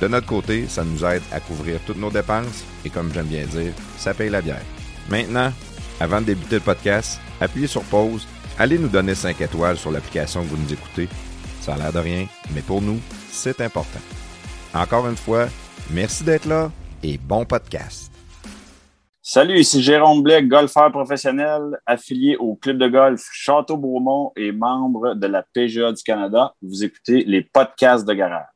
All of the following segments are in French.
De notre côté, ça nous aide à couvrir toutes nos dépenses et comme j'aime bien dire, ça paye la bière. Maintenant, avant de débuter le podcast, appuyez sur pause, allez nous donner 5 étoiles sur l'application que vous nous écoutez. Ça a l'air de rien, mais pour nous, c'est important. Encore une fois, merci d'être là et bon podcast. Salut, ici Jérôme Blais, golfeur professionnel, affilié au club de golf Château-Beaumont et membre de la PGA du Canada. Vous écoutez les podcasts de garage.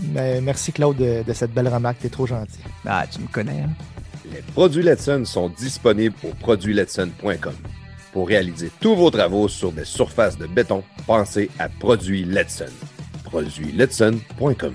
Merci, Claude, de, de cette belle remarque. T'es trop gentil. Ah, tu me connais, hein? Les produits Letson sont disponibles au produitsletson.com. Pour réaliser tous vos travaux sur des surfaces de béton, pensez à Produits Letson. Produitsletson.com.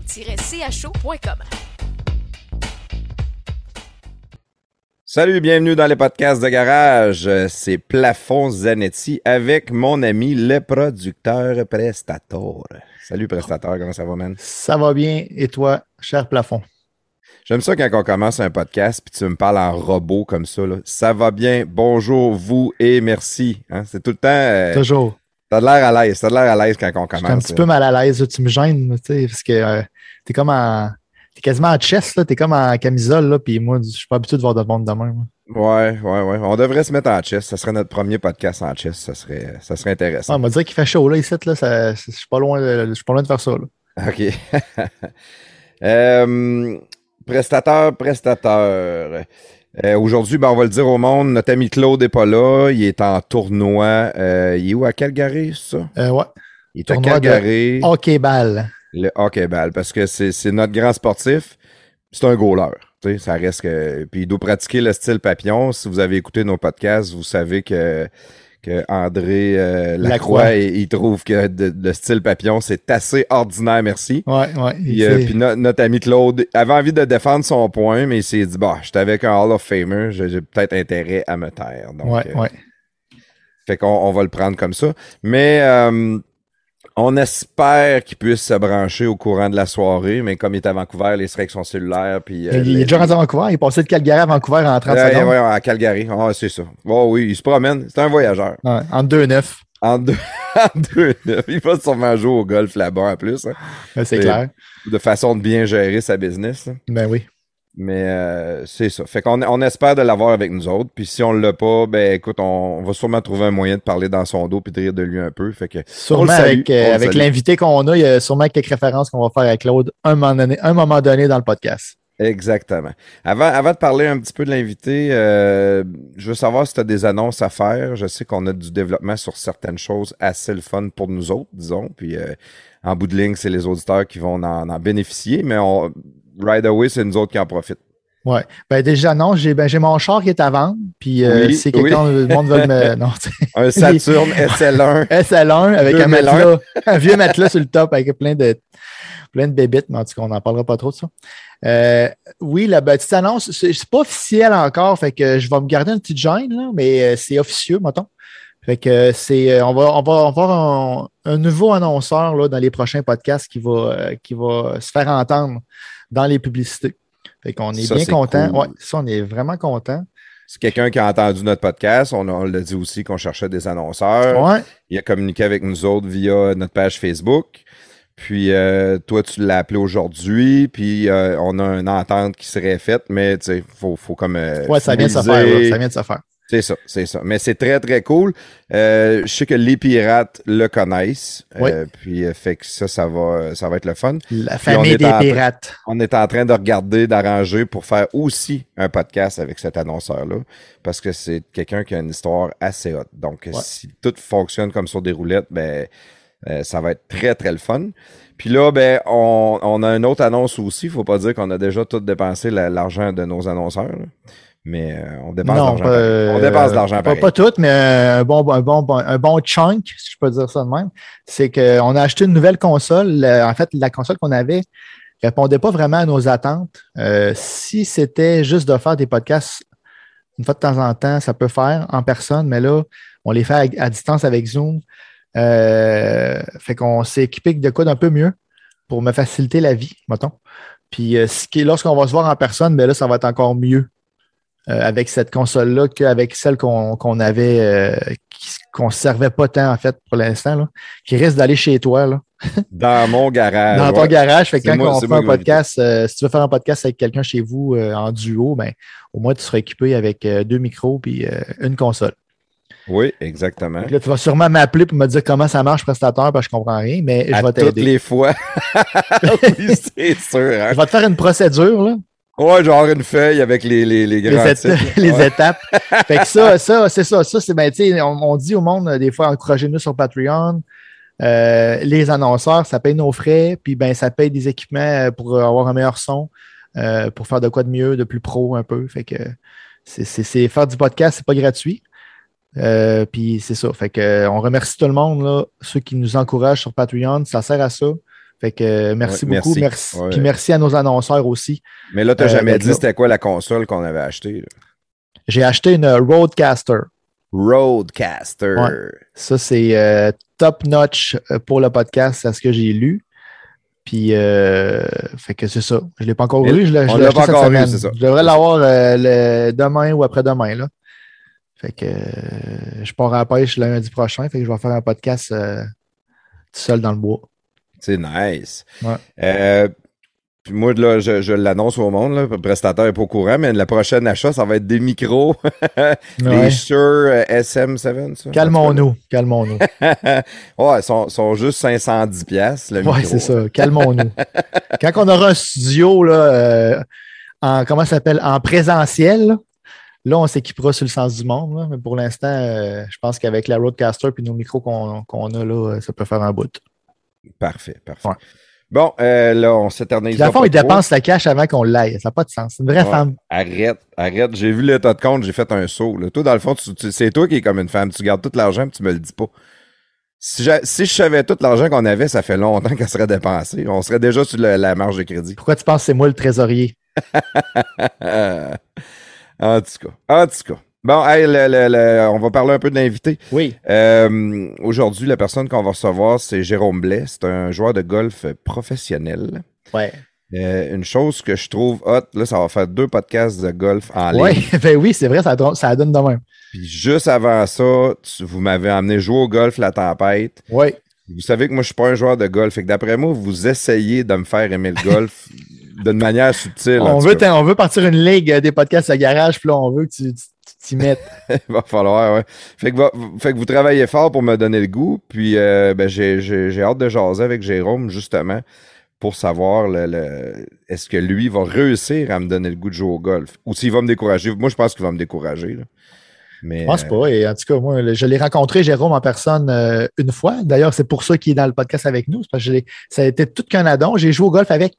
Salut, bienvenue dans les podcasts de garage. C'est Plafond Zanetti avec mon ami le producteur Prestator. Salut Prestator, comment ça va, man? Ça va bien. Et toi, cher plafond? J'aime ça quand on commence un podcast puis tu me parles en robot comme ça. Là. Ça va bien, bonjour, vous et merci. Hein? C'est tout le temps. euh, Toujours. T'as de l'air à l'aise, t'as de l'air à l'aise quand on Je commence. suis un petit là. peu mal à l'aise. Tu me gênes, tu sais, parce que euh, t'es comme en. T'es quasiment en chest, là. T'es comme en camisole, là. Puis moi, je suis pas habitué de voir de monde de même. Ouais, ouais, ouais. On devrait se mettre en chess. Ça serait notre premier podcast en chess. Ça serait, ça serait intéressant. on m'a dit qu'il fait chaud, là, ici, là. ça- Je suis pas loin de, je suis pas loin de faire ça, là. OK. Euh, prestateur, prestateur. Euh, Aujourd'hui, ben, on va le dire au monde, notre ami Claude n'est pas là. Il est en tournoi. Euh, il est où? À Calgary, c'est ça? Euh, ouais. Il est à Tournoi de Calgary. Hockey ball. Le hockey ball, parce que c'est c'est notre grand sportif. C'est un goaler. Tu sais, ça reste que. Puis il doit pratiquer le style papillon. Si vous avez écouté nos podcasts, vous savez que, que André euh, Lacroix, Lacroix. il, il trouve que de- le style papillon, c'est assez ordinaire, merci. Ouais, ouais. Puis, euh, puis no- notre ami Claude avait envie de défendre son point, mais il s'est dit, bah, j'étais avec un Hall of Famer, j'ai j'ai peut-être intérêt à me taire. Donc, ouais, euh, ouais. fait qu'on on va le prendre comme ça. Mais euh, on espère qu'il puisse se brancher au courant de la soirée, mais comme il est à Vancouver, il serait avec son cellulaire. Puis, euh, il, il les- est déjà rendu à Vancouver. Il est passé de Calgary à Vancouver en 30 Ouais, secondes. ouais, à Calgary. Ah, c'est ça. Oh, oui, il se promène. C'est un voyageur. Ouais, en 2-9. En deux, en deux, il va sûrement jouer au golf là-bas en plus. hein, C'est clair. de façon de bien gérer sa business. là. Ben oui. Mais euh, c'est ça. Fait qu'on on espère de l'avoir avec nous autres. Puis si on l'a pas, ben écoute, on, on va sûrement trouver un moyen de parler dans son dos puis de rire de lui un peu. Fait que Sûrement salue, avec, euh, avec l'invité qu'on a, il y a sûrement quelques références qu'on va faire à Claude un moment donné, un moment donné dans le podcast. Exactement. Avant, avant de parler un petit peu de l'invité, euh, je veux savoir si tu as des annonces à faire. Je sais qu'on a du développement sur certaines choses assez le fun pour nous autres, disons. Puis euh, en bout de ligne, c'est les auditeurs qui vont en, en bénéficier, mais on, right away, c'est nous autres qui en profitent. Ouais. Ben déjà, non, j'ai ben, mon char qui est à vendre. Puis euh, Oui, si quelqu'un, le monde veut me. Non. Un Saturn SL1. SL1 avec un 2001. matelas, un vieux matelas sur le top avec plein de plein de bébites, mais en tout cas, on n'en parlera pas trop de ça. Euh, oui, la petite annonce, c'est c'est pas officiel encore, fait que je vais me garder une petite gêne, là, mais euh, c'est officieux, mettons. Fait que c'est, euh, on va, on va avoir un, un nouveau annonceur là, dans les prochains podcasts qui va, qui va se faire entendre dans les publicités. Fait qu'on est Ça, bien content. cool. Ouais, ça, on est vraiment content. C'est quelqu'un qui a entendu notre podcast. On, l'a dit aussi qu'on cherchait des annonceurs. Ouais. Il a communiqué avec nous autres via notre page Facebook. Puis euh, toi, tu l'as appelé aujourd'hui. Puis euh, on a une entente qui serait faite, mais tu sais, faut, faut comme. euh, Ouais, ça vient de se faire. ça vient de se faire. C'est ça, c'est ça. Mais c'est très, très cool. Euh, je sais que les pirates le connaissent. Oui. Euh, puis euh, fait que ça, ça va, ça va être le fun. La on famille est des en- pirates. On est en train de regarder, d'arranger pour faire aussi un podcast avec cet annonceur-là. Parce que c'est quelqu'un qui a une histoire assez haute. Donc, Ouais. si tout fonctionne comme sur des roulettes, ben, ça va être très, très le fun. Puis là, ben, on, on a une autre annonce aussi. Faut pas dire qu'on a déjà tout dépensé la- l'argent de nos annonceurs. là. Mais euh, on dépense de Non, l'argent. on dépense de euh, l'argent pas, pas toutes, mais un bon, un, bon, un bon chunk, si je peux dire ça de même. C'est qu'on a acheté une nouvelle console. Le- En fait, la console qu'on avait répondait pas vraiment à nos attentes. Euh, si c'était juste de faire des podcasts une fois de temps en temps, ça peut faire en personne, mais là, on les fait à, à distance avec Zoom. Euh, fait qu'on s'est équipé de quoi d'un peu mieux pour me faciliter la vie, mettons. Puis euh, ce qui est- lorsqu'on va se voir en personne, ben là, ça va être encore mieux euh, avec cette console-là qu'avec celle qu'on avait, euh, qu'on ne servait pas tant, en fait, pour l'instant, qui risque d'aller chez toi, là, Dans mon garage. dans ton ouais. garage. Fait que quand moi- on fait un podcast, euh, si tu veux faire un podcast avec quelqu'un chez vous en duo, ben, au moins, tu seras équipé avec deux micros puis une console. Oui, exactement. Là, tu vas sûrement m'appeler pour me dire comment ça marche, prestateur, parce que je comprends rien, mais je à vais toutes t'aider. les fois. oui, c'est sûr. hein. Je vais te faire une procédure, là. Ouais, genre une feuille avec les, les, les les, grands éta- titres. les Ouais. étapes. fait que ça, ça, c'est ça. Ça, c'est, ben, on, on dit au monde, euh, des fois, encouragez-nous sur Patreon. Euh, les annonceurs, ça paye nos frais, puis ben, ça paye des équipements euh, pour avoir un meilleur son, euh, pour faire de quoi de mieux, de plus pro un peu. Fait que c'est, faire du podcast, c'est pas gratuit. Euh, puis c'est ça. Fait que on remercie tout le monde, là, ceux qui nous encouragent sur Patreon, ça sert à ça. Fait que euh, merci Ouais, beaucoup. merci. Ouais. Puis merci à nos annonceurs aussi. Mais là, t'as Euh, jamais d'être dit c'était quoi la console qu'on avait achetée. J'ai acheté une Roadcaster. Roadcaster. Ouais. Ça, c'est euh, top notch euh, pour le podcast, c'est ce que j'ai lu. Puis, euh, fait que c'est ça. Je ne l'ai pas encore Mais lu. Je l'ai pas cette encore lu, semaine. c'est ça. Je devrais l'avoir euh, demain ou après-demain. Là. Fait que euh, je pars à la pêche lundi prochain. Fait que je vais faire un podcast euh, tout seul dans le bois. C'est nice. Ouais. Euh, puis moi, là, je, je l'annonce au monde, là, le prestataire n'est pas au courant, mais la prochaine achat, ça va être des micros. les Ouais. Shure euh, SM7, ça? Calmons-nous. Calmons-nous. ouais, ils sont, sont juste 510 pièces le Ouais, c'est ça. Calmons-nous. Quand on aura un studio, là, euh, en, comment ça s'appelle, en présentiel, là, là, on s'équipera sur le sens du monde. là. Mais pour l'instant, euh, je pense qu'avec la Roadcaster et nos micros qu'on a là, euh, ça peut faire un bout. Parfait, parfait. Ouais. Bon, euh, là, on s'éternise. Puis, dans le pas fond, il dépense la cash avant qu'on l'aille. Ça n'a pas de sens. C'est une vraie Ouais. femme. Arrête, arrête. J'ai vu l'état de compte, j'ai fait un saut. Là. Toi, dans le fond, c'est toi qui es comme une femme. Tu gardes tout l'argent et tu me le dis pas. Si, je savais tout l'argent qu'on avait, ça fait longtemps qu'elle serait dépensée. On serait déjà sur le- la marge de crédit. Pourquoi tu penses que c'est moi le trésorier? en tout cas. En tout cas. Bon, hey, le- le- le- on va parler un peu de l'invité. Oui. Euh, Aujourd'hui, la personne qu'on va recevoir, c'est Jérôme Blais. C'est un joueur de golf professionnel. Ouais. Euh, une chose que je trouve hot, là, ça va faire deux podcasts de golf en ligne. Ouais. ben oui, c'est vrai, ça, donne- ça donne de même. Puis juste avant ça, tu- vous m'avez amené jouer au golf la tempête. Oui. Vous savez que moi, je suis pas un joueur de golf. Fait que d'après moi, vous essayez de me faire aimer le golf d'une manière subtile. On veut, on veut partir une ligue euh, des podcasts à garage, puis là, on veut que tu tu- Il va falloir, ouais. Fait que, va- fait que vous travaillez fort pour me donner le goût. Puis euh, ben, j'ai, j'ai- j'ai hâte de jaser avec Jérôme, justement, pour savoir le, le- est-ce que lui va réussir à me donner le goût de jouer au golf? Ou s'il va me décourager. Moi, je pense qu'il va me décourager. là. Mais, Je pense pas. Et en tout cas, moi, je l'ai rencontré, Jérôme, en personne euh, une fois. D'ailleurs, c'est pour ça qu'il est dans le podcast avec nous. C'est parce que je ça a été tout qu'un addon. J'ai joué au golf avec.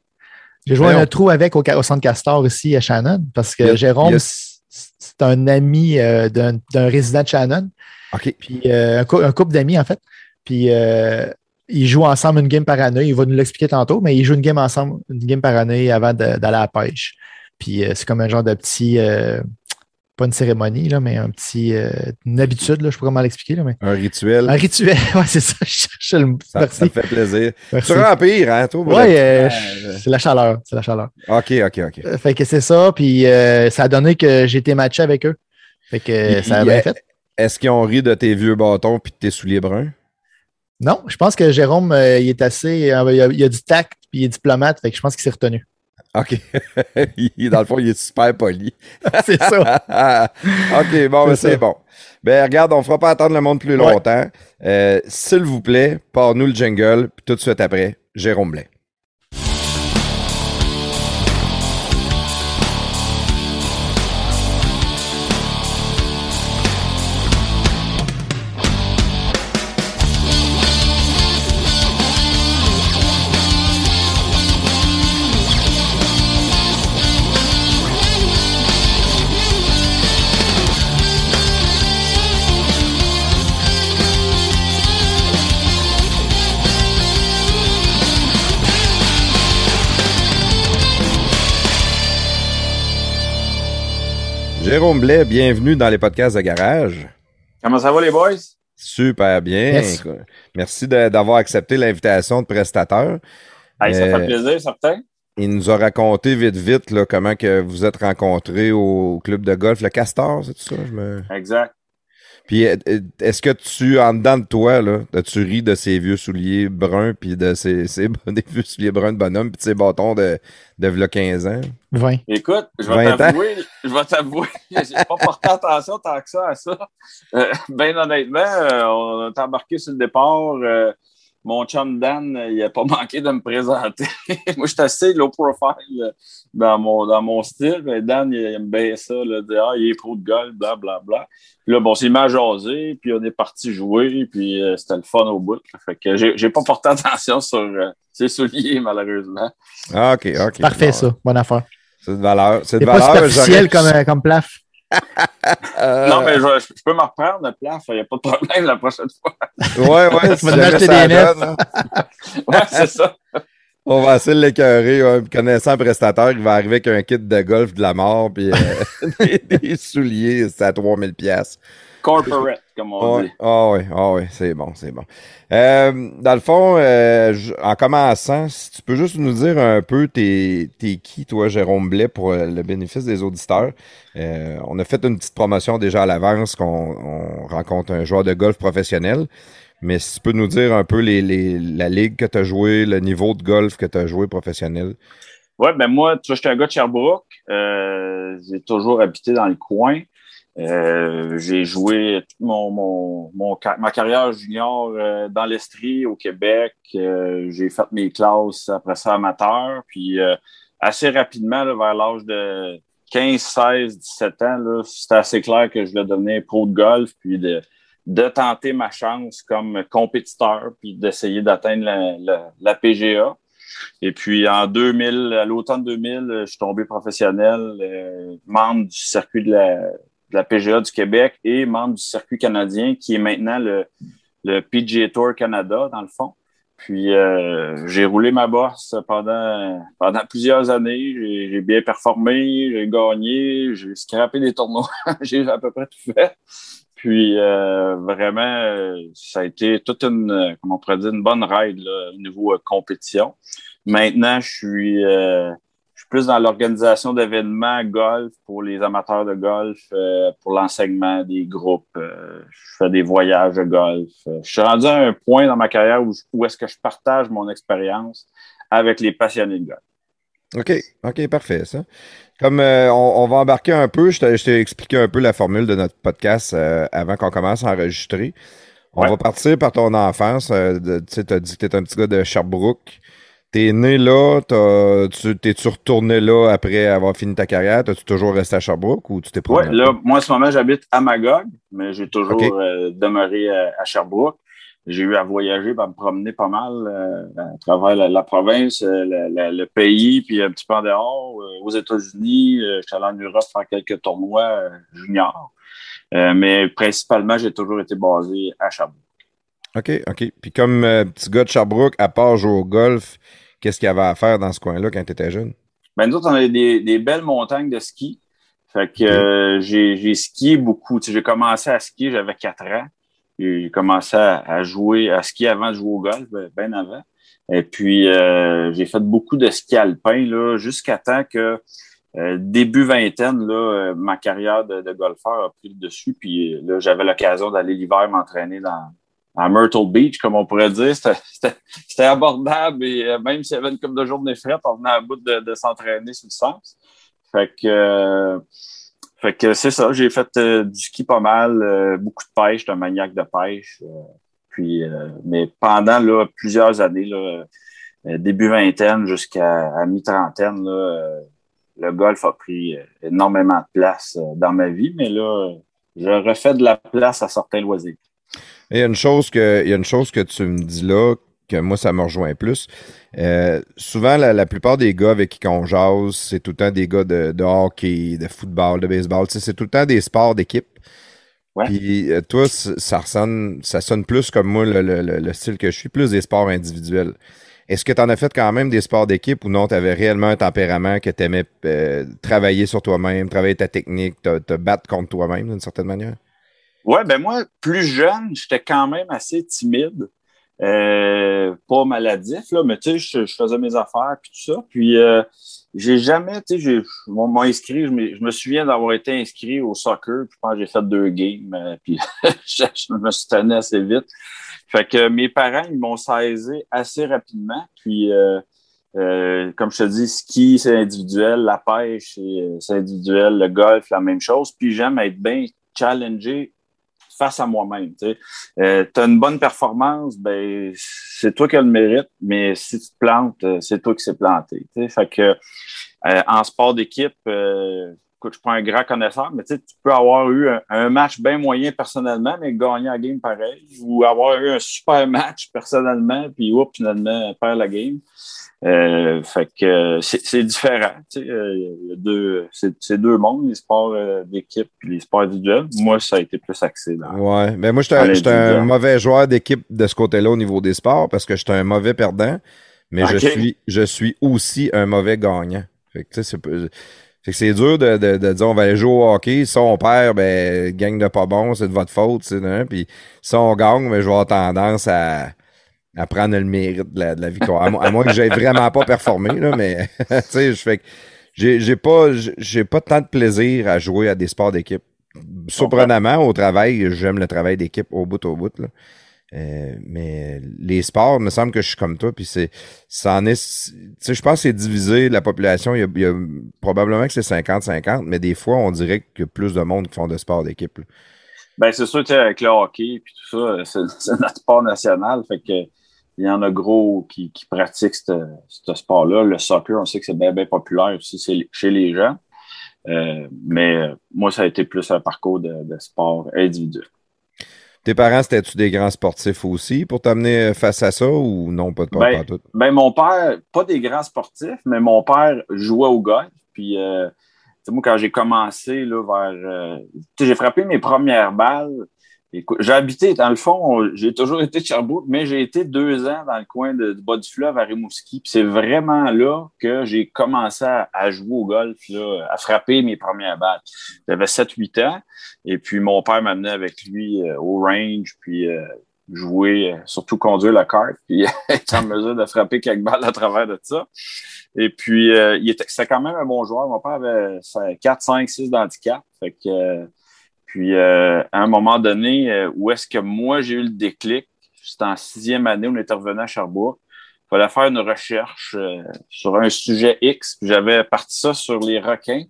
J'ai joué Voyons. un trou avec au, au centre Castor ici à Shannon. Parce que a- Jérôme, a- c'est un ami euh, d'un résident de Shannon. OK. Puis euh, un, cou- un couple d'amis, en fait. Puis euh, ils jouent ensemble une game par année. Il va nous l'expliquer tantôt, mais ils jouent une game ensemble, une game par année avant d'aller à la pêche. Puis c'est comme un genre de petit. Pas une cérémonie, là, mais un petit, euh, une habitude, là, je sais pas comment l'expliquer. Là, mais... Un rituel. Un rituel, ouais, c'est ça. Je cherchais le... Ça, Merci. ça me fait plaisir. Merci. Tu rempires, hein, toi? Ouais, euh, euh, c'est la chaleur. C'est la chaleur. OK, OK, OK. Euh, Fait que c'est ça, puis euh, ça a donné que j'ai été matché avec eux. Fait que ça a bien fait. Est-ce qu'ils ont ri de tes vieux bâtons puis de tes souliers bruns? Non, je pense que Jérôme, euh, il est assez. euh, il, a, il a du tact, puis il est diplomate, fait que je pense qu'il s'est retenu. OK. Dans le fond, il est super poli. c'est ça. OK, bon, ben, C'est ça. bon. Ben, regarde, on ne fera pas attendre le monde plus Ouais. longtemps. Euh, S'il vous plaît, pars-nous le jingle, puis tout de suite après, Jérôme Blais. Jérôme Blais, bienvenue dans les podcasts de garage. Comment ça va, les boys? Super bien. Yes. Merci d'avoir accepté l'invitation de prestateur. Hey, ça Euh, fait plaisir, certain. Il nous a raconté vite, vite, là, comment que vous êtes rencontrés au club de golf, le Castor, c'est ça? Je me... Exact. Puis, euh, euh, est-ce que tu, en dedans de toi, là, tu ris de ces vieux souliers bruns, puis de ces, ces des vieux souliers bruns de bonhomme, puis de ces bâtons de, de v'là 15 ans? 20. Écoute, je 20 vais t'avouer, je vais t'avouer, j'ai pas porté attention tant que ça à ça. Euh, ben honnêtement, euh, on est embarqué sur le départ. euh, mon chum Dan, il a pas manqué de me présenter. Moi, je suis assez low profile euh, dans mon, dans mon style, mais Dan, il aime bien ça, là, dire, ah, il est pro de golf, bla, bla, bla. Puis là, bon, c'est m'a jasé, puis on est parti jouer, puis euh, c'était le fun au bout. là. Fait que j'ai j'ai pas porté attention sur euh, ses souliers, malheureusement. Ah, OK, OK. Parfait, Bon, ça. Bonne affaire. C'est de valeur. C'est de C'est pas valeur. superficiel j'aurais- comme, euh, comme plaf. Euh, Non, mais je, je peux me reprendre, le plaf, il n'y a pas de problème la prochaine fois. Ouais, ouais. si vas acheter des Ouais, c'est ça. On va essayer de l'écœurer. ouais. Connaissant le prestataire, il va arriver avec un kit de golf de la mort, puis euh, des, des souliers, c'est à 3000 pièces. Corporate, comme on Ouais. dit. Ah oui, ah oui, c'est bon, c'est bon. Euh, dans le fond, euh, je- en commençant, si tu peux juste nous dire un peu t'es qui, toi, Jérôme Blais, pour euh, le bénéfice des auditeurs. Euh, on a fait une petite promotion déjà à l'avance qu'on on rencontre un joueur de golf professionnel. Mais si tu peux nous dire un peu les, les- la ligue que tu as joué, le niveau de golf que tu as joué professionnel. Ouais, ben moi, tu vois, j'étais un gars de Sherbrooke. Euh, j'ai toujours habité dans le coin. Euh, j'ai joué mon, mon, mon, ma carrière junior euh, dans l'Estrie au Québec. Euh, j'ai fait mes classes après ça amateur. Puis euh, assez rapidement, là, vers l'âge de 15, 16, 17 ans, c'était assez clair que je voulais devenir pro de golf, puis de, de tenter ma chance comme compétiteur, puis d'essayer d'atteindre la, la, la PGA. Et puis en 2000, à l'automne 2000, je suis tombé professionnel, euh, membre du circuit de la, de la PGA du Québec et membre du circuit canadien, qui est maintenant le, le PGA Tour Canada, dans le fond. Puis euh, j'ai roulé ma bosse pendant, pendant plusieurs années. J'ai bien performé, j'ai gagné, j'ai scrappé des tournois, j'ai à peu près tout fait. Puis euh, vraiment, ça a été toute une, comment on pourrait dire, une bonne ride là, au niveau euh, compétition. Maintenant, je suis, euh, suis plus dans l'organisation d'événements golf pour les amateurs de golf, euh, pour l'enseignement des groupes. euh, je fais des voyages de golf. Euh, je suis rendu à un point dans ma carrière où, je- où est-ce que je partage mon expérience avec les passionnés de golf. OK, OK, parfait, ça. Comme euh, on, on va embarquer un peu, je t'ai je expliqué un peu la formule de notre podcast avant qu'on commence à enregistrer. On Ouais. va partir par ton enfance. tu sais, t'as dit que t'es un petit gars de Sherbrooke. T'es né là, t'es-tu retourné là après avoir fini ta carrière? T'as-tu toujours resté à Sherbrooke ou tu t'es Oui, là, moi, en ce moment, j'habite à Magog, mais j'ai toujours euh, demeuré à, à Sherbrooke. J'ai eu à voyager, à me promener pas mal euh, à travers la, la province, euh, la- la- le pays, puis un petit peu en dehors. euh, aux États-Unis, euh, j'étais allé en Europe faire quelques tournois euh, juniors. Euh, mais principalement, j'ai toujours été basé à Sherbrooke. OK, OK. Puis comme euh, petit gars de Sherbrooke, à part jouer au golf, qu'est-ce qu'il y avait à faire dans ce coin-là quand t'étais jeune? Ben, nous autres, on a des, des belles montagnes de ski. Fait que euh, j'ai, skié beaucoup. Tu j'ai commencé à skier, j'avais 4 ans. J'ai commencé à, jouer, à skier avant de jouer au golf, ben, bien avant. Et puis, euh, j'ai fait beaucoup de ski alpin jusqu'à temps que euh, début vingtaine, là, ma carrière de, de, golfeur a pris le dessus. Puis là, j'avais l'occasion d'aller l'hiver m'entraîner dans, à Myrtle Beach, comme on pourrait dire. C'était abordable et même s'il y avait une couple de journées frettes, on venait à bout de, de s'entraîner sur le sens. Fait que, fait que c'est ça. J'ai fait du ski pas mal, beaucoup de pêche, un maniaque de pêche. Puis, euh, mais pendant là, plusieurs années, là, euh, début vingtaine jusqu'à mi-trentaine, euh, le golf a pris énormément de place dans ma vie, mais là, je refais de la place à certains loisirs. Il y a une chose que, il y a une chose que tu me dis là, que moi, ça me rejoint plus. souvent, la, plupart des gars avec qui on jase, c'est tout le temps des gars de, de hockey, de football, de baseball. c'est tout le temps des sports d'équipe. Puis euh, toi, ça sonne plus comme moi, le, le, le, style que je suis, plus des sports individuels. Est-ce que tu en as fait quand même des sports d'équipe ou non, tu avais réellement un tempérament que tu aimais euh, travailler sur toi-même, travailler ta technique, te, te battre contre toi-même d'une certaine manière? Ouais, ben moi, plus jeune, j'étais quand même assez timide. Euh, pas maladif, là, mais tu sais, je, faisais mes affaires puis tout ça. Puis euh, j'ai jamais, tu sais, mon inscrit, je me, je me souviens d'avoir été inscrit au soccer, puis je pense que j'ai fait deux games, euh, puis je, me suis assez vite. Fait que mes parents, ils m'ont saisi assez rapidement. Puis, euh, euh, comme je te dis, ski, c'est individuel, la pêche, c'est individuel, le golf, la même chose. Puis j'aime être bien challengé face à moi-même. Tu euh, as une bonne performance, ben c'est toi qui as le mérite, mais si tu te plantes, euh, c'est toi qui s'est planté. Tu Fait que euh, en sport d'équipe, euh, écoute, je suis pas un grand connaisseur, mais tu peux avoir eu un, match bien moyen personnellement, mais gagner la game pareil, ou avoir eu un super match personnellement, puis oups, finalement, perdre la game. Euh, fait que c'est différent. Tu sais, euh, deux, c'est deux mondes, les sports euh, d'équipe et les sports individuels. Moi, ça a été plus axé. Dans, ouais, mais moi, j'étais un, mauvais joueur d'équipe de ce côté-là au niveau des sports parce que j'étais un mauvais perdant, mais je suis je suis aussi un mauvais gagnant. Fait que, c'est fait que c'est dur de, de, de, dire on va aller jouer au hockey. Si on perd, ben gang de pas bon, c'est de votre faute. Hein? Puis si on gagne, ben, je vais avoir tendance à à prendre le mérite de la, de la victoire. À, moins que j'aie vraiment pas performé, là, mais tu sais, je fais que j'ai, pas j'ai pas tant de plaisir à jouer à des sports d'équipe. Surprenamment, au travail, j'aime le travail d'équipe au bout au bout. Là. Euh, mais les sports, il me semble que je suis comme toi, puis c'est, ça en est, tu sais, je pense que c'est divisé, la population, il y a, probablement que c'est 50-50, mais des fois, on dirait qu'il y a plus de monde qui font de sport d'équipe. Ben, c'est sûr, tu sais, avec le hockey puis tout ça, c'est, c'est notre sport national, fait que il y en a gros qui, qui pratiquent ce sport-là. Le soccer, on sait que c'est bien, bien populaire aussi chez les gens. Euh, mais moi, ça a été plus un parcours de, sport individuel. Tes parents, c'était-tu des grands sportifs aussi pour t'amener face à ça ou non, pas de ben, pas tout? Ben, mon père, pas des grands sportifs, mais mon père jouait au golf. Puis, euh, moi, quand j'ai commencé là, vers. Euh, j'ai frappé mes premières balles j'ai habité, dans le fond, j'ai toujours été de Sherbrooke, mais j'ai été deux ans dans le coin de, du bas du fleuve à Rimouski. c'est vraiment là que j'ai commencé à, jouer au golf, là, à frapper mes premières balles. J'avais 7-8 ans, et puis mon père m'amenait avec lui euh, au range, puis euh, jouer, euh, surtout conduire la carte, puis être en mesure de frapper quelques balles à travers de ça. Et puis, il était, c'était quand même un bon joueur. Mon père avait 4, 5, 6 d'handicap. Fait que puis, euh, à un moment donné, euh, où est-ce que moi, j'ai eu le déclic? C'était en sixième année, on était à Sherbrooke. Il fallait faire une recherche euh, sur un sujet X. J'avais parti ça sur les requins.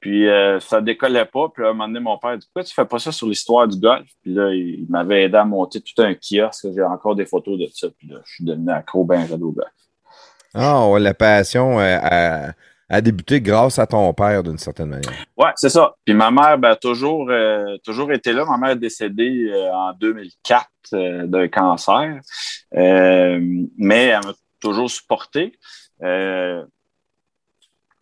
Puis, ça décollait pas. Puis, à un moment donné, mon père dit Pourquoi tu fais pas ça sur l'histoire du golf? Puis là, il, m'avait aidé à monter tout un kiosque. J'ai encore des photos de ça. Puis là, je suis devenu accro ben au golf. Ah, la passion à a débuté grâce à ton père d'une certaine manière. Ouais, c'est ça. Puis ma mère ben, a toujours, euh, toujours été là. Ma mère est décédée euh, en 2004 euh, d'un cancer, mais elle m'a toujours supporté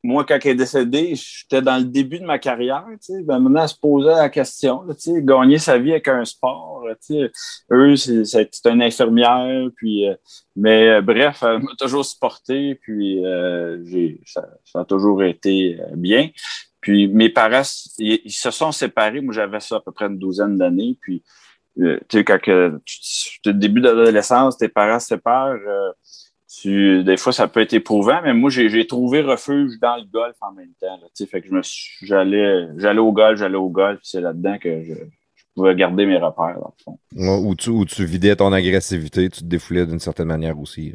moi, quand elle est décédée, j'étais dans le début de ma carrière. Tu sais, ben, maintenant, elle se posait la question, tu sais, gagner sa vie avec un sport. Tu sais, eux, c'est une infirmière. Puis, euh, mais euh, bref, elle m'a toujours supporté. Puis, euh, j'ai, ça, a toujours été bien. Puis mes parents, ils, se sont séparés. Moi, j'avais ça à peu près une douzaine d'années. Puis, euh, tu sais, quand que, tu, début d'adolescence, tes parents se séparent, euh, tu, des fois, ça peut être éprouvant, mais moi, j'ai trouvé refuge dans le golf en même temps. Là, fait que je me j'allais, j'allais au golf, j'allais au golf, c'est là-dedans que je, pouvais garder mes repères, dans le fond. Où tu, où tu vidais ton agressivité, tu te défoulais d'une certaine manière aussi.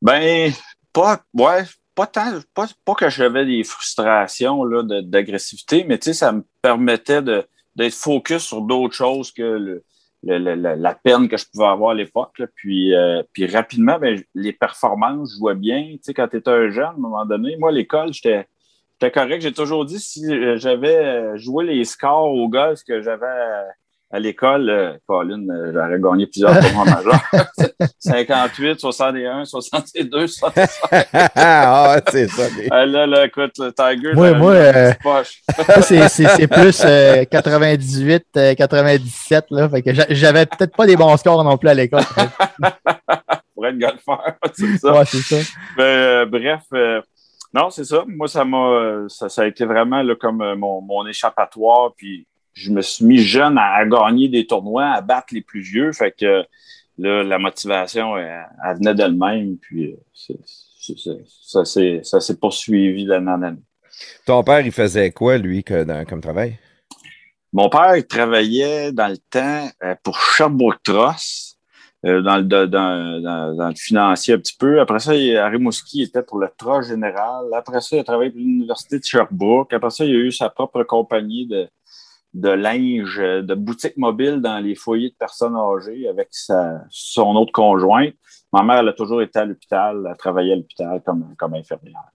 Ben, pas, ouais, pas tant, pas, pas que j'avais des frustrations là, d'agressivité, mais ça me permettait d'être focus sur d'autres choses que le, la peine que je pouvais avoir à l'époque. Puis, euh, puis rapidement, ben, les performances, vois bien. Tu sais, quand tu étais un jeune, à un moment donné, moi, à l'école, j'étais correct. J'ai toujours dit si j'avais joué les scores au golf que j'avais à l'école, euh, Pauline, euh, j'aurais gagné plusieurs tournois majeurs. 58, 61, 62, 65. ah, c'est ça. Ah, là, là, écoute, le Tiger, moi, moi euh, c'est plus 98, 97. Là, fait que j'avais peut-être pas des bons scores non plus à l'école. Pour être golfeur, c'est ça. Ouais, c'est ça. Mais, bref, non, c'est ça. Moi, ça m'a ça, ça, a été vraiment là, comme mon, mon échappatoire. Puis je me suis mis jeune à, gagner des tournois, à battre les plus vieux. Fait que là, la motivation, elle, venait d'elle-même. Puis euh, ça s'est poursuivi d'année en année. Ton père, il faisait quoi, lui, comme travail? Mon père, il travaillait dans le temps euh, pour Sherbrooke Trust, euh, dans, le, dans, le financier un petit peu. Après ça, à Rimouski, il était pour le Trust général. Après ça, il a travaillé pour l'Université de Sherbrooke. Après ça, il a eu sa propre compagnie de, de linge, de boutique mobile dans les foyers de personnes âgées avec sa, son autre conjointe. Ma mère, elle a toujours été à l'hôpital, elle travaillait à l'hôpital comme, comme infirmière.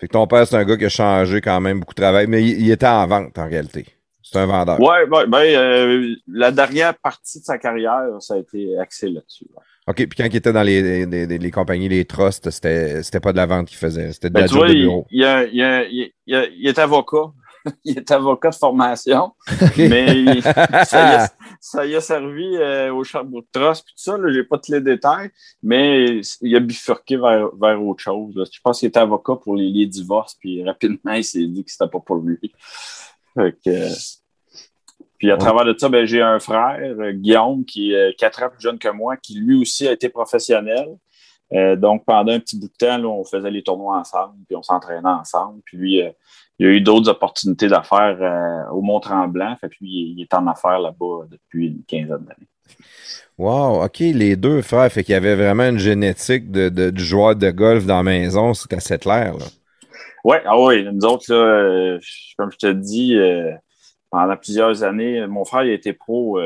Fait que ton père, c'est un gars qui a changé quand même beaucoup de travail, mais il, était en vente en réalité. C'est un vendeur. Oui, ben, euh, la dernière partie de sa carrière, ça a été axé là-dessus. OK, puis quand il était dans les, les, les, compagnies, les trusts, c'était, c'était pas de la vente qu'il faisait, c'était de ben, la job de bureau. Il, il, il, est avocat, il est avocat de formation, mais ça, y a, servi euh, au Sherbrooke Trust, puis tout ça, je n'ai pas tous les détails, mais il a bifurqué vers, vers autre chose. Je pense qu'il était avocat pour les, divorces, puis rapidement, il s'est dit que c'était pas pour lui. puis à travers de ça, ben, j'ai un frère, Guillaume, qui est quatre ans plus jeune que moi, qui lui aussi a été professionnel. Euh, donc, pendant un petit bout de temps, on faisait les tournois ensemble, puis on s'entraînait ensemble. Puis lui, euh, il y a eu d'autres opportunités d'affaires euh, au Mont-Tremblant. Fait puis il est en affaires là-bas depuis une quinzaine d'années. Wow, OK, les deux frères, fait qu'il y avait vraiment une génétique de, de, du joueur de golf dans la maison, c'est assez clair, là. Ouais, ah oui, nous autres, là, euh, comme je te dis, euh, pendant plusieurs années, mon frère il a été pro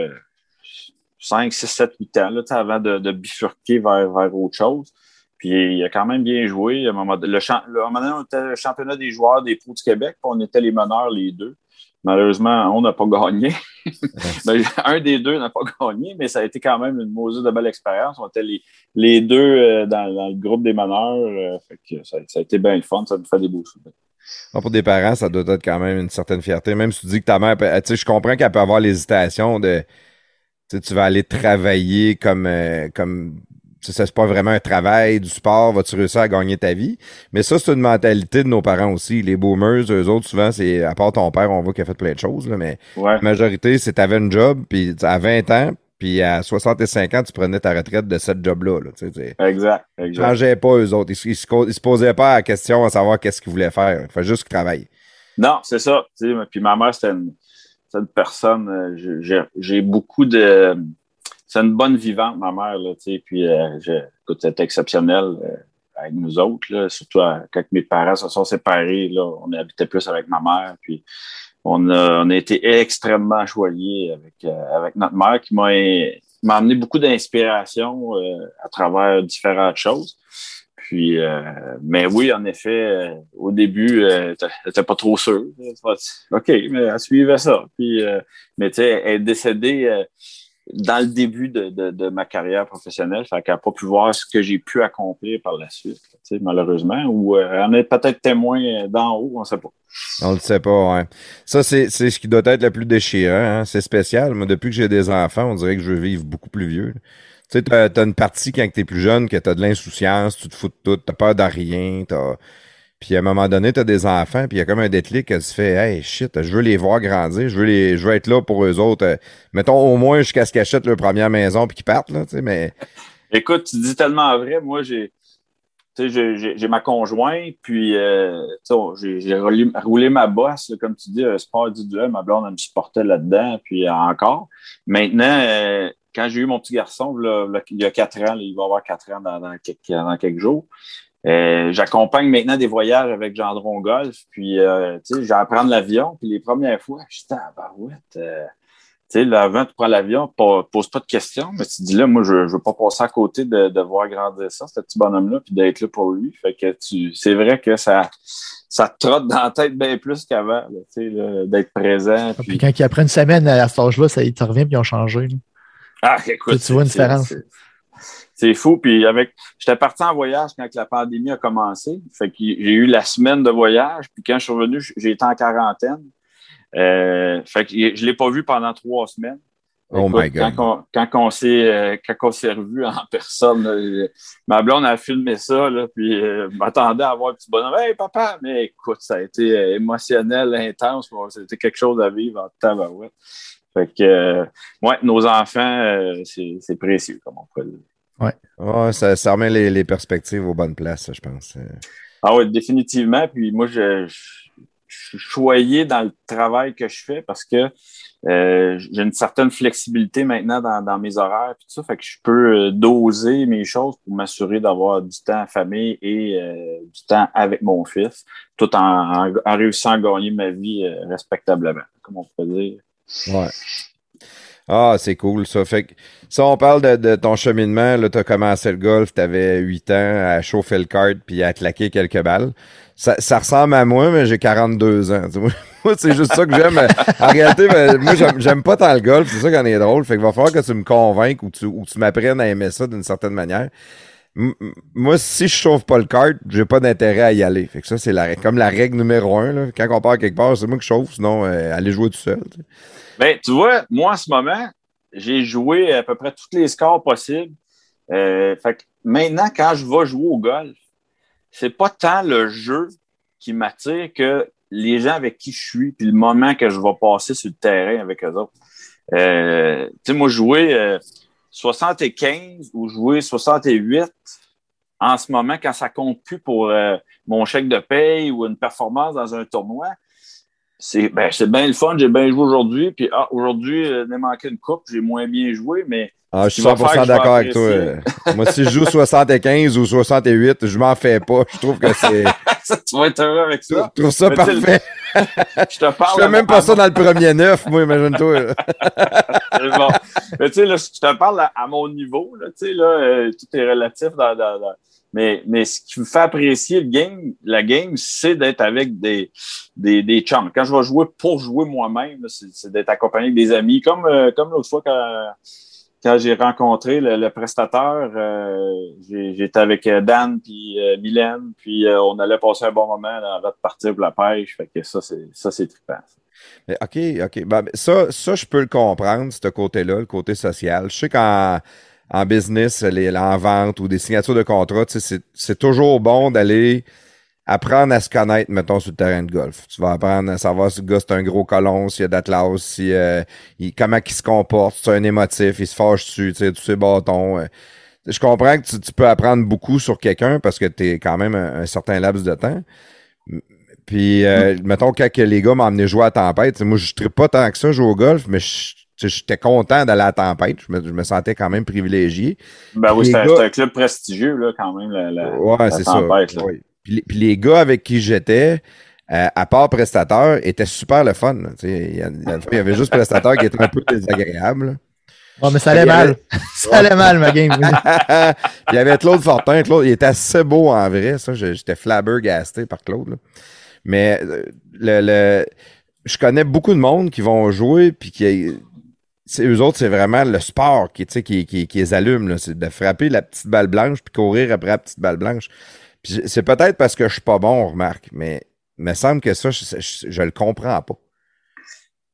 5, 6, 7, 8 ans, là, avant de, de bifurquer vers, vers autre chose. Puis il a quand même bien joué. À un moment, le, donné, on était le championnat des joueurs des pros du Québec, on était les meneurs les deux. Malheureusement, on n'a pas gagné. Ben, un des deux n'a pas gagné, mais ça a été quand même une mauvaise de belle expérience. On était les, les deux euh, dans, le groupe des meneurs. Euh, ça, a été bien le fun, ça nous fait des beaux souvenirs. pour des parents, ça doit être quand même une certaine fierté. Même si tu dis que ta mère, tu sais, je comprends qu'elle peut avoir l'hésitation de, tu vas aller travailler comme, euh, comme c'est pas vraiment un travail du sport, vas-tu réussir à gagner ta vie? Mais ça, c'est une mentalité de nos parents aussi. Les boomers, eux autres, souvent, c'est, à part ton père, on voit qu'il a fait plein de choses, là, mais la majorité, c'est t'avais une job, puis à 20 ans, puis à 65 ans, tu prenais ta retraite de cette job-là. Là, exact, exact. changeaient pas eux autres. Ils, se, posaient pas la question à savoir qu'est-ce qu'ils voulaient faire. Il fallait juste qu'ils travaillent. Non, c'est ça. Puis ma mère, c'était une, une, personne, euh, j'ai beaucoup de c'est une bonne vivante, ma mère, là, tu sais, puis euh, écoute, c'était exceptionnel euh, avec nous autres, là, surtout euh, quand mes parents se sont séparés, là, on habitait plus avec ma mère, puis on a, on a été extrêmement choyés avec, avec notre mère qui m'a m'a amené beaucoup d'inspiration à travers différentes choses. Puis, mais oui, en effet, au début, elle n'était pas trop sûre. OK, mais elle suivait ça. Puis, mais tu sais, elle est décédée dans le début de, ma carrière professionnelle, fait qu'elle n'a pas pu voir ce que j'ai pu accomplir par la suite, malheureusement, ou euh, on est peut-être témoin d'en haut, on ne sait pas. On ne sait pas, ouais. Ça, c'est ce qui doit être le plus déchirant, hein. c'est spécial. Moi, depuis que j'ai des enfants, on dirait que je veux vivre beaucoup plus vieux. Tu sais, t'as as une partie quand t'es plus jeune que t'as de l'insouciance, tu te fous de tout, t'as peur de rien, t'as... Puis à un moment donné, tu as des enfants, puis il y a comme un déclic que tu fais Hey shit, je veux les voir grandir, je veux les je veux être là pour eux autres. Euh, mettons au moins jusqu'à ce qu'ils achètent leur première maison puis qu'ils partent, là, tu sais, mais. Écoute, tu dis tellement vrai. Moi, j'ai j'ai ma conjointe, puis euh, j'ai roulé, ma bosse, comme tu dis, un sport individuel. Ma blonde, elle me supportait là-dedans, puis encore. Maintenant, euh, quand j'ai eu mon petit garçon, il y a quatre ans, il va avoir quatre ans dans, quelques, jours, euh, j'accompagne maintenant des voyages avec Gendron Golf, puis euh, j'ai à prendre l'avion, puis les premières fois, j'étais à barouette. Euh, tu sais, avant, tu prends l'avion, pose pas de questions, mais tu dis là, moi, je, je veux pas passer à côté de, de voir grandir ça, ce petit bonhomme-là, puis d'être là pour lui. Fait que tu, c'est vrai que ça, ça te trotte dans la tête bien plus qu'avant, tu sais, d'être présent. Ah, puis... quand il après une semaine à cet âge-là, ça, il te revient, puis ils ont changé. Ah, écoute. Tu, vois une différence. C'est fou. Puis avec, j'étais parti en voyage quand la pandémie a commencé. Fait que j'ai eu la semaine de voyage. Puis quand je suis revenu, j'ai été en quarantaine. Euh, fait que je l'ai pas vu pendant trois semaines. Oh my God. Quand on, quand on s'est euh, quand on s'est revu en personne, ma blonde a filmé ça, là, puis euh, m'attendait à voir un petit bonhomme. Hey papa! Mais écoute, ça a été euh, émotionnel, intense. C'était quelque chose à vivre en tabarouette. Fait que, ouais, nos enfants, c'est précieux, comme on peut dire. Ouais. ça, ça remet les, les, perspectives aux bonnes places, je pense. Ah oui, définitivement. Puis moi, je, je, suis choyé dans le travail que je fais parce que euh, j'ai une certaine flexibilité maintenant dans, dans mes horaires et tout ça. Fait que je peux doser mes choses pour m'assurer d'avoir du temps à famille et du temps avec mon fils, tout en, en, réussissant à gagner ma vie respectablement, comme on peut dire. Ouais. Ah, c'est cool ça. Fait que ça, on parle de, de ton cheminement. Là, t'as commencé le golf, t'avais 8 ans à chauffer le kart puis à claquer quelques balles. Ça, ça ressemble à moi, mais j'ai 42 ans. Moi, c'est juste ça que j'aime. En réalité, ben, moi, j'aime pas tant le golf. C'est ça qui en est drôle. Fait qu'il va falloir que tu me convainques ou tu, ou tu m'apprennes à aimer ça d'une certaine manière. moi, si je chauffe pas le kart, j'ai pas d'intérêt à y aller. Fait que ça, c'est la, comme la règle numéro un. Là. Quand on part quelque part, c'est moi qui chauffe, sinon, euh, aller jouer tout seul. Ben, tu vois, moi, en ce moment, j'ai joué à peu près tous les scores possibles. Euh, fait que maintenant, quand je vais jouer au golf, c'est pas tant le jeu qui m'attire que les gens avec qui je suis, puis le moment que je vais passer sur le terrain avec eux autres. Euh, tu sais, moi, jouer 75 ou jouer 68 en ce moment, quand ça compte plus pour mon chèque de paye ou une performance dans un tournoi, c'est ben, bien le fun, j'ai bien joué aujourd'hui. Puis ah, aujourd'hui, euh, il manqué une coupe, j'ai moins bien joué, mais. Ah, je suis 100% d'accord avec toi. Moi, si je joue 75 ou 68, je m'en fais pas. Je trouve que c'est. tu vas être heureux avec ça. Je trouve ça parfait. je te parle. Je fais même pas ça dans le premier neuf, moi, imagine-toi. bon. Mais tu sais, je te parle à, mon niveau, là, tu sais, là, euh, tout est relatif dans, dans, dans mais, mais ce qui me fait apprécier le game, la game, c'est d'être avec des, des, des chums. Quand je vais jouer pour jouer moi-même, c'est d'être accompagné des amis. Comme, euh, comme l'autre fois quand, quand j'ai rencontré le, prestataire, euh, j'étais avec euh, Dan puis euh, Mylène, puis on allait passer un bon moment avant de partir pour la pêche. Fait que ça, c'est ça, c'est trippant. OK, OK. Ben, ça, ça, je peux le comprendre, ce côté-là, le côté social. Je sais qu'en en business, les, en vente ou des signatures de contrat, c'est toujours bon d'aller apprendre à se connaître, mettons, sur le terrain de golf. Tu vas apprendre à savoir si le gars c'est un gros colon, s'il y a d'atlas, euh, comment il se comporte, si c'est un émotif, il se fâche dessus, tu sais, tous ces bâtons. Euh. Je comprends que tu, peux apprendre beaucoup sur quelqu'un parce que tu es quand même un, certain laps de temps. Puis, euh, mettons, quand les gars m'ont amené jouer à tempête, moi, je ne pas tant que ça jouer au golf, mais je J'étais content d'aller à la tempête. Je me, sentais quand même privilégié. Ben oui, c'était un club prestigieux, là, quand même, la, la, ouais, c'est Ça. Puis, les gars avec qui j'étais, euh, à part prestataire, étaient super le fun. Il y, avait juste prestataire qui était un peu désagréable. Ouais, mais ça allait mal. ça allait mal, ma game. il y avait Claude Fortin. Claude, il était assez beau en vrai. Ça, j'étais flabbergasté par Claude. Mais euh, le, le, je connais beaucoup de monde qui vont jouer puis qui c'est eux autres, c'est vraiment le sport qui, qui, qui, qui les allume. C'est de frapper la petite balle blanche puis courir après la petite balle blanche. c'est peut-être parce que je suis pas bon, on remarque, mais il me semble que ça, je, je, le comprends pas.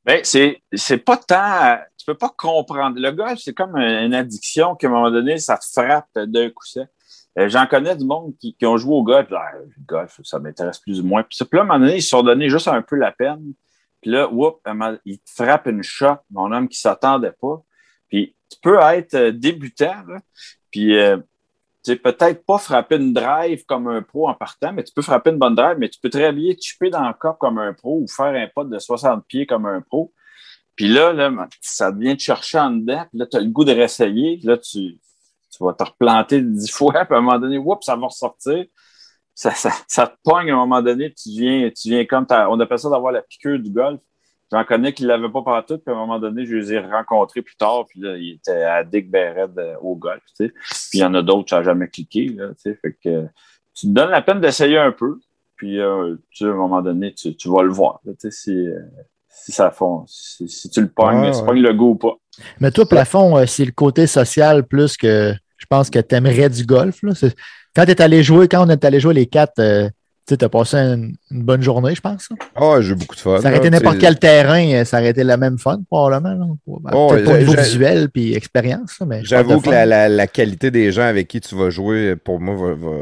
Ben, c'est, c'est pas tant. Tu peux pas comprendre. Le golf, c'est comme une addiction qu'à un moment donné, ça te frappe d'un coup sec. euh, j'en connais du monde qui, ont joué au golf. Là, le golf, ça m'intéresse plus ou moins. Puis, là, à un moment donné, ils se sont donné juste un peu la peine. Puis là, whoop, il te frappe une shot, mon homme qui ne s'attendait pas. Puis tu peux être euh, débutant, puis euh, tu sais, peut-être pas frapper une drive comme un pro en partant, mais tu peux frapper une bonne drive, mais tu peux très bien chipper dans le corps comme un pro ou faire un pot de 60 pieds comme un pro. Puis là, là ça devient de chercher en dedans, puis là, tu as le goût de réessayer. Là, tu, tu vas te replanter dix fois, puis à un moment donné, whoop, ça va ressortir. Ça, ça, ça, te pogne à un moment donné, tu viens, tu viens comme on appelle ça d'avoir la piqûre du golf. J'en connais qui ne l'avaient pas partout, puis à un moment donné, je les ai rencontrés plus tard, puis là, il était à Dick euh, au golf, tu sais. Puis il y en a d'autres, ça n'a jamais cliqué, là, tu sais. Fait que tu te donnes la peine d'essayer un peu, puis euh, tu, à un moment donné, tu, tu vas le voir, tu sais, si, euh, si ça fond, si, si, tu le pognes, ouais, si tu pognes le goût ou pas. Mais toi, plafond, c'est le côté social plus que je pense que tu aimerais du golf, là. Quand tu es allé jouer, quand on est allé jouer les quatre, tu as passé une, une, bonne journée, je pense. Ah, oh, j'ai eu beaucoup de fun. Ça aurait été n'importe quel terrain, euh, ça aurait été la même fun, probablement. Oh, pour niveau visuel puis expérience. J'avoue que la, la, la, qualité des gens avec qui tu vas jouer, pour moi, va, va,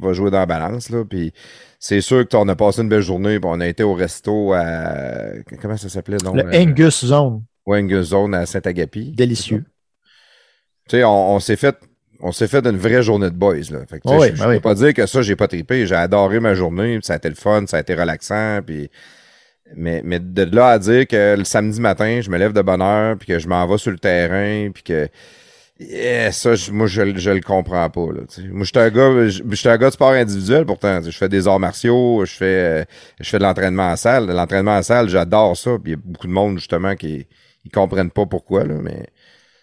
va jouer dans la balance. Là, puis c'est sûr que on a passé une belle journée. on a été au resto à. Comment ça s'appelait? donc Le Angus Zone. Oui, Angus Zone à Saint-Agapi. Délicieux. Tu sais, on, on s'est fait on s'est fait une vraie journée de boys. Là. Fait que, oui, je, oui. peux pas dire que ça, j'ai pas trippé. J'ai adoré ma journée. Ça a été le fun, ça a été relaxant. Puis... Mais, mais de là à dire que le samedi matin, je me lève de bonne heure, puis que je m'en vais sur le terrain, puis que. Yeah, ça, je, moi, je, je le comprends pas. Là, moi, je suis un gars, je, un gars de sport individuel pourtant. Je fais des arts martiaux, je fais, je fais de l'entraînement en salle. L'entraînement en salle, j'adore ça. Puis il y a beaucoup de monde, justement, qui ils comprennent pas pourquoi. Là, mais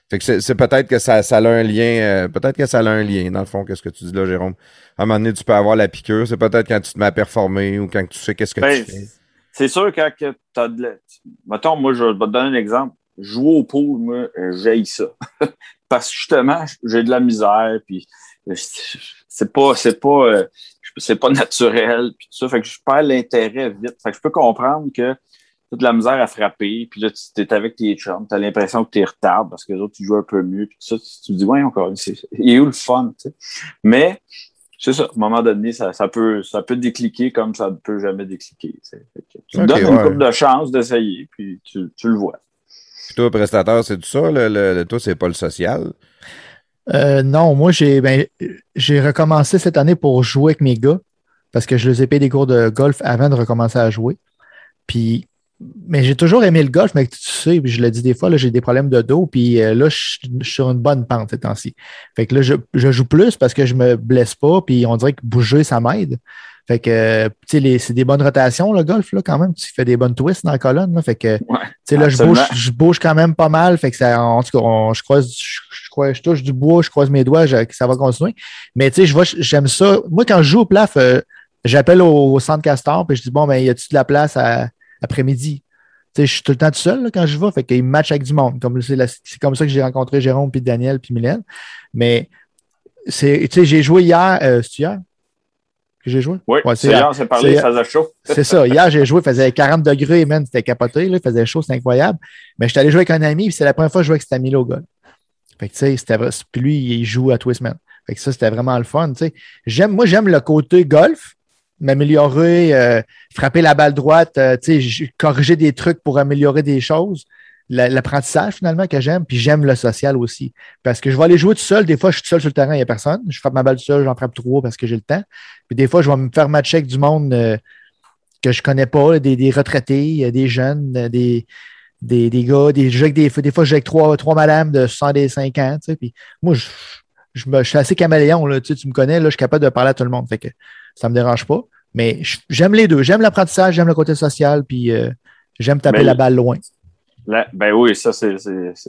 fait que c'est peut-être que ça, ça a un lien, euh, peut-être que ça a un lien, dans le fond, qu'est-ce que tu dis là, Jérôme? À un moment donné, tu peux avoir la piqûre. C'est peut-être quand tu te mets à performer ou quand tu sais qu'est-ce que ben, tu fais. C'est sûr quand tu as de la... Mettons, moi, je vais te donner un exemple. Jouer au pool, moi, j'aille ça. Parce que justement, j'ai de la misère, puis c'est pas, c'est pas, euh, c'est pas naturel, puis tout ça. Fait que je perds l'intérêt vite. Fait que je peux comprendre que t'as de la misère à frapper, puis là, tu es avec tes chums, tu as l'impression que tu es retard parce que les autres, tu jouent un peu mieux, puis tout ça, tu te dis, ouais, encore, il est où le fun, tu sais? Mais, c'est ça, à un moment donné, ça, ça, peut, ça peut décliquer comme ça ne peut jamais décliquer. Tu, sais. tu okay, donnes ouais. une couple de chance d'essayer, puis tu, tu, le vois. Puis toi, prestataire, c'est tout ça? Le, le, le toi, c'est pas le social? Euh, non, moi, j'ai ben, j'ai recommencé cette année pour jouer avec mes gars parce que je les ai payé des cours de golf avant de recommencer à jouer. Puis mais j'ai toujours aimé le golf, mais tu sais, je le dis des fois, j'ai des problèmes de dos, puis euh, là, je, je, suis sur une bonne pente ces temps-ci. Fait que là, je, je, joue plus parce que je me blesse pas, puis on dirait que bouger, ça m'aide. Fait que, tu sais, c'est des bonnes rotations, le golf, là, quand même. Tu fais des bonnes twists dans la colonne, là. Fait que, tu sais, là, je bouge, je bouge quand même pas mal. Fait que ça, en tout cas, on, je croise, je, je, je, touche du bois, je croise mes doigts, ça va continuer. Mais, tu sais, je vois, j'aime ça. Moi, quand je joue au plaf, euh, j'appelle au, au, centre Castor, puis je dis, bon, ben, y a-tu de la place à, après-midi. Je suis tout le temps tout seul là, quand je vais, fait qu'il me match avec du monde. Comme c'est comme ça que j'ai rencontré Jérôme, puis Daniel, puis Mylène. Mais c'est, j'ai joué hier. Euh, c'est hier? Que j'ai joué? Oui, ouais, c'est hier, c'est parlé, ça faisait chaud. c'est ça. Hier, j'ai joué, il faisait 40 degrés, man, c'était capoté, il faisait chaud, c'était incroyable. Mais je suis allé jouer avec un ami, puis c'est la première fois que je jouais avec cet ami-là au golf. Fait que, tu sais, c'était Puis lui, il joue à tous les semaines. Fait que ça, c'était vraiment le fun, tu sais. J'aime, moi, j'aime le côté golf, m'améliorer, euh, frapper la balle droite, euh, corriger des trucs pour améliorer des choses. L'apprentissage, finalement, que j'aime, puis j'aime le social aussi. Parce que je vais aller jouer tout seul. Des fois, je suis tout seul sur le terrain, il n'y a personne. Je frappe ma balle tout seul, j'en frappe trois parce que j'ai le temps. Puis des fois, je vais me faire matcher avec du monde euh, que je connais pas, des, retraités, des jeunes, des, des, des gars, des, des, fois, je joue avec trois, trois madames de 65 ans. Puis moi, je, me, je suis assez caméléon. Là, tu, tu me connais, là, je suis capable de parler à tout le monde. Fait que ça me dérange pas. Mais j'aime les deux. J'aime l'apprentissage, j'aime le côté social, puis euh, j'aime taper Mais, la balle loin. Là, ben oui, ça, c'est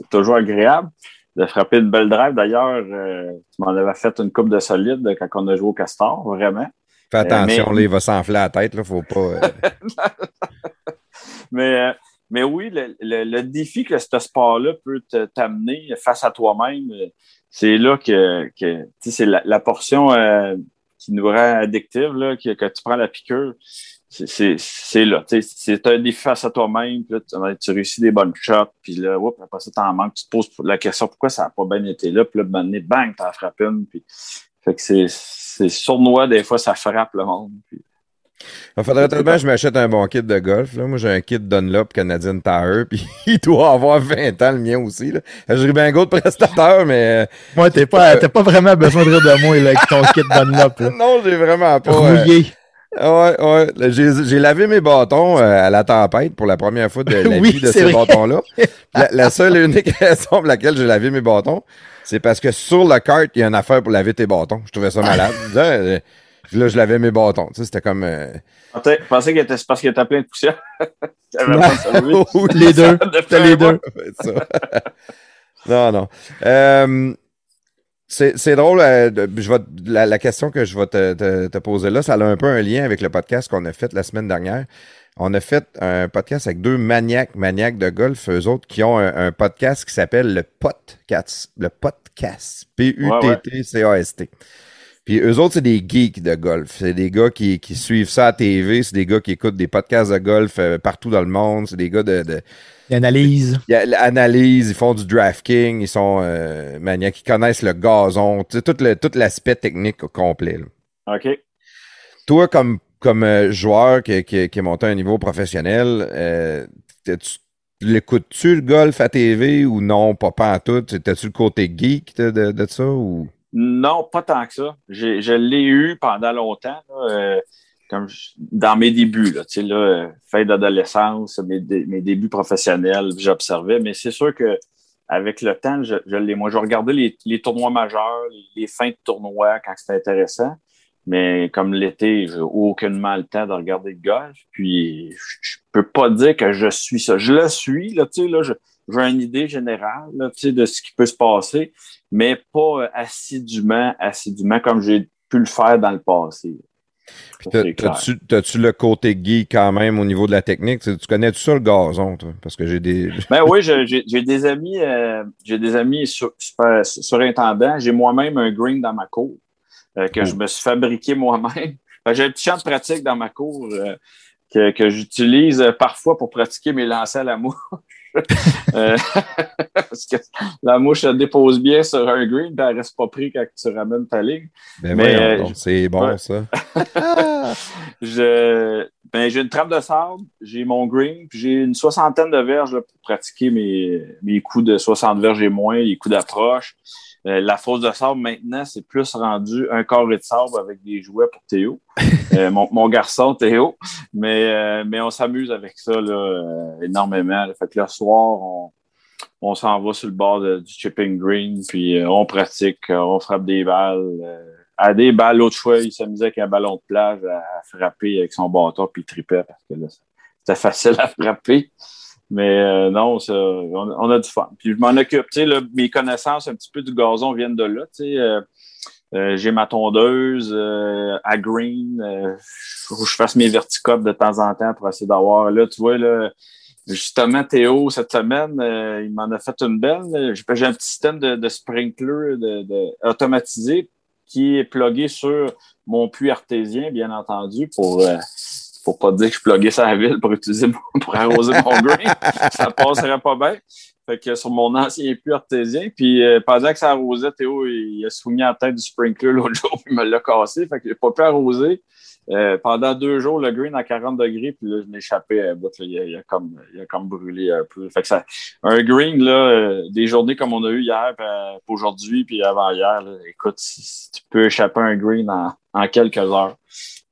toujours agréable de frapper une belle drive. D'ailleurs, euh, tu m'en avais fait une coupe de solide quand on a joué au Castor, vraiment. Fais attention, euh, mais... là, il va s'enfler la tête, là, faut pas. Euh, mais, mais oui, le, le, le, défi que ce sport-là peut t'amener face à toi-même, c'est là que, que c'est la, la, portion qui nous rend addictive, là, que, tu prends la piqûre, c'est là. C'est un défi face à toi-même. Tu, tu réussis des bonnes shots, puis là, oups, après ça, t'en manques. Tu te poses la question pourquoi ça n'a pas bien été là. Puis là, bang, t'en frappes une. Puis, Fait que c'est, sournois, des fois, ça frappe le monde. Il faudrait tellement que je m'achète un bon kit de golf. Là. Moi, j'ai un kit Dunlop Canadian Tire, puis il doit avoir 20 ans, le mien aussi. Là. J'ai bien de prestateur, mais Moi, t'es pas, t'as pas vraiment besoin de rire de moi là, avec ton kit Dunlop. euh, Là. non, j'ai vraiment pas. euh, Rouillé. Ouais, ouais. Là, J'ai, lavé mes bâtons euh, à la tempête pour la première fois de la Oui, vie de ces bâtons-là. La, la seule et unique raison pour laquelle j'ai lavé mes bâtons, c'est parce que sur le kart, il y a une affaire pour laver tes bâtons. Je trouvais ça malade. Euh, là, je lavais mes bâtons. Tu sais, c'était comme. euh, Je pensais- je pensais était c'est parce qu'il était plein de poussière. Les deux. De T'as les deux. non, non. Euh, c'est c'est drôle. euh, je vais, la, la question que je vais te, te- te poser là, ça a un peu un lien avec le podcast qu'on a fait la semaine dernière. On a fait un podcast avec deux maniaques, maniaques de golf, eux autres, qui ont un, un podcast qui s'appelle le Podcast. Le Podcast. P-U-T-T-C-A-S-T. Puis eux autres, c'est des geeks de golf. C'est des gars qui, qui suivent ça à TV. C'est des gars qui écoutent des podcasts de golf euh, partout dans le monde. C'est des gars de, de, Il analyse. ils analysent, ils font du drafting, ils sont euh, maniaques, ils connaissent le gazon, tu sais, tout le- tout l'aspect technique au complet. là. OK. Toi, comme, comme euh, joueur qui, qui, qui est monté à un niveau professionnel, euh, t'as-tu- l'écoutes-tu le golf à TV ou non, pas, pas en tout? T'as-tu le côté geek de, de, de ça? Ou... Non, pas tant que ça. Je l'ai eu pendant longtemps, là, euh, comme je- dans mes débuts, là, tu sais, là, euh, fin d'adolescence, mes, dé- mes débuts professionnels, j'observais, mais c'est sûr que avec le temps, je, je l'ai. Moi, je regardais les, tournois majeurs, les, les fins de tournois quand c'était intéressant, mais comme l'été, j'ai aucunement le temps de regarder le golf. Puis, je, je peux pas dire que je suis ça. Je le suis, là, tu sais, là, je- j'ai une idée générale, là, de ce qui peut se passer mais pas euh, assidûment, assidûment comme j'ai pu le faire dans le passé. T'as-tu le côté geek quand même au niveau de la technique? Tu, tu connais tout ça le gazon, toi? Parce que j'ai des. Ben oui, j'ai des amis, euh, j'ai des amis sur, super- surintendants. J'ai moi-même un green dans ma cour euh, que Oh. je me suis fabriqué moi-même. Ben, j'ai un petit champ de pratique dans ma cour euh, que, que j'utilise parfois pour pratiquer mes lancers à la mouche. Euh, parce que la mouche se dépose bien sur un green, puis elle reste pas pris quand tu ramènes ta ligne. Ben Mais, euh, c'est bon, ouais. ça. Je, ben, j'ai une trappe de sable, j'ai mon green, puis j'ai une soixantaine de verges là, pour pratiquer mes, mes coups de 60 verges et moins, les coups d'approche. Euh, la fosse de sable, maintenant, c'est plus rendu un carré de sable avec des jouets pour Théo, Euh, mon, mon garçon Théo. Mais, euh, mais on s'amuse avec ça là, euh, énormément. là. Fait que le soir, on, on s'en va sur le bord de- du chipping green, puis euh, on pratique, on frappe des balles. euh, à des balles, l'autre fois, il s'amusait avec un ballon de plage à, à frapper avec son bâton, puis il tripait parce que là, c'était facile à frapper. Mais euh, non, on, on a du fun. Puis je m'en occupe. Tu sais, là, mes connaissances un petit peu du gazon viennent de là. Euh, euh, j'ai ma tondeuse euh, à green. Euh, faut que je fasse mes verticopes de temps en temps pour essayer d'avoir. Là, tu vois, là, justement, Théo, cette semaine, euh, il m'en a fait une belle. J'ai un petit système de, de sprinkler de, de- automatisé qui est plugué sur mon puits artésien, bien entendu, pour pour pas dire que je pluguais ça à la ville pour utiliser mon- pour arroser mon green. ça passerait pas bien. Fait que sur mon ancien puits artésien, puis euh, pendant que ça arrosait, Théo, il, a soigné la tête du sprinkler l'autre jour, puis il me l'a cassé. Fait que j'ai pas pu arroser. Euh, pendant deux jours, le green à 40 degrés, puis là, je échappé à bout. Il, a, il a comme, il a comme brûlé un peu. Fait que ça, un green, là, euh, des journées comme on a eu hier, puis, puis aujourd'hui, puis avant-hier, là, écoute, si, si tu peux échapper un green en, en quelques heures.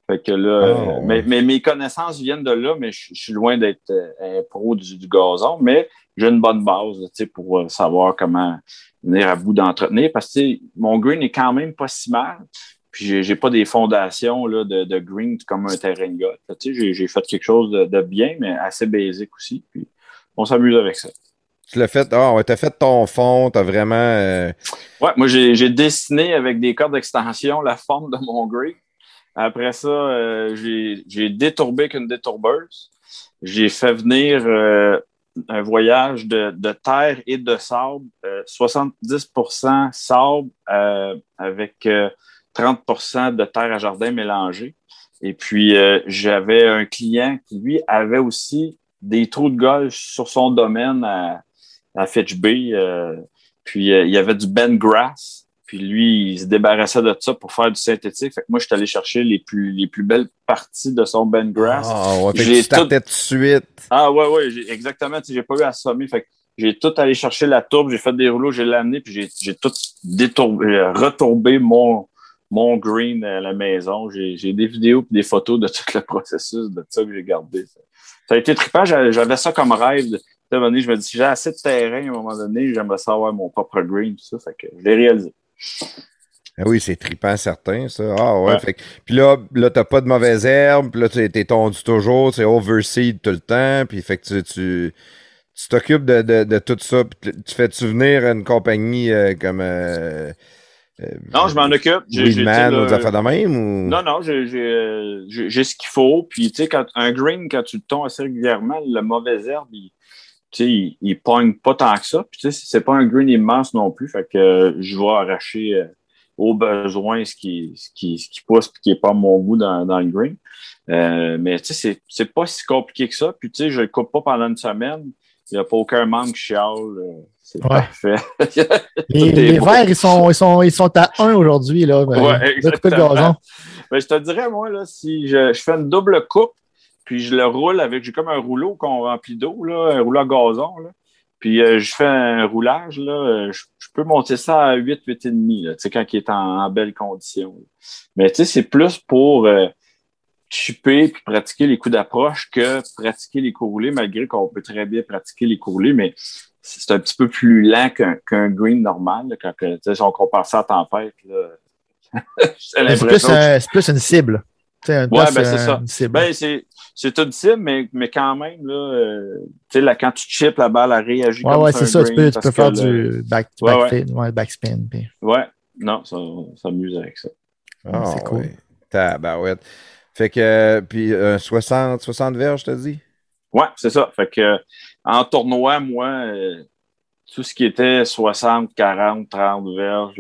Fait que là, Ah, euh, ouais. mais, mais mes connaissances viennent de là, mais je, je suis loin d'être euh, un pro du, du gazon, mais j'ai une bonne base pour euh, savoir comment venir à bout d'entretenir parce que mon green est quand même pas si mal. Puis j'ai, pas des fondations là, de, de green comme un terrain de j'ai, fait quelque chose de, de bien, mais assez basique aussi. Puis on s'amuse avec ça. Tu l'as fait, ah ouais, t'as fait ton fond, t'as vraiment. euh, Ouais, moi j'ai, j'ai dessiné avec des cordes d'extension la forme de mon green. Après ça, euh, j'ai, détourbé avec une détourbeuse. J'ai fait venir euh, un voyage de, terre et de sable, euh, 70% sable euh, avec euh, 30% de terre à jardin mélangée. Et puis, j'avais un client qui, lui, avait aussi des trous de golf sur son domaine à, à Fitch Bay. puis, il y avait du Ben Grass. Puis lui, il se débarrassait de ça pour faire du synthétique. Fait que moi, je suis allé chercher les plus, les plus belles parties de son Ben Grass. Ah, ouais, fait que tu tout de suite. Ah, ouais, ouais, exactement. J'ai pas eu à sommer. Fait que j'ai tout allé chercher la tourbe, j'ai fait des rouleaux, j'ai l'amené, puis j'ai tout détourbé, retourbé mon, mon green à la maison. J'ai des vidéos et des photos de tout le processus de ça que j'ai gardé. Ça. a été trippant. J'avais ça comme rêve. De, donné, je me dis, si j'ai assez de terrain à un moment donné, j'aimerais savoir mon propre green. Tout ça, fait que je l'ai réalisé. Ah oui, c'est trippant certain, ça. Ah ouais. Fait, puis là, là t'as pas de mauvaises herbes, puis là, tu es tondu toujours, c'est overseed tout le temps, puis fait que tu, tu, t'occupes de, de, de, tout ça, puis tu fais-tu venir une compagnie euh, comme... Euh, euh, non, je m'en occupe. J'ai man ou affaires de même? Ou... Non, non, j'ai ce qu'il faut. Puis, tu sais, quand un green, quand tu le tons assez régulièrement, le mauvais herbe, il, tu sais, il, il pogne pas tant que ça. Puis, tu sais, c'est pas un green immense non plus. Fait que je vais arracher au besoin ce qui, ce qui, ce qui pousse et qui n'est pas mon goût dans, dans le green. Euh, mais tu sais, c'est pas si compliqué que ça. Puis tu sais, je ne le coupe pas pendant une semaine. Il n'y a pas aucun membre qui chiale. Euh, c'est parfait. les, les verres, ils sont, ils, sont, ils sont à 1 aujourd'hui. Là, ouais, exactement. Ben, je te dirais, moi, là, si je, je, fais une double coupe, puis je le roule avec, j'ai comme un rouleau qu'on remplit d'eau, un rouleau à gazon. Là. Puis euh, je fais un roulage, là, euh, je, peux monter ça à 8, 8,5, tu sais, quand il est en, belle condition. Mais tu sais, c'est plus pour euh, chipper puis pratiquer les coups d'approche que pratiquer les courroulés, malgré qu'on peut très bien pratiquer les courroulés, mais c'est un petit peu plus lent qu'un green normal, là, quand si on compare ça à tempête. c'est plus, plus, une cible. ouais, ben c'est ça. Ben, c'est c'est tout cible, mais, mais quand même, là, euh, tu sais, quand tu chips, la balle, elle réagit ouais, comme ouais, c'est ça. Tu peux, tu peux faire du back, ouais, ouais. backspin. Puis... Ouais, non, ça s'amuse avec ça. Ah, c'est cool. Ouais. Fait que, puis 60, 60 verges, je te dis? Ouais, c'est ça. Fait que, en tournoi, moi, euh, tout ce qui était 60, 40, 30 verges,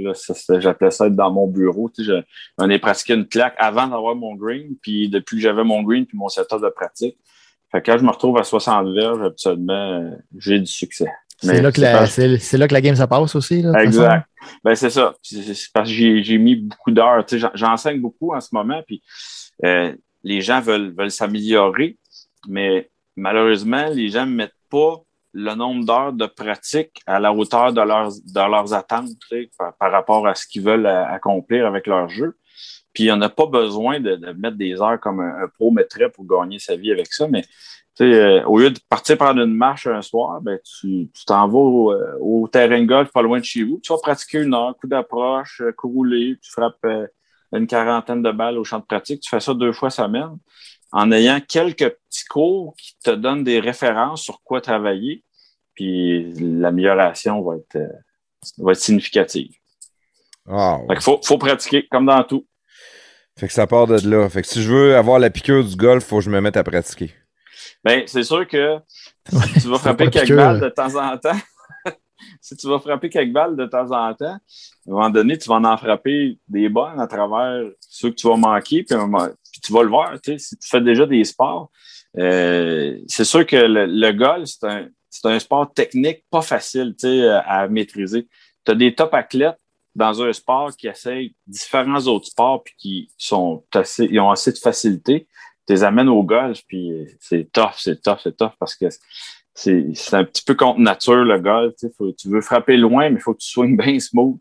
j'appelais ça être dans mon bureau. J'en ai pratiqué une claque avant d'avoir mon green, puis depuis que j'avais mon green puis mon setup de pratique. Fait que quand je me retrouve à 60 verges, absolument, j'ai du succès. C'est là, que la, c'est, là que la game se passe aussi. Là, exact. Ben, c'est ça. C'est, parce que j'ai, j'ai mis beaucoup d'heures. J'enseigne beaucoup en ce moment, puis euh, les gens veulent, veulent s'améliorer, mais malheureusement, les gens ne mettent pas le nombre d'heures de pratique à la hauteur de leurs, de leurs attentes par, rapport à ce qu'ils veulent accomplir avec leur jeu. Puis il n'y en a pas besoin de, mettre des heures comme un, pro mettrait pour gagner sa vie avec ça, mais euh, au lieu de partir prendre une marche un soir, ben, tu, t'en vas au, euh, au, terrain de golf pas loin de chez vous. Tu vas pratiquer une heure, coup d'approche, euh, coup tu frappes une quarantaine de balles au champ de pratique. Tu fais ça deux fois semaine en ayant quelques petits cours qui te donnent des références sur quoi travailler, puis l'amélioration va être, euh, va être significative. Il faut, faut pratiquer, comme dans tout. Fait que ça part de là. Fait que si je veux avoir la piqûre du golf, il faut que je me mette à pratiquer. Bien, c'est sûr que si tu vas frapper quelques balles de temps en temps, si tu vas frapper quelques balles de temps en temps, à un moment donné, tu vas en frapper des bonnes à travers ceux que tu vas manquer, puis tu vas le voir, tu sais, si tu fais déjà des sports, euh, c'est sûr que le, golf, c'est un, un, sport technique pas facile tu sais, à maîtriser. Tu as des top athlètes dans un sport qui essayent différents autres sports puis qui sont assez, ils ont assez de facilité. Tu les amènes au golf, puis c'est tough, c'est tough, c'est tough parce que c'est un petit peu contre nature le golf. tu veux frapper loin, mais il faut que tu swings bien smooth.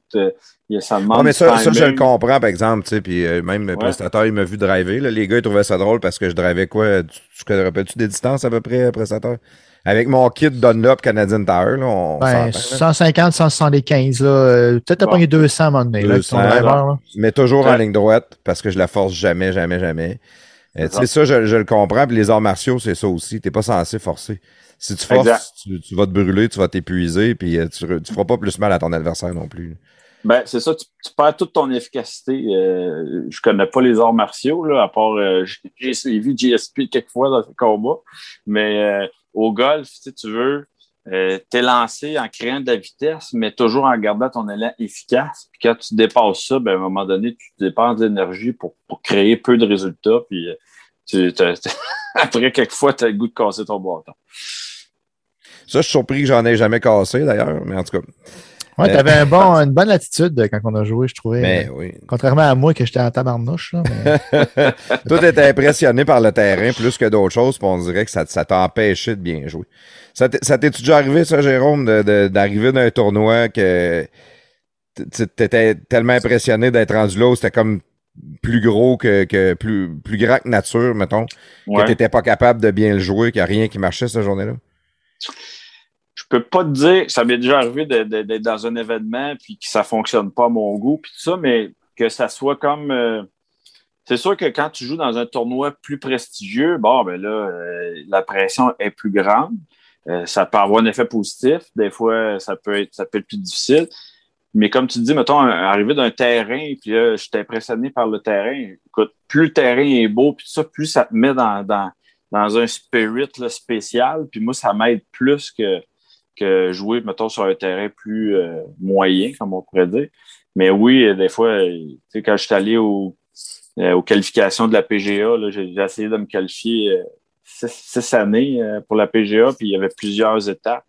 Euh, ça demande. mais ça, ça, je le comprends, par exemple. Puis euh, même le prestataire, il m'a vu driver. Là. Les gars, ils trouvaient ça drôle parce que je drivais quoi? Tu, te rappelles-tu des distances à peu près, prestataire? Avec mon kit Dunlop Canadian Tire, là, on ben, 150, 175, là. Euh, peut-être bon. pogné 200 à un moment donné, 200, là, driver, là. Mais toujours en ligne droite, parce que je la force jamais, jamais, jamais. Tu sais, ça, je, je, le comprends. Puis les arts martiaux, c'est ça aussi. T'es pas censé forcer. Si tu forces, tu, vas te brûler, tu vas t'épuiser, puis euh, tu, tu feras pas plus mal à ton adversaire non plus. Ben, c'est ça, tu, perds toute ton efficacité. Euh, je connais pas les arts martiaux, là, à part euh, j'ai suivi GSP quelquefois dans ce combat. Mais euh, au golf, si tu veux, euh, t'es lancé en créant de la vitesse, mais toujours en gardant ton élan efficace. Puis quand tu dépasses ça, ben, à un moment donné, tu dépenses de l'énergie pour, créer peu de résultats. Puis après, quelquefois, tu as le goût de casser ton bâton. Ça, je suis surpris que j'en ai jamais cassé, d'ailleurs, mais en tout cas. Ouais, t'avais un bon, une bonne attitude quand on a joué, je trouvais. Mais oui. Contrairement à moi, que j'étais en tabarnouche. Là, mais... Tout était impressionné par le terrain plus que d'autres choses, puis on dirait que ça, ça t'a empêché de bien jouer. Ça t'est- déjà arrivé, ça, Jérôme, d'arriver d'un tournoi que t'étais tellement impressionné d'être rendu là où c'était comme plus gros que, que plus, plus grand que nature, mettons, Ouais. que t'étais pas capable de bien le jouer, qu'il n'y a rien qui marchait cette journée-là? Je peux pas te dire, ça m'est déjà arrivé d'être dans un événement puis que ça fonctionne pas à mon goût puis tout ça, mais que ça soit comme euh, c'est sûr que quand tu joues dans un tournoi plus prestigieux, bon ben là euh, la pression est plus grande. Euh, ça peut avoir un effet positif, des fois ça peut être ça peut être plus difficile. Mais comme tu dis, mettons, arriver d'un terrain, puis là, je suis impressionné par le terrain. Écoute, plus le terrain est beau, puis ça, plus ça te met dans, dans, dans un spirit là, spécial. Puis moi, ça m'aide plus que, que jouer, mettons, sur un terrain plus euh, moyen, comme on pourrait dire. Mais oui, des fois, euh, tu sais, quand je suis allé euh, aux qualifications de la PGA, j'ai essayé de me qualifier euh, six, années pour la PGA, puis il y avait plusieurs étapes.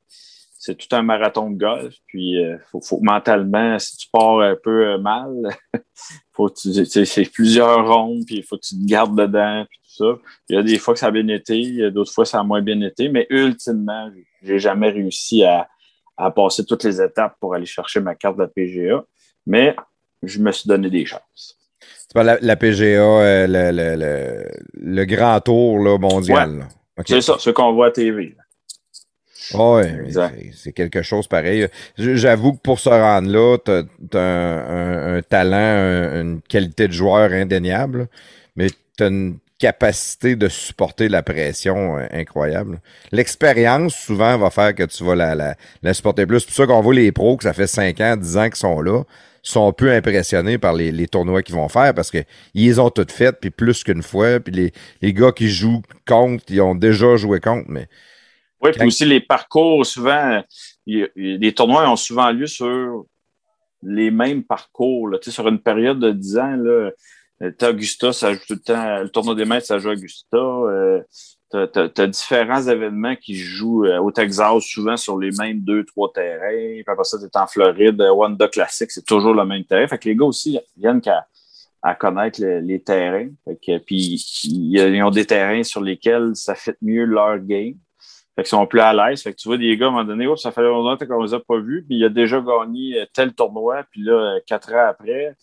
C'est tout un marathon de golf, puis faut, faut mentalement, si tu pars un peu mal, faut c'est plusieurs rondes, puis il faut que tu te gardes dedans, ça. Il y a des fois que ça a bien été, il y a d'autres fois que ça a moins bien été, mais ultimement, j'ai jamais réussi à, à passer toutes les étapes pour aller chercher ma carte de la PGA, mais je me suis donné des chances. C'est pas la, la PGA, euh, le, le, le, le grand tour là, mondial. C'est ça, ce qu'on voit à TV. là. Oui, c'est quelque chose pareil. J'avoue que pour se rendre là, t'as as un, un- un talent, un- une qualité de joueur indéniable, mais t'as une capacité de supporter la pression euh, incroyable. L'expérience, souvent, va faire que tu vas la, la, la supporter plus. C'est pour ça qu'on voit les pros, que ça fait 5 ans, 10 ans qu'ils sont là, sont peu impressionnés par les, les tournois qu'ils vont faire parce que ils les ont toutes faites, puis plus qu'une fois. Puis les, les gars qui jouent contre, ils ont déjà joué contre, mais Oui, puis aussi les parcours, souvent, y y les tournois ont souvent lieu sur les mêmes parcours. Là. Sur une période de 10 ans, là, Augusta, ça joue tout le temps. Le tournoi des maîtres, ça joue Augusta. Euh, t'as, différents événements qui jouent euh, au Texas, souvent sur les mêmes deux, trois terrains. Puis après ça, t'es en Floride, euh, Wanda Classic, c'est toujours le même terrain. Fait que les gars aussi viennent qu'à à connaître le- les terrains. Fait que, puis ils, ont des terrains sur lesquels ça fait mieux leur game. Fait qu'ils sont plus à l'aise. Fait que tu vois des gars, à un moment donné, Oups, ça fait longtemps qu'on les a pas vus, puis il a déjà gagné euh, tel tournoi, puis là, euh, quatre ans après,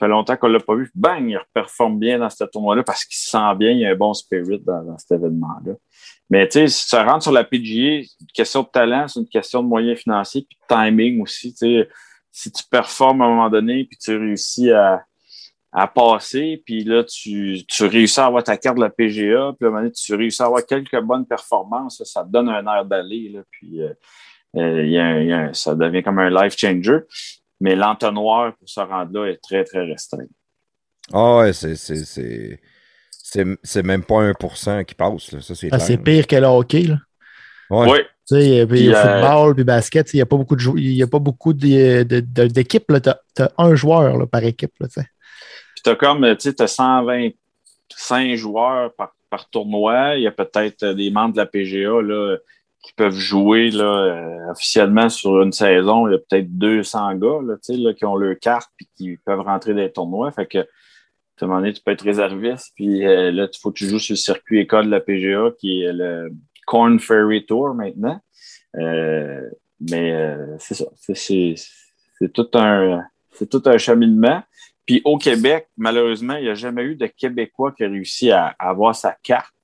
ça fait longtemps qu'on l'a pas vu. Bang, il performe bien dans ce tournoi-là parce qu'il se sent bien, il y a un bon spirit dans, cet événement-là. Mais tu sais, si tu rentres sur la PGA, c'est une question de talent, c'est une question de moyens financiers, puis de timing aussi. Tu sais, si tu performes à un moment donné, puis tu réussis à, passer, puis là, tu, réussis à avoir ta carte de la PGA, puis à un moment donné, tu réussis à avoir quelques bonnes performances, ça, te donne un air d'aller, là, puis euh, euh, ça devient comme un life changer. Mais l'entonnoir pour se rendre là est très, très restreint. Ah ouais, c'est, c'est, c'est, c'est, c'est même pas 1% qui passe, là. Ça, c'est Ah, pire que le hockey. Là. Ouais. Oui, Tu sais, puis Puis, au euh, football, puis basket, tu il n'y a pas beaucoup de jou- il y a pas beaucoup de- de- de- d'équipes. Tu as, un joueur là, par équipe. Là, tu sais. Puis t'as comme, tu sais, t'as 125 joueurs par, par tournoi. Il y a peut-être euh, des membres de la PGA là, qui peuvent jouer là, euh, officiellement sur une saison. Il y a peut-être 200 gars là, là, qui ont leur carte et qui peuvent rentrer dans les tournois. Fait que, à un moment tu peux être réserviste. Puis euh, là, il faut que tu joues sur le circuit école de la PGA qui est le Corn Ferry Tour maintenant. Euh, mais euh, c'est ça. C'est- tout un c'est tout un cheminement. Puis au Québec, malheureusement, il n'y a jamais eu de Québécois qui a réussi à avoir sa carte.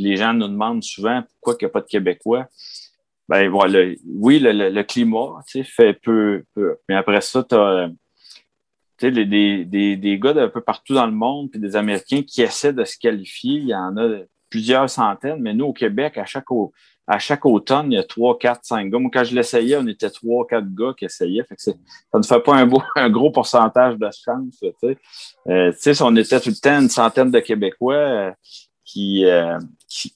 Les gens nous demandent souvent pourquoi il n'y a pas de Québécois. Ben voilà, oui, le, le- le climat tu sais, fait peu, peu. Mais après ça, tu as des, des, des, gars d'un peu partout dans le monde, puis des Américains qui essaient de se qualifier. Il y en a plusieurs centaines, mais nous, au Québec, à chaque, à chaque automne, il y a trois, quatre, cinq gars. Moi, quand je l'essayais, on était trois, quatre gars qui essayaient. Ça ne fait pas un, beau, un gros pourcentage de chance. Tu sais. Euh, si on était tout le temps une centaine de Québécois euh, qui, euh,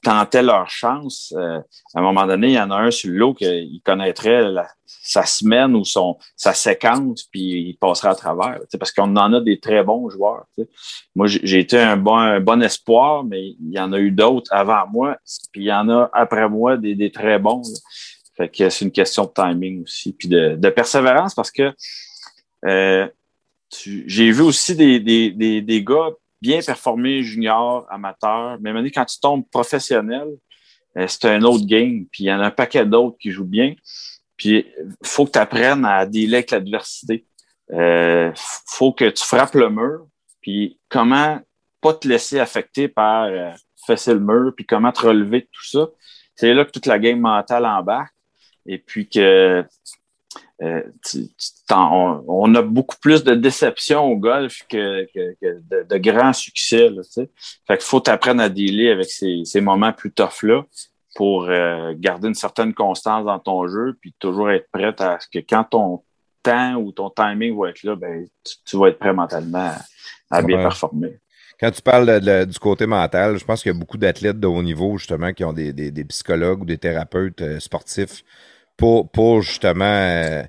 tentaient leur chance, euh, à un moment donné, il y en a un sur le lot qui connaîtrait sa semaine ou son, sa séquence, puis il passerait à travers. Parce qu'on en a des très bons joueurs. Moi, j'ai été un bon, bon espoir, mais il y en a eu d'autres avant moi, puis il y en a après moi des, des très bons. Fait que c'est une question de timing aussi, puis de, de persévérance parce que euh, j'ai vu aussi des, des, des, des, gars bien performer junior, amateur, mais maintenant, quand tu tombes professionnel, euh, c'est un autre game. Puis il y en a un paquet d'autres qui jouent bien. Puis il faut que tu apprennes à dealer avec l'adversité. Euh, faut que tu frappes le mur. Puis comment pas te laisser affecter par euh, fesser le mur, puis comment te relever de tout ça. C'est là que toute la game mentale embarque. Et puis que euh, on, a beaucoup plus de déception au golf que, de, grands succès. Là, fait qu'il faut t'apprendre à dealer avec ces, moments plus tough-là pour euh, garder une certaine constance dans ton jeu, puis toujours être prêt à ce que quand ton temps ou ton timing va être là, ben, tu, vas être prêt mentalement à, bien performer. Quand tu parles du côté mental, je pense qu'il y a beaucoup d'athlètes de haut niveau, justement, qui ont des, psychologues ou des thérapeutes euh, sportifs pour, pour justement euh,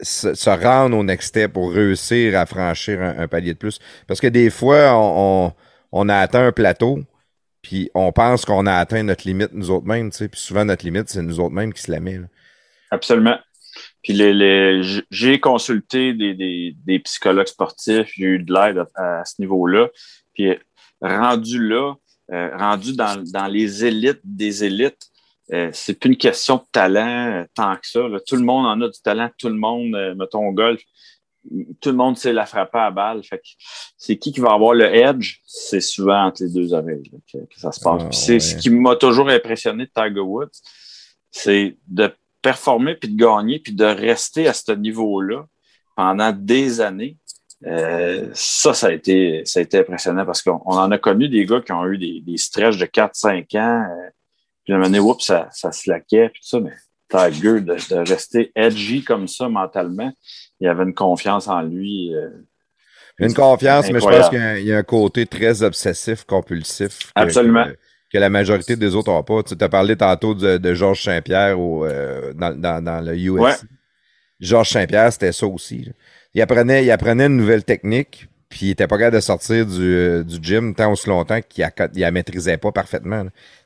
se, rendre au next step, pour réussir à franchir un, palier de plus. Parce que des fois, on, on, a atteint un plateau, puis on pense qu'on a atteint notre limite nous autres mêmes, tu sais. Puis souvent, notre limite, c'est nous autres mêmes qui se la met. Absolument. Puis les, les j'ai consulté des, des, des, psychologues sportifs, j'ai eu de l'aide à, ce niveau-là. Puis rendu là, euh, rendu dans, dans les élites des élites, euh, c'est plus une question de talent euh, tant que ça. Tout le monde en a du talent, tout le monde, euh, mettons au golf, tout le monde sait la frapper à balle. Fait c'est qui qui va avoir le edge? C'est souvent entre les deux oreilles que, ça se passe. Ah, c'est ce qui m'a toujours impressionné de Tiger Woods, c'est de performer puis de gagner puis de rester à ce niveau-là pendant des années. ça, ça a été, ça a été impressionnant parce qu'on en a connu des gars qui ont eu des, des stretches de 4-5 ans. Puis à un moment donné, oups, ça, ça se laquait, puis tout ça, mais Tiger, de, de rester edgy comme ça mentalement, il y avait une confiance en lui. Euh, une confiance, mais je pense qu'il y, a un côté très obsessif, compulsif. Absolument. Que, la majorité des autres n'ont pas. Tu as parlé tantôt de, de Georges Saint-Pierre euh, dans, dans, dans, le UFC. Georges Saint-Pierre, c'était ça aussi. Il apprenait, il apprenait une nouvelle technique, puis il était pas capable de sortir du, euh, du gym tant aussi longtemps qu'il la maîtrisait pas parfaitement.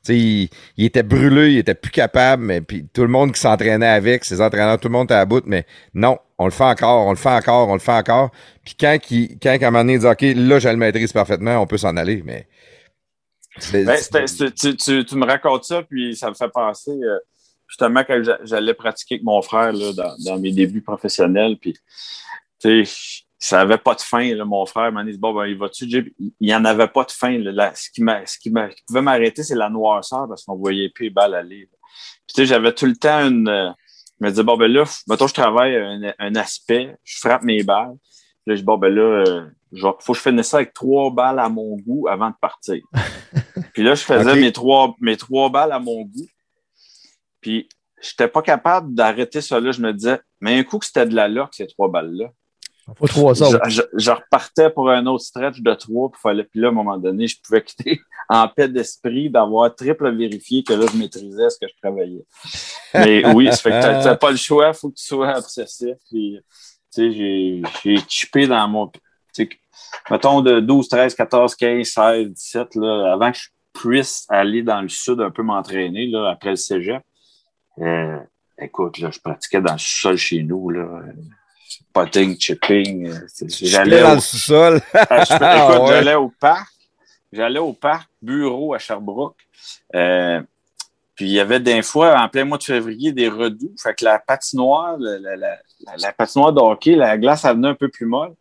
Il, il, était brûlé, il était plus capable, mais puis tout le monde qui s'entraînait avec, ses entraîneurs, tout le monde était à bout, mais non, on le fait encore, on le fait encore, on le fait encore. Puis quand, qui, quand à un moment donné, il dit OK, là, je le maîtrise parfaitement, on peut s'en aller, mais. Ben, tu, tu, tu, me racontes ça, puis ça me fait penser euh, justement quand j'allais pratiquer avec mon frère là, dans, dans mes débuts professionnels, puis tu sais ça n'avait pas de fin. Là, mon frère m'a dit Bon, ben, il va-tu, Il n'y en avait pas de fin. Là. ce, qui ce qui, pouvait m'arrêter, c'est la noirceur parce qu'on voyait plus les balles aller. Puis, tu sais, j'avais tout le temps une. Euh, je me disais Bon, ben là, mettons, je travaille un, un aspect, je frappe mes balles. Là, je dis Bon, ben là, il euh, faut que je finisse ça avec trois balles à mon goût avant de partir. puis là, je faisais mes, trois, mes trois balles à mon goût. Puis, je n'étais pas capable d'arrêter ça là. Je me disais, mais un coup que c'était de la loque, ces trois balles-là. Trois Je, repartais pour un autre stretch de trois, puis, fallait, puis là, à un moment donné, je pouvais quitter en paix d'esprit d'avoir triple vérifié que là, je maîtrisais ce que je travaillais. Mais oui, ça fait que tu n'as pas le choix, il faut que tu sois obsessif. Puis, tu sais, j'ai chippé dans mon. Mettons de 12, 13, 14, 15, 16, 17, là, avant que je puisse aller dans le sud un peu m'entraîner, là, après le cégep. Euh, écoute, là, je pratiquais dans le sol chez nous, là potting, chipping. Euh, j'allais le sous-sol. Ah, écoute, j'allais au parc. J'allais au parc bureau à Sherbrooke. Euh, puis il y avait des fois, en plein mois de février, des redoux. Fait que la patinoire, la, la, la, patinoire de hockey, la glace, elle venait un peu plus molle.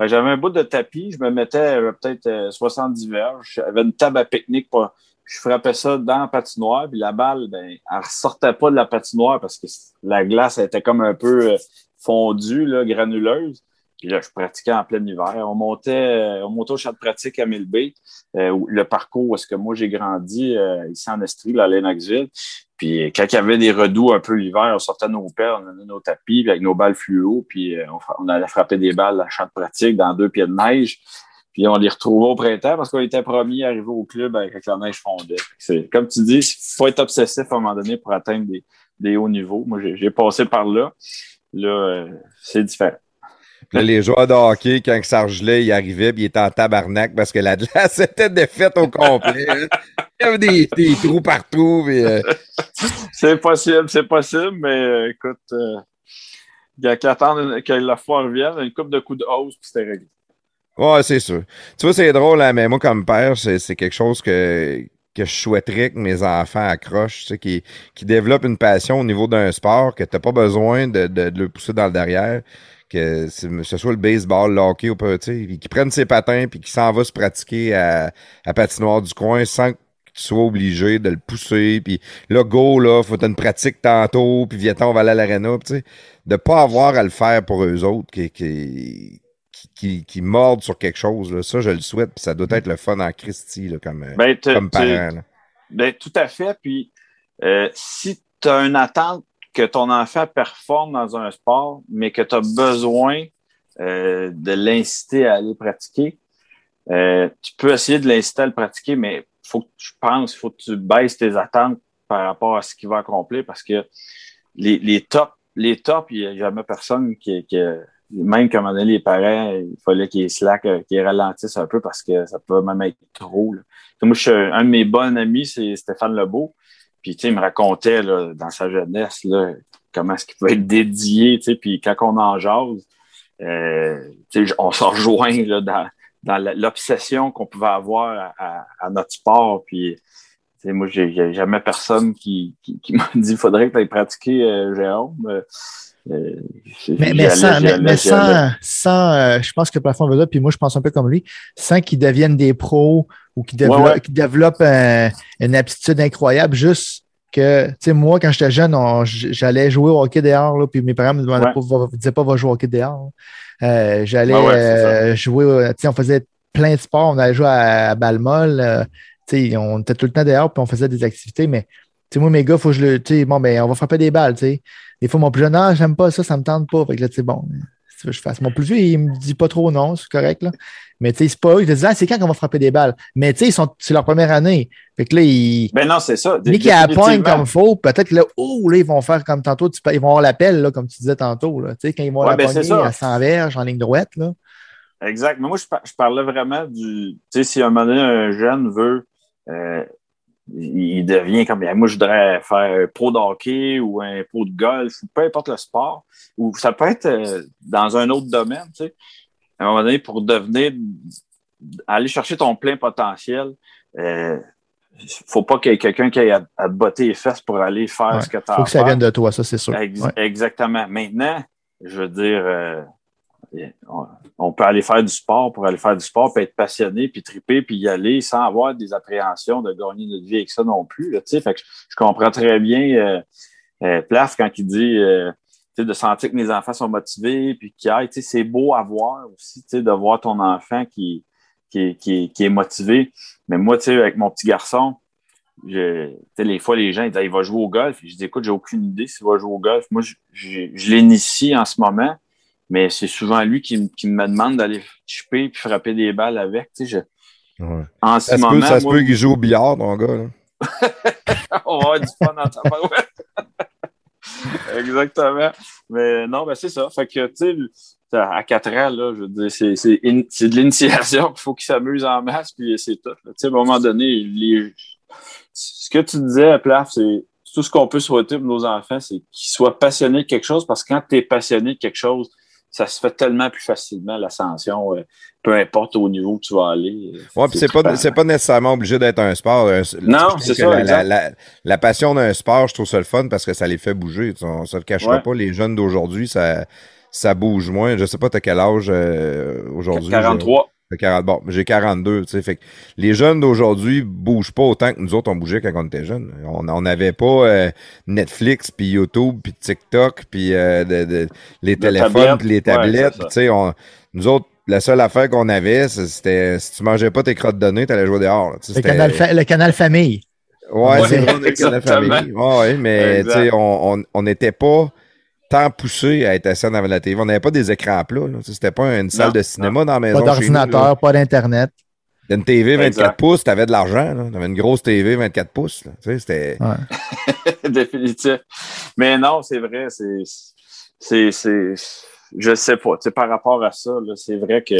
J'avais un bout de tapis, je me mettais euh, peut-être 70 verges. J'avais une table à pique-nique. Pour... Je frappais ça dans la patinoire, puis la balle, ben, elle ressortait pas de la patinoire parce que la glace était comme un peu fondue, là, granuleuse. Puis là, je pratiquais en plein hiver. On montait, euh, on montait au champ de pratique à Millbay, euh, le parcours où est-ce que moi j'ai grandi, euh, ici en Estrie, à Lennoxville. Puis quand il y avait des redoux un peu l'hiver, on sortait nos paires, on avait nos tapis avec nos balles fluo, puis on, allait frapper des balles à champ de pratique dans deux pieds de neige. Puis on les retrouvait au printemps parce qu'on était promis à arriver au club avec la neige. C'est, comme tu dis, il faut être obsessif à un moment donné pour atteindre des hauts niveaux. Moi, j'ai passé par là. Là, euh, c'est différent. les joueurs de hockey, quand ça regelait, ils arrivaient puis ils étaient en tabarnak parce que la glace était défaite au complet. Hein. Il y avait des, des trous partout. Euh, c'est possible, c'est possible, mais euh, écoute, euh, il y a qu'à attendre que la foire revienne, une coupe de coups de hausse, puis c'était réglé. Ouais, c'est sûr. Tu vois, c'est drôle, hein, mais moi, comme père, c'est c'est quelque chose que, que je souhaiterais que mes enfants accrochent, tu sais, qui, qui développent une passion au niveau d'un sport, que t'as pas besoin de, de, de le pousser dans le derrière, que ce soit le baseball, le hockey ou pas, tu sais, qui prennent ses patins puis qui s'en va se pratiquer à, à patinoire du coin sans que tu sois obligé de le pousser, puis là, go, là, faut une pratique tantôt, puis viens on va aller à l'aréna, tu sais, de pas avoir à le faire pour eux autres, qui, qui, qui, mordent sur quelque chose, là. ça, je le souhaite, puis ça doit être le fun en Christie, là, comme, euh, Ben, comme parent, là. Ben, tout à fait. Puis, euh, si tu as une attente que ton enfant performe dans un sport, mais que tu as besoin euh, de l'inciter à aller pratiquer, euh, tu peux essayer de l'inciter à le pratiquer, mais faut que je pense, faut que tu baisses tes attentes par rapport à ce qu'il va accomplir parce que les, les tops, les tops, il n'y a jamais personne qui, qui même comme on les parents, il fallait qu'ils slack, euh, qu'ils ralentissent un peu parce que ça peut même être trop. là. Moi, je suis un un de mes bons amis, c'est Stéphane Lebeau. Puis, tu sais, il me racontait là, dans sa jeunesse là, comment est-ce qu'il peut être dédié. Tu sais, puis quand on en jase, euh, tu sais, on se rejoint là, dans, dans l'obsession qu'on pouvait avoir à, notre sport. Puis, moi, j'ai jamais personne qui, qui, qui m'a dit faudrait que tu ailles pratiquer, euh, Jérôme. Euh, Mais, sans, mais, mais sans, sans euh, je pense que le plafond veut dire, puis moi, je pense un peu comme lui, sans qu'ils deviennent des pros ou qu'ils développent, ouais. qu'ils développent un- une aptitude incroyable, juste que, tu sais, moi, quand j'étais jeune, j'allais jouer au hockey dehors, là, puis mes parents me demandaient Ouais. pas, va- disaient pas, va jouer au hockey dehors. Euh, j'allais jouer, tu sais, on faisait plein de sports, on allait jouer à, à Balmol, euh, tu sais, on était tout le temps dehors, puis on faisait des activités, mais, sais, moi, mes gars, faut que je le, tu sais, bon, ben, on va frapper des balles, tu sais. Des fois, mon plus jeune, ah, j'aime pas ça, ça me tente pas. Fait que là, tu sais, bon, si tu veux que je fasse. Mon plus vieux, il me dit pas trop non, c'est correct, là. Mais tu sais, c'est pas eux. Ils te disent, ah, c'est quand qu'on va frapper des balles? Mais tu sais, c'est leur première année. Fait que là, ils, Ben non, c'est ça. dès qu'ils la poignent Définitivement. comme faut, peut-être que là, oh, là, ils vont faire comme tantôt, tu ils vont avoir l'appel, là, comme tu disais tantôt, là. Tu sais, quand ils vont Ouais, la ben, à 100 verges en ligne droite, là. Exact. Mais moi, je, par- je parlais vraiment du. Tu sais, si à un moment donné, un jeune veut. euh, il il devient comme. Moi, je voudrais faire un pro de hockey ou un pro de golf, ou peu importe le sport. Ou ça peut être euh, dans un autre domaine, tu sais. À un moment donné, pour devenir. Aller chercher ton plein potentiel, euh, faut pas qu'il y ait quelqu'un qui ait à, à te botter les fesses pour aller faire Ouais. ce que tu as Faut à que ça vienne de toi, ça, c'est sûr. Ex- Ouais. Exactement. Maintenant, je veux dire, euh, on, peut aller faire du sport pour aller faire du sport, puis être passionné, puis triper, puis y aller sans avoir des appréhensions de gagner notre vie avec ça non plus. Je, comprends très bien euh, euh, Plaf quand il dit euh, de sentir que mes enfants sont motivés, puis qu'ils aillent. C'est beau à voir aussi de voir ton enfant qui, qui, qui, est- motivé. Mais moi, avec mon petit garçon, je, les fois, les gens ils disent, il va jouer au golf. Je dis, écoute, j'ai aucune idée s'il va jouer au golf. Moi, je, je l'initie en ce moment, mais c'est souvent lui qui, me- qui me demande d'aller chipper puis frapper des balles avec. Tu sais, je- Ouais. en ce Ça moment, peut, ça se peut qu'il joue au billard, mon gars. Là. on va avoir du fun dans ta barouette. Exactement. Mais non, ben c'est ça. Fait que, tu sais, à 4 ans, là, je veux dire, c'est, c'est, in- c'est de l'initiation. Il faut qu'ils s'amusent en masse, puis c'est tout. Tu sais, à un moment donné, les... ce que tu disais, Plaf, c'est tout ce qu'on peut souhaiter pour nos enfants, c'est qu'ils soient passionnés de quelque chose, parce que quand tu es passionné de quelque chose, ça se fait tellement plus facilement, l'ascension, euh, peu importe au niveau où tu vas aller. Ouais, puis c'est pas, c'est pas nécessairement obligé d'être un sport. Un- Non, c'est ça, La, la, la, la passion d'un sport, je trouve ça le fun parce que ça les fait bouger. On se le cachera Ouais. pas. Les jeunes d'aujourd'hui, ça, ça bouge moins. Je sais pas, t'as quel âge euh, aujourd'hui? 43. J'ai 40, bon, j'ai 42, tu sais. Fait que les jeunes d'aujourd'hui bougent pas autant que nous autres on bougeait quand on était jeunes. On on n'avait pas euh, Netflix, puis YouTube, puis TikTok, puis euh, de- de- les téléphones, puis les tablettes. tu sais, on- nous autres, la seule affaire qu'on avait, c'était si tu mangeais pas tes crottes de nez, t'allais jouer dehors. là. Le canal, fa- le canal famille. Ouais, Ouais, c'est vrai, on la exactement. famille. Ouais, mais Exact. tu sais, on on- on n'était pas tant poussé à être assis devant la télé. On n'avait pas des écrans plats. C'était pas une salle Non, de cinéma dans la maison. Pas d'ordinateur, pas d'Internet. Une TV 24 Exact. pouces, t'avais de l'argent. là. T'avais une grosse TV 24 pouces. là. Tu sais, c'était... Ouais. Définitif. Mais non, c'est vrai, c'est. c'est, c'est je sais pas. Par rapport à ça, là, c'est vrai que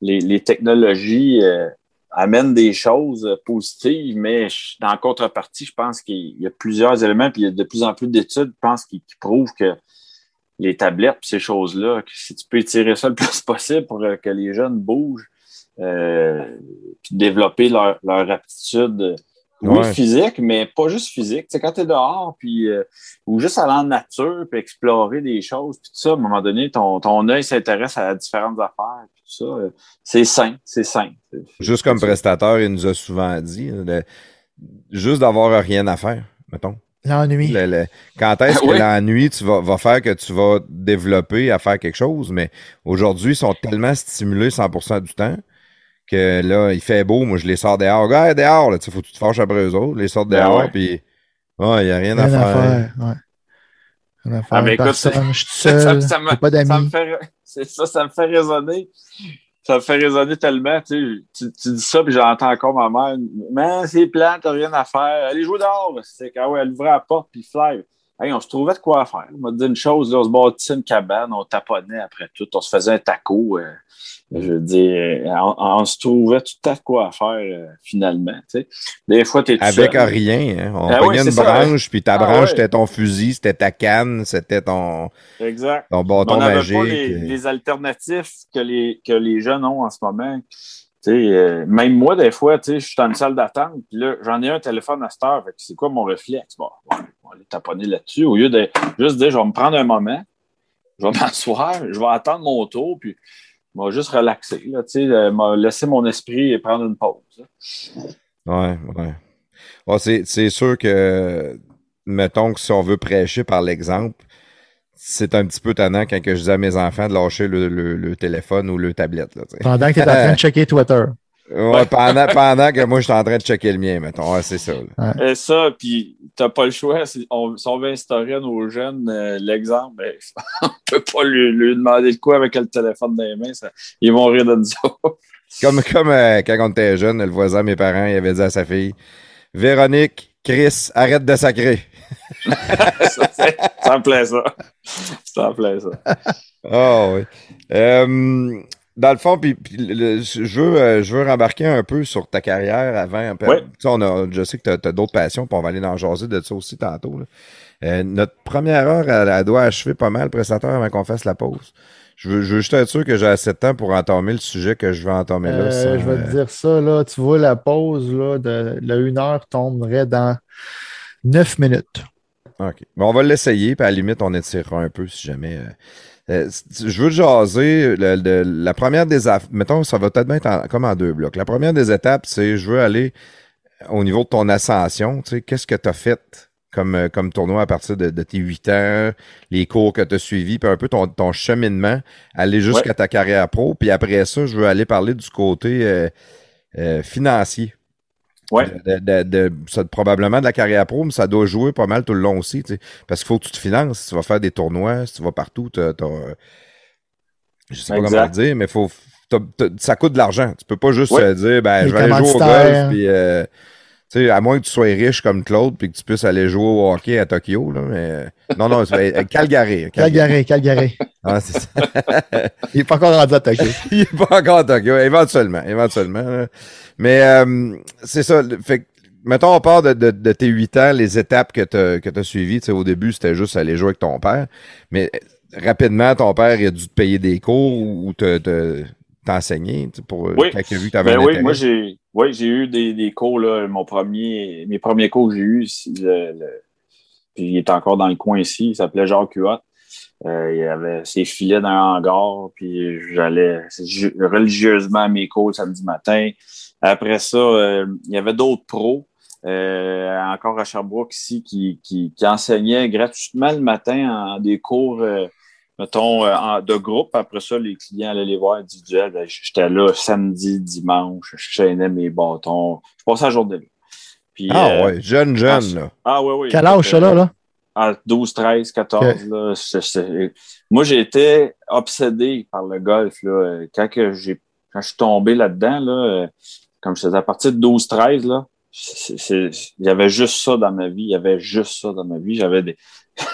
les, les technologies, euh, amène des choses positives, mais dans contrepartie, je pense qu'il y a plusieurs éléments, puis il y a de plus en plus d'études, je pense, qui, prouvent que les tablettes, ces choses-là, si tu peux étirer ça le plus possible pour que les jeunes bougent, euh, puis développer leur, leur aptitude oui, physique, mais pas juste physique. C'est quand tu es dehors, puis euh, ou juste aller en nature, puis explorer des choses, puis tout ça, à un moment donné, ton, ton œil s'intéresse à différentes affaires, puis tout ça. Euh, c'est sain, c'est sain. Juste comme prestateur, il nous a souvent dit, juste d'avoir rien à faire, mettons. L'ennui. quand est-ce que l'ennui tu vas, va faire que tu vas développer à faire quelque chose, mais aujourd'hui, ils sont tellement stimulés 100% du temps que là, il fait beau, moi je les sors dehors. Regarde, dehors, là, tu faut que tu te fâches après eux autres, les sortes ben dehors, puis ouais, il n'y a rien, à faire. faire ouais. Rien à faire. Ah, mais écoute, ça, ça, ça, me, pas ça me fait, ça, ça me fait résonner. Ça me fait résonner tellement, tu, sais, tu, dis ça, puis j'entends encore ma mère. Mais c'est plat, t'as rien à faire. Allez jouer dehors. C'est quand ouais, elle ouvrait la porte, puis fly. Hey, on se trouvait de quoi faire. On m'a dit une chose, là, on se bâtissait une cabane, on taponnait après tout, on se faisait un taco. Euh, je veux dire, on, se trouvait tout à quoi faire euh, finalement. Des fois, tu es Avec rien. Hein? On ah, une branche, puis ta ah branche, c'était ton fusil, c'était ta canne, c'était ton, exact. ton bâton on magique. Pas les, les, alternatives que les, que les jeunes ont en ce moment. Euh, même moi, des fois, je suis dans une salle d'attente, puis là, j'en ai un téléphone à cette heure. C'est quoi mon réflexe? Bon, on va aller taponner là-dessus. Au lieu de juste dire, je vais me prendre un moment, je vais m'asseoir, je vais attendre mon tour, puis m'a juste relaxé, là, euh, m'a laissé mon esprit prendre une pause. Ouais, ouais. c'est sûr que, mettons que si on veut prêcher par l'exemple, c'est un petit peu tannant quand que je dis à mes enfants de lâcher le, téléphone ou le tablette. Là, Pendant que tu es en train de checker Twitter. Ouais, pendant, pendant que moi, je suis en train de checker le mien, mettons. Ouais, c'est ça. Et ça, puis t'as pas le choix. Si on, veut instaurer à nos jeunes euh, l'exemple, ben, on peut pas lui, demander de quoi avec le téléphone dans les mains. Ça, ils vont rire de nous autres. Comme, comme euh, quand on était jeune, le voisin, mes parents, il avait dit à sa fille Véronique, Chris, arrête de sacrer. ça, ça, me plaît ça. Ça me plaît ça. Oh oui. Euh, dans le fond, puis, je, veux, euh, je veux rembarquer un peu sur ta carrière avant. On a, je sais que tu as, d'autres passions, puis on va aller dans le jaser de ça aussi tantôt. Euh, notre première heure, elle, doit achever pas mal, prestataire, avant qu'on fasse la pause. Je veux, je veux juste être sûr que j'ai assez de temps pour entamer le sujet que je veux entamer là. Euh, je vais te dire ça, là. Tu vois, la pause là, de la une heure tomberait dans neuf minutes. OK. Bon, on va l'essayer, puis à la limite, on étirera un peu si jamais. Euh, je veux jaser la première des mettons ça va peut-être être comme en deux blocs. La première des étapes, c'est je veux aller au niveau de ton ascension, tu sais, qu'est-ce que tu as fait comme, euh, comme tournoi à partir de, tes huit ans, les cours que tu as suivis, puis un peu ton, ton cheminement, aller jusqu'à ta carrière pro, puis après ça, je veux aller parler du côté euh, financier. Ouais. De, de, probablement de la carrière pro, mais ça doit jouer pas mal tout le long aussi. Parce qu'il faut que tu te finances. Si tu vas faire des tournois, si tu vas partout, tu je sais pas comment dire, mais faut, ça coûte de l'argent. Tu peux pas juste se dire ben, je vais aller jouer au golf puis euh, sais, à moins que tu sois riche comme Claude puis que tu puisses aller jouer au hockey à Tokyo, là, mais non, non, c'est Calgary. Calgary, Calgary. Ah, c'est ça. Il est pas encore rendu à Tokyo. Il est pas encore à Tokyo, éventuellement, éventuellement. Mais euh, c'est ça. Fait mettons, on part de, de, tes huit ans, les étapes que tu as, as suivies. Au début, c'était juste aller jouer avec ton père. Mais rapidement, ton père a dû te payer des cours ou te, t'enseigner pour oui. quand vu que avais ben oui, moi j'ai oui, j'ai eu des, des cours là, mon premier mes premiers cours que j'ai eu puis il est encore dans le coin ici, il s'appelait Jacques Huot. Euh, il avait ses filets dans un hangar, puis j'allais religieusement à mes cours le samedi matin. Après ça, euh, il y avait d'autres pros, euh, encore à Sherbrooke ici, qui, qui, qui, enseignaient gratuitement le matin en des cours, euh, mettons, de groupe. Après ça, les clients allaient les voir individuels. Ben, j'étais là samedi, dimanche, je chaînais mes bâtons. Je passais la journée là. Puis, ah ouais, jeune, jeune, là. Ah ouais, oui. Quel âge ça, là, là? 12, 13, 14. Là, moi, j'ai été obsédé par le golf. Là. Quand, que j'ai, quand je suis tombé là-dedans, là, comme je faisais à partir de 12, 13, là, il y avait juste ça dans ma vie. Il y avait juste ça dans ma vie. J'avais des,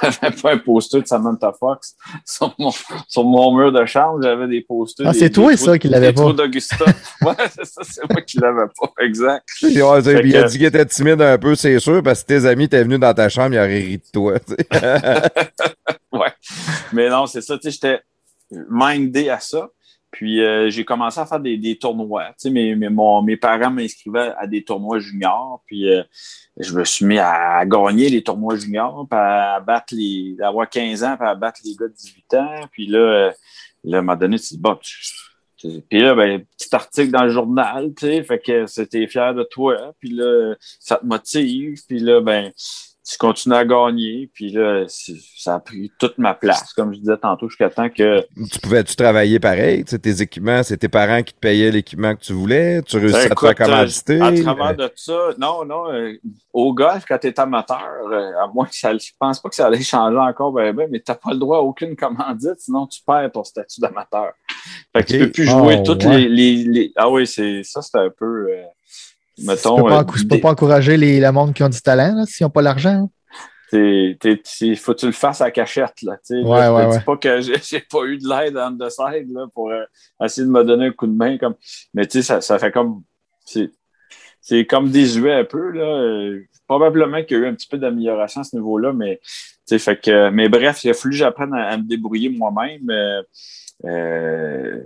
j'avais pas un poster de Samantha Fox sur mon, sur mon mur de chambre. J'avais des posters. Ah, c'est toi, ça, qui l'avait pas. d'Augusta. ouais, c'est ça, c'est moi qui l'avais pas. Exact. il a dit qu'il était timide un peu, c'est sûr, parce que tes amis étaient venus dans ta chambre, ils auraient ri de toi. ouais. Mais non, c'est ça. Tu sais, j'étais mindé à ça. Puis euh, j'ai commencé à faire des, tournois. Tu sais, mes, mon, mes parents m'inscrivaient à des tournois juniors. Puis euh, je me suis mis à, gagner les tournois juniors, puis à battre les. d'avoir 15 ans, puis à battre les gars de 18 ans. Puis là, euh, là, à un moment donné, tu dis, bon, puis là, ben, petit article dans le journal, tu sais, fait que c'était fier de toi. Puis là, ça te motive. Puis là, ben, tu continues à gagner. Puis là, ça a pris toute ma place, comme je disais tantôt, jusqu'à temps que. Tu pouvais-tu travailler pareil? Tu sais, tes équipements, c'est tes parents qui te payaient l'équipement que tu voulais? Tu réussis à te faire commanditer? À travers de ça, non, non. Euh, au golf, quand tu es amateur, euh, à moins que ça. Je pense pas que ça allait changer encore, ben, ben, mais tu n'as pas le droit à aucune commandite, sinon tu perds ton statut d'amateur. Fait que tu peux plus jouer oh, toutes les, les, Ah oui, c'est ça, c'était un peu. Euh, Mettons, tu ne peux, pas, encourager les, le monde qui ont du talent s'ils n'ont pas l'argent. Il faut que tu le fasses à cachette. Là, ouais, ouais, dis pas que j'ai pas eu de l'aide on the side là, pour euh, essayer de me donner un coup de main. Comme... Mais ça, ça fait comme. C'est comme désuet un peu. Là. Probablement qu'il y a eu un petit peu d'amélioration à ce niveau-là, mais, fait que, mais bref, il a fallu que j'apprenne à, me débrouiller moi-même. Euh, euh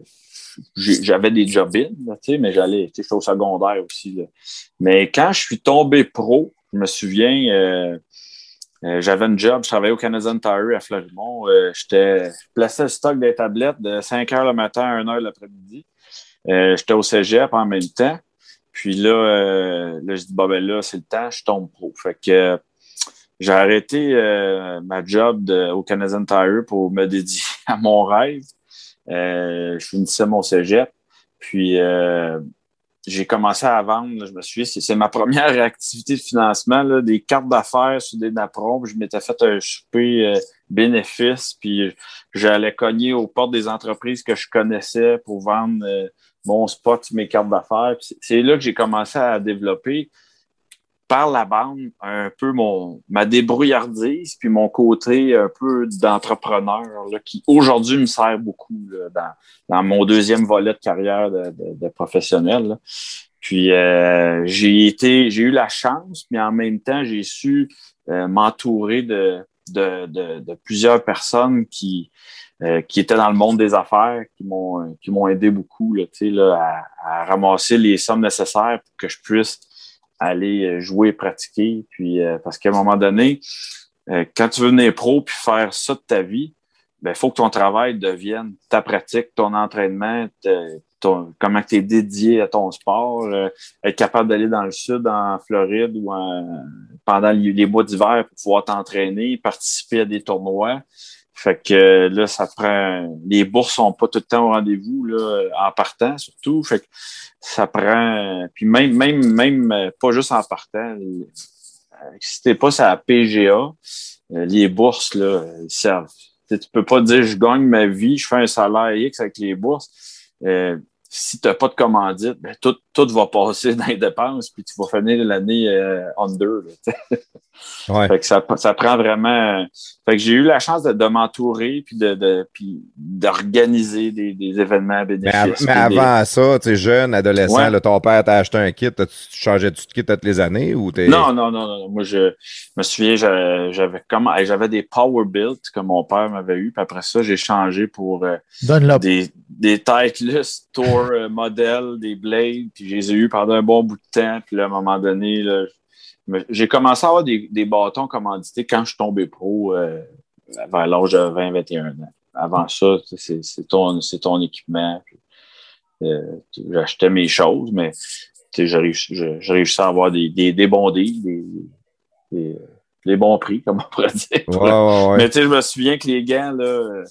j'avais des job in, mais j'allais, j'étais au secondaire aussi. Mais quand je suis tombé pro, je me souviens, euh, euh, j'avais un job, je travaillais au Canadian Tire à Florimont. Euh, je plaçais le stock des tablettes de 5 heures le matin à 1 heure l'après-midi. j'étais au cégep en même temps. Puis là, là je dis, bon, ben là, c'est le temps, je tombe pro. Fait que j'ai arrêté ma job au Canadian Tire pour me dédier à mon rêve. Euh, je finissais mon cégep. Puis euh, j'ai commencé à vendre, je me suis dit, c'est ma première activité de financement, là, des cartes d'affaires sur des napperons. Je m'étais fait un souper euh, bénéfice, puis j'allais cogner aux portes des entreprises que je connaissais pour vendre mon spot, mes cartes d'affaires. C'est là que j'ai commencé à développer par la bande un peu mon ma débrouillardise puis mon côté un peu d'entrepreneur qui aujourd'hui me sert beaucoup dans, mon deuxième volet de carrière de, professionnel. Puis euh, j'ai été j'ai eu la chance, mais en même temps j'ai su euh, m'entourer de, de, plusieurs personnes qui euh, qui étaient dans le monde des affaires, qui m'ont qui m'ont aidé beaucoup là, là, à, à ramasser les sommes nécessaires pour que je puisse aller euh, jouer, pratiquer. Puis euh, parce qu'à un moment donné, euh, quand tu veux venir pro puis faire ça de ta vie, ben faut que ton travail devienne ta pratique, ton entraînement, ton, comment tu es dédié à ton sport, être capable d'aller dans le sud, en Floride ou pendant les, mois d'hiver pour pouvoir t'entraîner, participer à des tournois. Fait que là, ça prend. Les bourses sont pas tout le temps au rendez-vous, là, en partant, surtout. Fait que ça prend. Puis même, même, même pas juste en partant. Si t'es pas sur la PGA, les bourses, là, servent. Tu peux pas dire je gagne ma vie, je fais un salaire X avec les bourses. Euh, si tu n'as pas de commandite, ben, tout, tout va passer dans les dépenses, puis tu vas finir l'année euh, under. ouais. fait que ça, ça prend vraiment. Fait que j'ai eu la chance de, de m'entourer puis de, de puis d'organiser des, des événements bénéfices. Mais, avant ça, tu es jeune, adolescent, là, ton père t'a acheté un kit, tu changeais tu de kit toutes les années ou t'es. Non, non, non, non. Moi je me souviens, j'avais comme j'avais des power builds que mon père m'avait eu, puis après ça, j'ai changé pour euh, des, des Titleist Tour euh, modèles, des Blades, puis je les ai eu pendant un bon bout de temps. Puis là, à un moment donné, j'ai commencé à avoir des, des, bâtons commandités quand je suis tombé pro euh, vers l'âge de 20-21 ans. Avant ça, c'est ton, ton équipement. Euh, j'achetais mes choses, mais j'ai réussi, à avoir des, des, des bons deals, des, des, bons prix, comme on pourrait dire. Mais tu sais, je me souviens que les gants, là,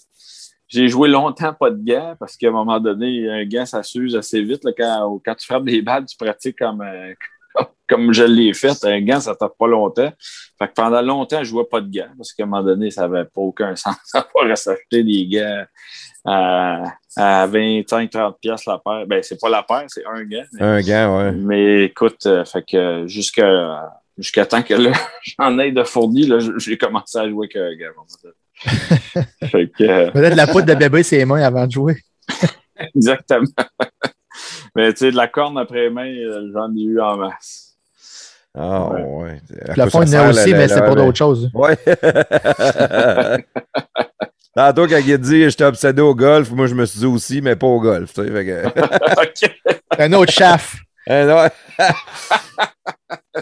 j'ai joué longtemps pas de gants parce qu'à un moment donné, un gant, ça s'use assez vite. Là, quand, quand tu frappes des balles, tu pratiques comme, euh, comme je l'ai fait, un gant, ça ne tape pas longtemps. Fait que pendant longtemps, je ne jouais pas de gants parce qu'à un moment donné, ça n'avait pas aucun sens d'avoir à s'acheter des gants à, à 25-30 pièces la paire. Ben, c'est pas la paire, c'est un gant. Mais, Un gant, ouais. mais écoute, euh, fait que jusqu'à jusqu'à temps que j'en ai de fourni, là, j'ai commencé à jouer avec un gant. Fait que, euh, Peut-être la poudre de bébé ses mains avant de jouer. exactement. mais tu sais, de la corne après les mains, euh, j'en ai eu en masse. Ah, Ouais. ouais. Le fond, il y en a sert, aussi, la- mais la- c'est pour la- d'autres choses. Ouais. Tantôt, quand il a dit j'étais obsédé au golf, moi je me suis dit aussi, mais pas au golf. tu sais, fait que- OK. Un autre chaff. Eh, non,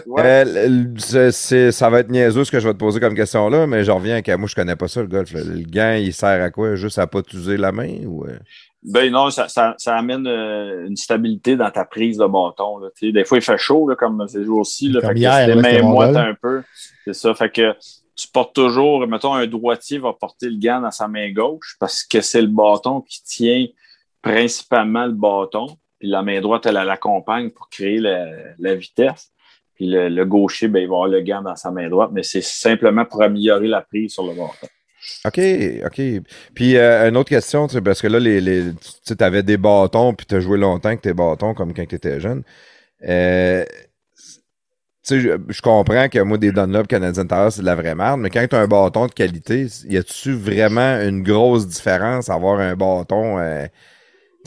Ouais. euh, c'est- ça va être niaiseux ce que je vais te poser comme question là, mais je reviens à moi je connais pas ça le golf. là. Le gant, il sert à quoi? Juste à pas t'user la main ou euh? Ben non, ça, ça, ça amène euh, une stabilité dans ta prise de bâton. Là. Des fois, il fait chaud, là, comme ces jours-ci. là. Comme Fait que hier, les mains moites un peu. C'est ça. Fait que tu portes toujours, mettons, un droitier va porter le gant dans sa main gauche parce que c'est le bâton qui tient principalement le bâton. Puis la main droite, elle, elle l'accompagne pour créer la, la vitesse. Puis le, le gaucher, ben, il va avoir le gant dans sa main droite, mais c'est simplement pour améliorer la prise sur le bâton. OK, OK. Puis euh, une autre question, parce que là, les, les, tu avais des bâtons, puis tu as joué longtemps avec tes bâtons, comme quand tu étais jeune. Euh, je, je comprends que moi, des Dunlop Canadian Tire, c'est de la vraie merde, mais quand tu as un bâton de qualité, y a-tu vraiment une grosse différence à avoir un bâton? Euh,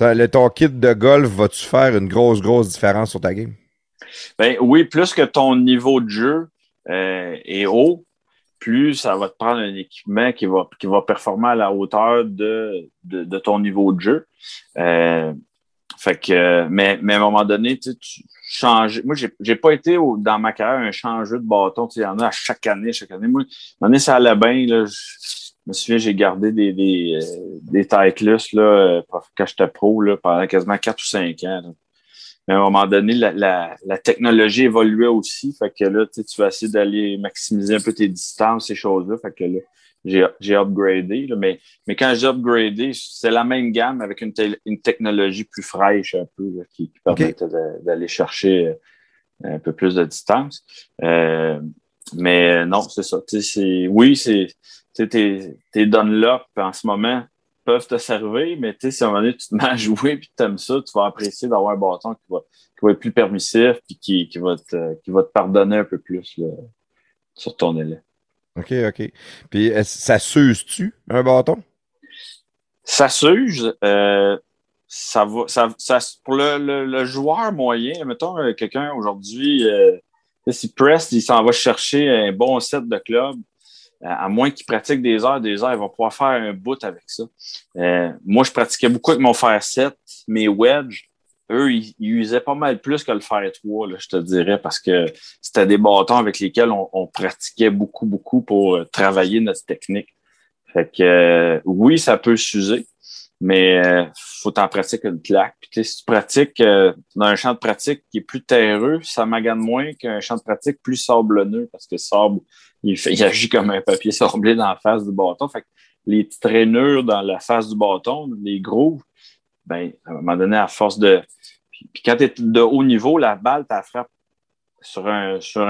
le, ton kit de golf, va-tu faire une grosse, grosse différence sur ta game? Ben oui, plus que ton niveau de jeu euh, est haut, plus ça va te prendre un équipement qui va, qui va performer à la hauteur de, de, ton niveau de jeu. Euh, fait que, mais, mais à un moment donné, tu changes. Moi, j'ai, j'ai pas été dans ma carrière un changeur de bâton. Il y en a à chaque année, chaque année. Moi, à un moment donné, ça allait bien. Là, je, me souviens, j'ai gardé des, des, euh, des Titleist là, quand j'étais pro là, pendant quasiment 4 ou 5 ans. Mais à un moment donné, la, la, la technologie évoluait aussi. Fait que là, tu vas essayer d'aller maximiser un peu tes distances, ces choses-là. Fait que là, j'ai, upgradé. là. Mais, mais quand j'ai upgradé, c'est la même gamme avec une, te- une technologie plus fraîche un peu là, qui, qui permettait de- d'aller chercher euh, un peu plus de distance. Euh, mais non, c'est ça. Oui, c'est tes, tes Dunlop en ce moment peuvent te servir, mais tu sais, si à un moment donné, tu te mets à jouer puis tu aimes ça, tu vas apprécier d'avoir un bâton qui va, qui va être plus permissif puis qui, qui, va te, qui va te pardonner un peu plus là, sur ton élève. OK, OK. Puis ça s'use-tu, un bâton? Ça s'use, euh, ça va, ça, ça, pour le, le, le joueur moyen, mettons euh, quelqu'un aujourd'hui, euh, si Prest, il s'en va chercher un bon set de club, euh, à moins qu'il pratique des heures, des heures, il va pouvoir faire un bout avec ça. Euh, moi, je pratiquais beaucoup avec mon fer 7, mes wedges, eux, ils, ils usaient pas mal plus que le fer 3, là, je te dirais, parce que c'était des bâtons avec lesquels on, on pratiquait beaucoup, beaucoup pour euh, travailler notre technique. Fait que euh, oui, ça peut s'user, mais euh, faut t'en pratiquer une claque. Puis, si tu pratiques euh, dans un champ de pratique qui est plus terreux, ça magane moins qu'un champ de pratique plus sablonneux parce que le sable, il, fait, il agit comme un papier sablé dans la face du bâton. Fait que les petites rainures dans la face du bâton, les grooves, ben, à un moment donné, à force de. Puis, puis quand tu es de haut niveau, la balle, tu frappe sur un, sur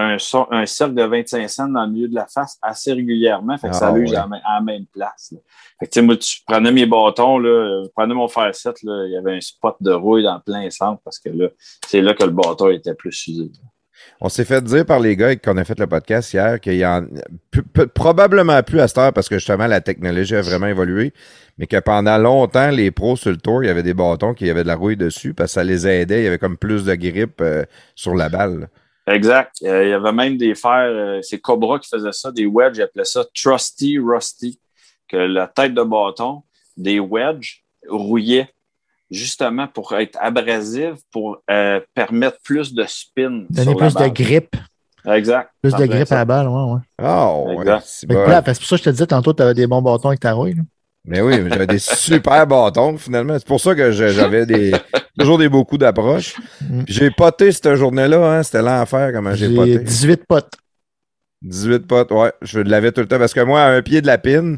un, cercle de 25 cents dans le milieu de la face assez régulièrement. Fait que ça Ah, l'use ouais. à, la même- à la même place. là. Fait que, tu sais, moi, tu prenais mes bâtons, là, je prenais mon fer 7, là, il y avait un spot de rouille dans le plein centre parce que là, c'est là que le bâton était plus usé. On s'est fait dire par les gars qu'on a fait le podcast hier qu'il y en probablement plus à cette heure parce que justement la technologie a vraiment évolué, mais que pendant longtemps, les pros sur le tour, il y avait des bâtons qui avaient de la rouille dessus parce que ça les aidait, il y avait comme plus de grippe euh, sur la balle. Exact. Euh, il y avait même des fers, euh, c'est Cobra qui faisait ça, des wedges, ils appelaient ça Trusty Rusty, que la tête de bâton, des wedges rouillaient justement pour être abrasive, pour euh, permettre plus de spin. Donner sur la plus de grippe. Exact. Plus de grippe ça. à la balle, ouais, ouais. Ah, ouais, Exact. c'est que bon. voilà, que pour ça, je te disais tantôt, tu avais des bons bâtons avec ta rouille. là. Mais oui, mais j'avais des super bâtons finalement. C'est pour ça que j'avais des toujours des beaux coups d'approche. Mm. J'ai poté cette journée-là, hein, c'était l'enfer comment j'ai J'ai poté. 18 potes. 18 potes, ouais. Je l'avais tout le temps. Parce que moi, à un pied de la pine,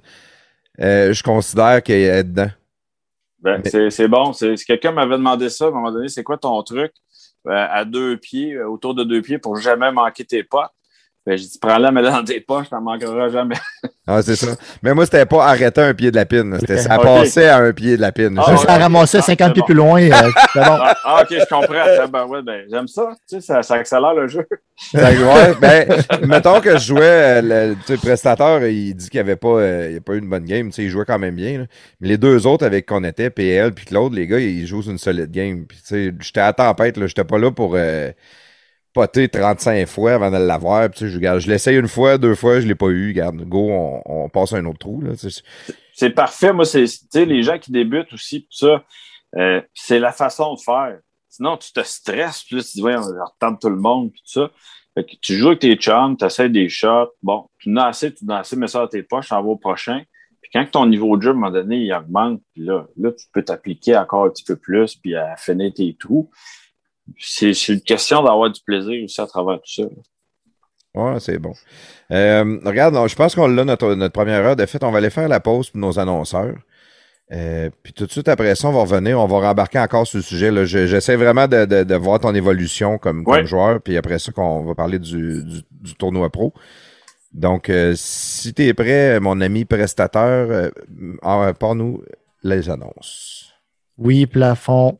euh, je considère qu'il est dedans. Ben, Mais- c'est, bon. Si quelqu'un m'avait demandé ça à un moment donné, c'est quoi ton truc? euh, à deux pieds, euh, autour de deux pieds, pour jamais manquer tes potes. Ben, je dis, prends-la, mets-la dans tes poches, t'en manqueras jamais. Ah, c'est ça. Mais moi, c'était pas arrêter un pied de la pine. C'était, ça passait à un pied de la pine. Ah, Ça, ouais. ça ramassait Ah, 50 c'est pieds bon. plus loin. euh, bon. Ah, ah, ok, je comprends. Ben, ouais, ben, j'aime ça. Tu sais, ça, ça accélère le jeu. Fait ouais, ben, mettons que je jouais, euh, le, tu sais, le prestateur, il dit qu'il n'y avait pas, euh, il y a pas eu une bonne game. Tu sais, il jouait quand même bien. là. Mais les deux autres avec qu'on était, PL puis Claude, les gars, ils jouent une solide game. Puis, tu sais, j'étais à tempête, là. J'étais pas là pour euh, poter 35 fois avant de l'avoir. Je, je l'essaye une fois, deux fois, je l'ai pas eu. Regarde, go, on, passe à un autre trou, C'est parfait. Moi, c'est, les gens qui débutent aussi, tout ça, euh, c'est la façon de faire. Sinon, tu te stresses, puis là, tu dis, ouais, on retente tout le monde, puis tout ça. Tu joues avec tes chums, tu essaies des shots. Bon, tu n'as assez, tu n'as assez, mets ça dans tes poches, t'en vas au prochain. Puis quand ton niveau de jeu, à un moment donné, il augmente, puis là, là, tu peux t'appliquer encore un petit peu plus, puis à finir tes trous. C'est, c'est une question d'avoir du plaisir aussi à travers tout ça. Ouais, c'est bon. Euh, regarde, je pense qu'on l'a notre, notre première heure de fait. On va aller faire la pause pour nos annonceurs. Euh, puis tout de suite après ça, on va revenir, on va rembarquer encore sur le sujet. Je- J'essaie vraiment de, de, de voir ton évolution comme, joueur. Puis après ça, qu'on va parler du, du, du tournoi pro. Donc, euh, si tu es prêt, mon ami prestateur, euh, en- parle-nous les annonces. Oui, plafond.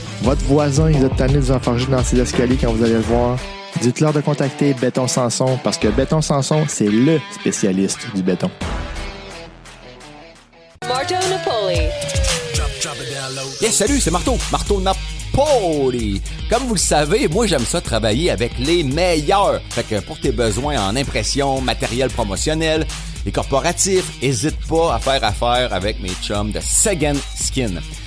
votre voisin, il a tanné de vous enfarger dans ses escaliers quand vous allez le voir. Dites-leur de contacter Béton Sanson parce que Béton Sanson, c'est LE spécialiste du béton. Marto Napoli. Yes, salut, c'est Marteau. Marteau Napoli. Comme vous le savez, moi, j'aime ça travailler avec les meilleurs. Fait que pour tes besoins en impression, matériel promotionnel et corporatif, hésite pas à faire affaire avec mes chums de Second Skin.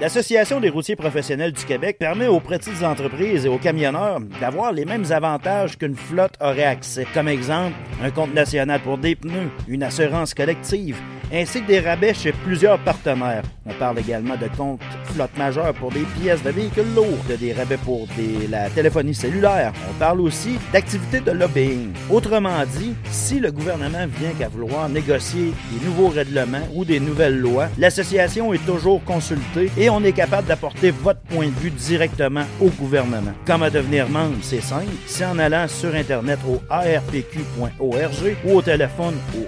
L'Association des routiers professionnels du Québec permet aux petites entreprises et aux camionneurs d'avoir les mêmes avantages qu'une flotte aurait accès. Comme exemple, un compte national pour des pneus, une assurance collective, ainsi que des rabais chez plusieurs partenaires. On parle également de comptes flotte majeure pour des pièces de véhicules lourds, de des rabais pour des- la téléphonie cellulaire. On parle aussi d'activités de lobbying. Autrement dit, si le gouvernement vient qu'à vouloir négocier des nouveaux règlements ou des nouvelles lois, l'association est toujours consultée et on est capable d'apporter votre point de vue directement au gouvernement. Comment devenir membre, c'est simple. C'est en allant sur Internet au arpq.org ou au téléphone au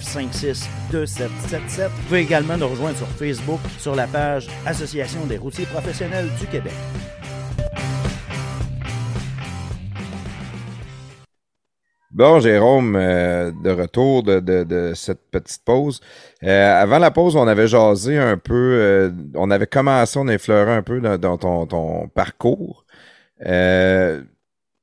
1-877-956-2777. Vous pouvez également nous rejoindre sur Facebook sur la page Association des routiers professionnels du Québec. Bon, Jérôme, euh, de retour de, cette petite pause. Euh, avant la pause, on avait jasé un peu, euh, on avait commencé, on a effleuré un peu dans, ton, parcours.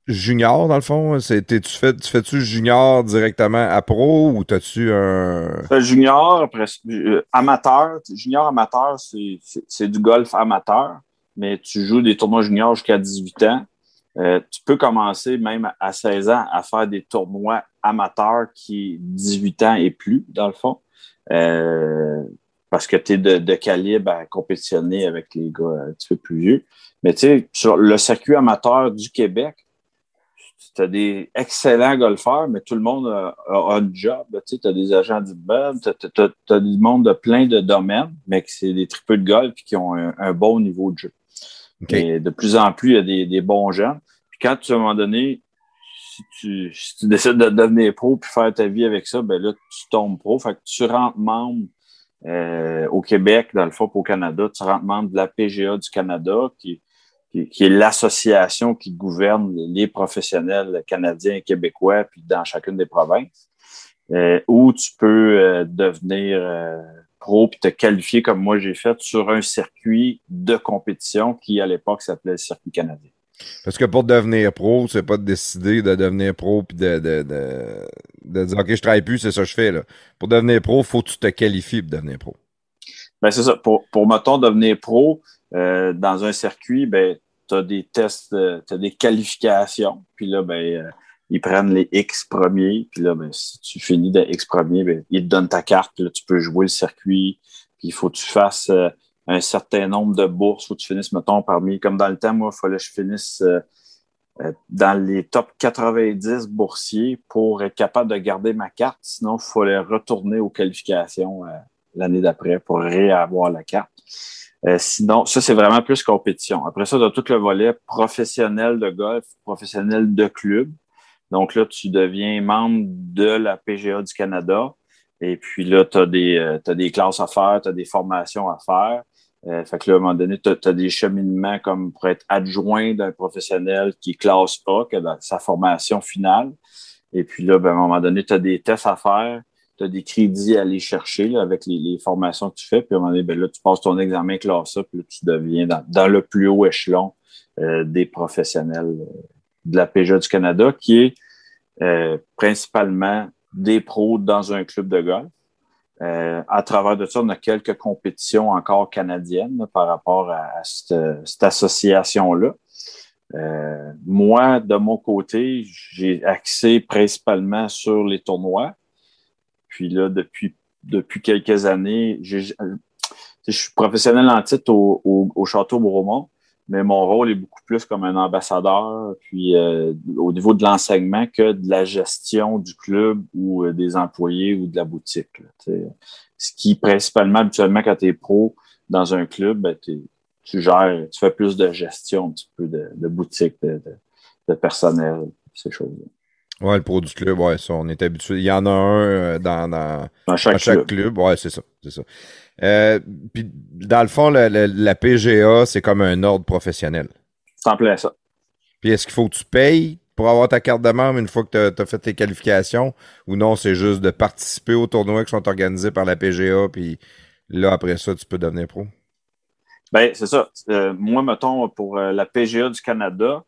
Junior, dans le fond, tu fais, tu fais-tu junior directement à pro ou t'as-tu un... Junior, euh, amateur. Junior amateur, c'est- du golf amateur, mais tu joues des tournois juniors jusqu'à 18 ans. Euh, tu peux commencer même à 16 ans à faire des tournois amateurs qui est 18 ans et plus, dans le fond. Euh, parce que tu es de, de calibre à compétitionner avec les gars un petit peu plus vieux. Mais tu sais, le circuit amateur du Québec, tu as des excellents golfeurs, mais tout le monde a, a un job. Tu as des agents d'immeubles, tu as, du monde de plein de domaines, mais que c'est des tripeux de golf qui ont un, bon niveau de jeu. Et de plus en plus, il y a des, des bons gens. Puis quand tu, à un moment donné, si tu, si tu, décides de devenir pro puis faire ta vie avec ça, ben là, tu tombes pro. Fait que tu rentres membre euh, au Québec, dans le fond, au Canada, tu rentres membre de la PGA du Canada, qui, qui, est l'association qui gouverne les professionnels canadiens et québécois, puis dans chacune des provinces, euh, où tu peux euh, devenir euh, pro puis te qualifier comme moi j'ai fait sur un circuit de compétition qui à l'époque s'appelait le circuit canadien. Parce que pour devenir pro, c'est pas de décider de devenir pro puis de, de, de, de, dire OK, je travaille plus, c'est ça que je fais. Là. Pour devenir pro, faut que tu te qualifies pour devenir pro. Ben, c'est ça. Pour, pour mettons, devenir pro euh, dans un circuit, ben, tu as des tests, euh, tu as des qualifications. Puis là, ben, euh, ils prennent les X premiers. Puis là, ben, si tu finis des X premiers, ben, ils te donnent ta carte. Puis là, tu peux jouer le circuit. Puis il faut que tu fasses un certain nombre de bourses. Il faut que tu finisses, mettons, parmi, comme dans le temps, moi, il fallait que je finisse dans les top 90 boursiers pour être capable de garder ma carte. Sinon, il fallait retourner aux qualifications l'année d'après pour réavoir la carte. Euh, sinon, ça, c'est vraiment plus compétition. Après ça, as tout le volet professionnel de golf, professionnel de club. Donc là, tu deviens membre de la PGA du Canada. Et puis là, tu as, des, euh, des classes à faire, tu as des formations à faire. Euh, fait que là, à un moment donné, tu as, des cheminements comme pour être adjoint d'un professionnel qui classe A, que dans sa formation finale. Et puis là, ben, à un moment donné, tu as des tests à faire tu as des crédits à aller chercher avec les, formations que tu fais. Puis à un moment donné, ben là, tu passes ton examen classe A, puis là, tu deviens dans, le plus haut échelon euh, des professionnels euh, de la PGA du Canada, qui est euh, principalement des pros dans un club de golf. à travers de ça, on a quelques compétitions encore canadiennes par rapport à, cette, association-là. moi, de mon côté, j'ai axé principalement sur les tournois. Puis là, depuis, depuis quelques années, je suis professionnel en titre au, Château Bromont, mais mon rôle est beaucoup plus comme un ambassadeur, puis euh, au niveau de l'enseignement que de la gestion du club ou euh, des employés ou de la boutique. ce qui, principalement, habituellement, quand tu es pro dans un club, ben, tu gères, tu fais plus de gestion un petit peu de, boutique, de, de personnel, ces choses-là. Ouais, le pro du club, ouais, ça, on est habitué. Il y en a un euh, dans, dans, chaque, club. Ouais, c'est ça. C'est ça. Euh, puis, dans le fond, la, PGA, c'est comme un ordre professionnel. Ça en ça. Puis, est-ce qu'il faut que tu payes pour avoir ta carte de membre une fois que tu as, fait tes qualifications? Ou non, c'est juste de participer aux tournois qui sont organisés par la PGA, puis là, après ça, tu peux devenir pro? Ben, c'est ça. Euh, moi, mettons, pour la PGA du Canada,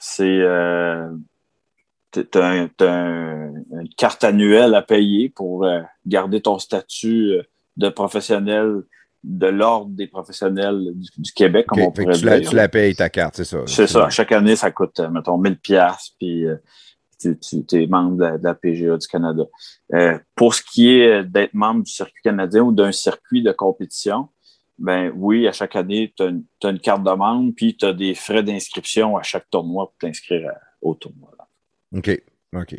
c'est euh, tu as, une carte annuelle à payer pour euh, garder ton statut euh, de professionnel de l'ordre des professionnels du, Québec, comme on pourrait tu dire. La, tu la payes ta carte, c'est ça. C'est ça. Chaque année, ça coûte, mettons, 1000 pièces puis tu, es membre de la, PGA du Canada. pour ce qui est d'être membre du circuit canadien ou d'un circuit de compétition, ben oui, à chaque année, tu as, une carte de membre, puis tu as des frais d'inscription à chaque tournoi pour t'inscrire au tournoi. OK. OK.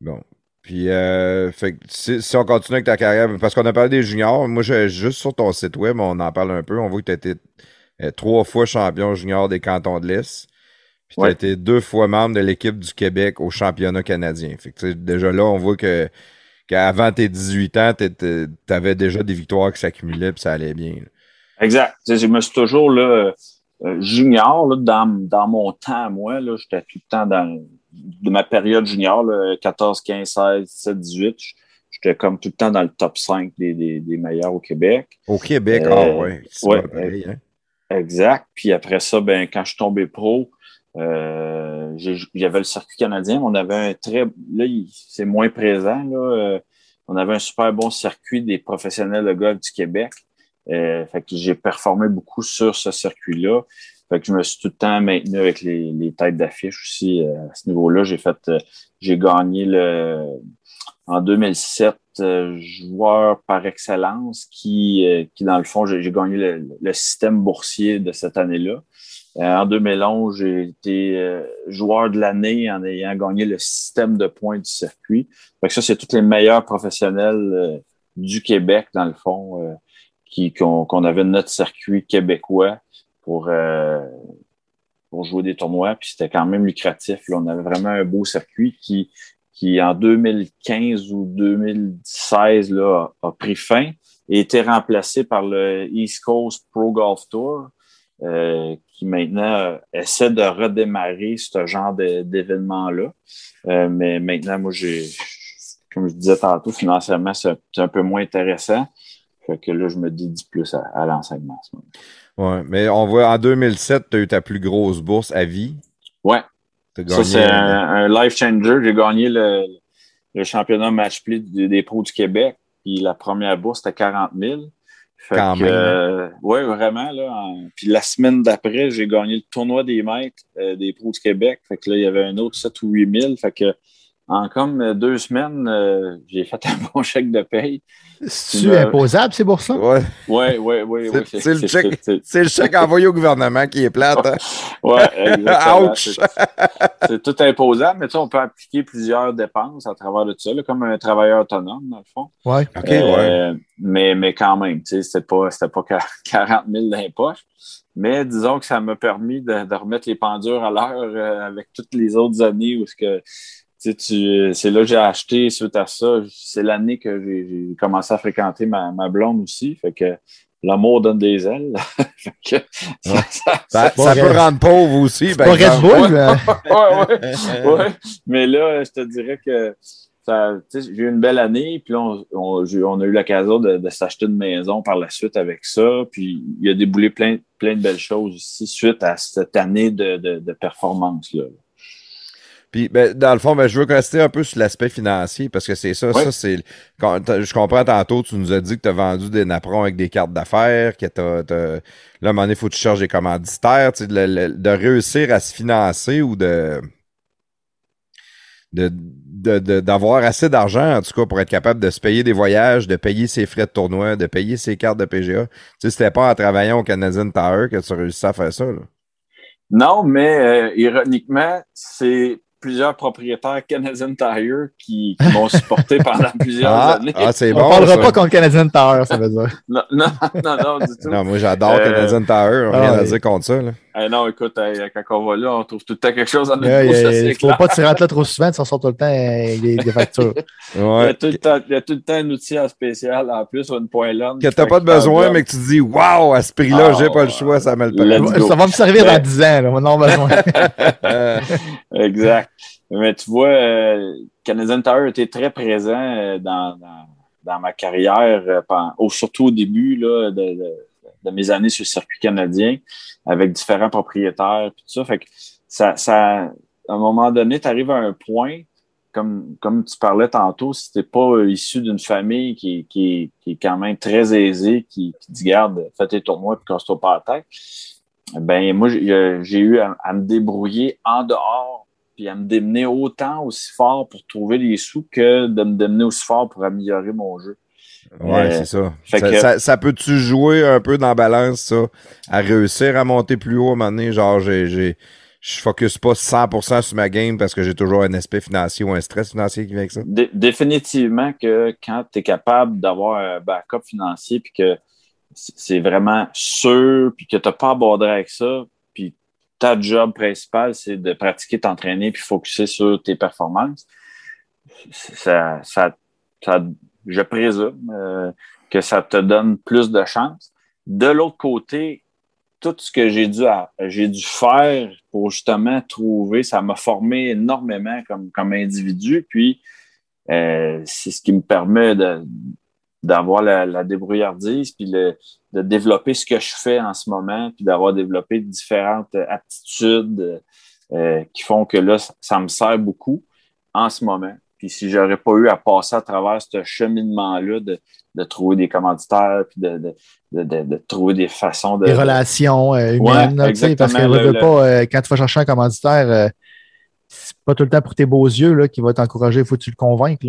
Bon. Puis, euh, si, on continue avec ta carrière, parce qu'on a parlé des juniors, moi, juste sur ton site web, on en parle un peu. On voit que tu as été euh, trois fois champion junior des cantons de l'Est. Puis, tu as été deux fois membre de l'équipe du Québec au championnat canadien. Fait que, déjà là, on voit que qu'avant tes 18 ans, tu avais déjà des victoires qui s'accumulaient puis ça allait bien. Exact. je me suis toujours là, euh, junior là, dans, dans mon temps, moi, j'étais tout le temps dans de ma période junior, là, 14, 15, 16, 17, 18. J'étais comme tout le temps dans le top 5 des, des, des meilleurs au Québec. Au Québec, ah euh, ouais. ouais hein. Exact. Puis après ça, ben, quand je suis tombé pro, euh, le circuit canadien, on avait un très. Là, c'est moins présent. Là, euh, on avait un super bon circuit des professionnels de golf du Québec. Euh, fait que j'ai performé beaucoup sur ce circuit-là. Fait que je me suis tout le temps maintenu avec les, les têtes d'affiche aussi à ce niveau-là. J'ai fait, j'ai gagné le en 2007 joueur par excellence qui, qui dans le fond, j'ai gagné le, le, système boursier de cette année-là. Euh, en 2011, j'ai été euh, joueur de l'année en ayant gagné le système de points du circuit. Fait que ça, c'est tous les meilleurs professionnels euh, du Québec, dans le fond, qu'on avait notre circuit québécois pour, pour jouer des tournois. Puis c'était quand même lucratif. Là. On avait vraiment un beau circuit qui, qui en 2015 ou 2016 là, a, a pris fin et été remplacé par le East Coast Pro Golf Tour euh, qui maintenant euh, essaie de redémarrer ce genre d'événement-là. Euh, mais maintenant, moi, j'ai, comme je disais tantôt, financièrement, c'est un peu moins intéressant. Fait que là, je me dédie plus à, l'enseignement. Ouais, mais on voit en 2007, tu as eu ta plus grosse bourse à vie. Ouais. ça, c'est un, life changer. J'ai gagné le, le championnat match play des, des pros du Québec. Puis la première bourse, c'était 40 000. Quand même. Hein? Euh, oui, vraiment. Là, Puis la semaine d'après, j'ai gagné le tournoi des maîtres euh, des pros du Québec. Fait que là, il y avait un autre 7 ou 8 000. Fait que en comme deux semaines, euh, j'ai fait un bon chèque de paye. C'est imposable, ces bourses-là? Oui, oui, oui. Ouais, ouais, c'est le, chèque, le chèque envoyé au gouvernement qui est plate. Hein? oui, exactement. c'est tout imposable, mais tu sais, on peut appliquer plusieurs dépenses à travers de ça, comme un travailleur autonome, dans le fond. Oui, OK, euh, Mais, mais quand même, tu sais, c'était pas, pas 40 000 dans Mais disons que ça m'a permis de, de, remettre les pendures à l'heure euh, avec toutes les autres années où ce que c'est là que j'ai acheté suite à ça. C'est l'année que j'ai commencé à fréquenter ma, ma, blonde aussi. Fait que l'amour donne des ailes. ça, peut rendre pauvre aussi. Pas Red Bull, ouais, ouais, Mais là, je te dirais que j'ai eu une belle année, puis là, on, on, a eu l'occasion de, de s'acheter une maison par la suite avec ça. Puis il a déboulé plein, plein de belles choses aussi suite à cette année de, de, de performance-là. Puis, ben, dans le fond, ben, je veux rester un peu sur l'aspect financier parce que c'est ça. Ça, c'est. Je comprends tantôt, tu nous as dit que tu as vendu des napperons avec des cartes d'affaires, que t'as. Là, à un moment donné, il faut que tu charges des commanditaires. Tu sais, de, réussir à se financer ou de. d'avoir assez d'argent, en tout cas, pour être capable de se payer des voyages, de payer ses frais de tournoi, de payer ses cartes de PGA. Tu sais, c'était pas en travaillant au Canadian Tower que tu réussi à faire ça, là. Non, mais euh, ironiquement, c'est plusieurs propriétaires Canadian Tire qui, m'ont supporté pendant plusieurs ah, années. Ah, c'est bon. On parlera pas contre Canadian Tire, ça veut dire. non, non, non, non, du tout. Non, moi, j'adore euh, Canadian Tire. On rien ah, à dire contre ça, là. Eh non, écoute, quand on va là, on trouve tout le temps quelque chose en notre bouche. Il ne faut pas te rentrer là trop souvent, tu s'en sors tout le temps des, des factures. il, y a tout le temps, il y a tout le temps un outil en spécial, en plus, une point longue. Que tu n'as pas de besoin, mais que tu dis, waouh, à ce prix-là, j'ai pas le choix, ça me le Ça va me servir dans 10 ans, là, on en a besoin. exact. Mais tu vois, euh, Canadian Tower était très présent euh, dans, dans, ma carrière, euh, surtout au début là, de, de, mes années sur le circuit canadien, avec différents propriétaires, tout ça. Fait que ça, à un moment donné, tu arrives à un point, comme, comme tu parlais tantôt, si tu pas issu d'une famille qui, qui, est quand même très aisée, qui, qui dit garde, fais tes tournois et casse-toi pas la tête. Ben, moi, j'ai eu à, me débrouiller en dehors puis à me démener autant aussi fort pour trouver les sous que de me démener aussi fort pour améliorer mon jeu. Ouais, c'est ça. Ça, ça, peut-tu jouer un peu dans la balance, ça, à réussir à monter plus haut à un moment donné? Genre, j'ai, je focus pas 100% sur ma game parce que j'ai toujours un aspect financier ou un stress financier qui vient avec ça? définitivement que quand tu es capable d'avoir un backup financier puis que c'est vraiment sûr puis que tu n'as pas abordé avec ça, ta job principal, c'est de pratiquer, t'entraîner puis focuser sur tes performances, ça, ça, je présume euh, que ça te donne plus de chance. De l'autre côté, tout ce que j'ai dû, dû faire pour justement trouver, ça m'a formé énormément comme, comme individu. Puis, euh, c'est ce qui me permet d'avoir la, la, débrouillardise, puis le, de développer ce que je fais en ce moment, puis d'avoir développé différentes aptitudes euh, qui font que là, ça me sert beaucoup en ce moment. Puis si j'aurais pas eu à passer à travers ce cheminement-là de, de trouver des commanditaires, puis de, de, de, trouver des façons de... Des relations euh, humaines, parce que pas, euh, quand tu vas chercher un commanditaire, euh, c'est pas tout le temps pour tes beaux yeux qui va t'encourager, il faut que tu le convaincre.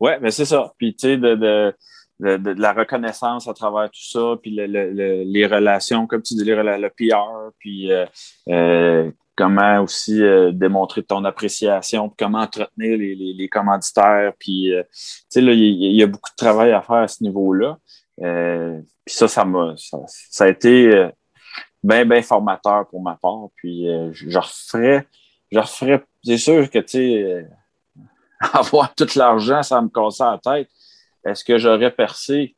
Oui, mais c'est ça. Puis, tu sais, de, de, de, la reconnaissance à travers tout ça, puis le, le, les relations, comme tu dis, le, le PR, puis euh, euh, comment aussi euh, démontrer ton appréciation, comment entretenir les, commanditaires, puis tu sais, il y, a beaucoup de travail à faire à ce niveau-là. puis ça, ça m'a ça, a été bien, bien formateur pour ma part. Puis je, je referais, je c'est sûr que tu avoir tout l'argent, ça me cassait la tête est-ce que j'aurais percé?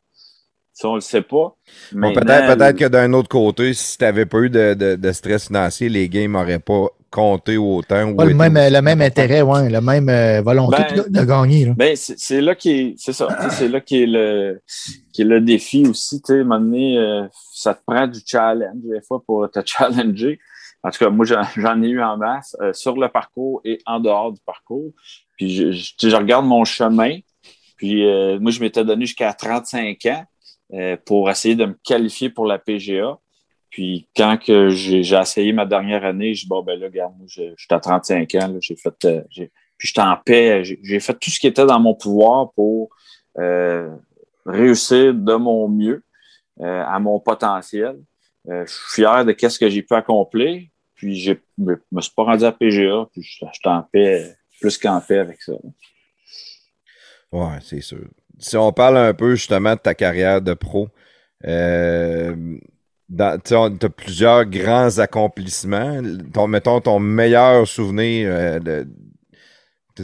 Si on ne le sait pas. Bon, peut-être peut que d'un autre côté, si tu n'avais pas eu de, de, de, stress financier, les games n'auraient pas compté autant. Pas le, même, le même intérêt, ouais, la même euh, volonté ben, de, gagner. Là. Ben, c'est là qui est, c'est ça, c'est là qui est le, qui est le défi aussi. Tu sais, donné, euh, ça te prend du challenge des fois pour te challenger. En tout cas, moi, j'en ai eu en masse euh, sur le parcours et en dehors du parcours. Puis je, je, je regarde mon chemin, puis euh, moi, je m'étais donné jusqu'à 35 ans euh, pour essayer de me qualifier pour la PGA. Puis quand j'ai essayé ma dernière année, je dis bon ben là, regarde, moi, je, suis à 35 ans, j'ai fait euh, puis j'étais en paix, j'ai fait tout ce qui était dans mon pouvoir pour réussir de mon mieux à mon potentiel. je suis fier de ce que j'ai pu accomplir. Puis je me, me suis pas rendu à PGA, puis j'étais en paix, plus qu'en paix avec ça. Ouais, c'est sûr. Si on parle un peu justement de ta carrière de pro, euh, tu as plusieurs grands accomplissements. Ton, mettons ton meilleur souvenir euh,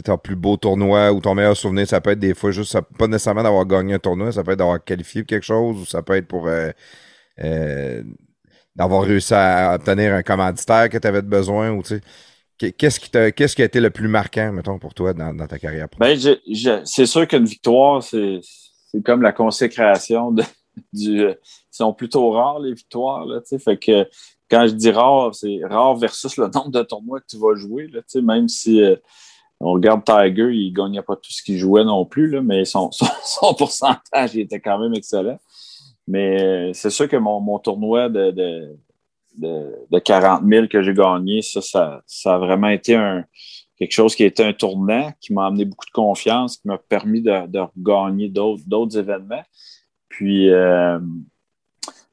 ton plus beau tournoi ou ton meilleur souvenir, ça peut être des fois juste, pas nécessairement d'avoir gagné un tournoi, ça peut être d'avoir qualifié quelque chose ou ça peut être pour euh, euh d'avoir réussi à obtenir un commanditaire que tu avais besoin ou tu sais. Qu'est-ce qui, qu'est-ce qui a été le plus marquant, mettons, pour toi dans, ta carrière? Ben, je, je, c'est sûr qu'une victoire, c'est, c'est comme la consécration de, du. Ils sont plutôt rares, les victoires. Là, fait que quand je dis rare, c'est rare versus le nombre de tournois que tu vas jouer. Là, même si euh, on regarde Tiger, il ne gagnait pas tout ce qu'il jouait non plus, là, mais son, son, son, pourcentage il était quand même excellent. Mais euh, c'est sûr que mon, mon tournoi de, de de, de 40 000 que j'ai gagné, ça, ça, ça, a vraiment été un, quelque chose qui a été un tournant, qui m'a amené beaucoup de confiance, qui m'a permis de, de gagner d'autres événements. Puis, euh,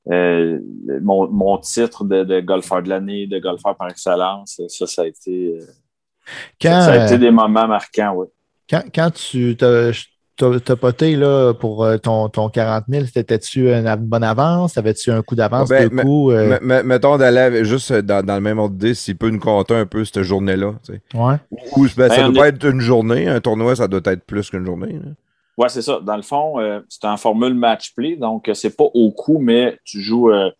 euh, mon, mon, titre de, de, golfeur de l'année, de golfeur par excellence, ça, ça a été, euh, ça, a été des moments marquants, oui. Quand, quand tu T'as poté là, pour euh, ton, ton 40 000, c'était-tu une bonne avance? Avais-tu un coup d'avance, ben, deux coups? Euh? Mettons d'aller juste dans, dans, le même ordre d'idée, s'il peut nous compter un peu cette journée-là. Ouais. Ou ben, ça ben, doit pas être une journée. Un tournoi, ça doit être plus qu'une journée. Oui, c'est ça. Dans le fond, euh, c'est en formule match-play, donc c'est pas au coup, mais tu joues un,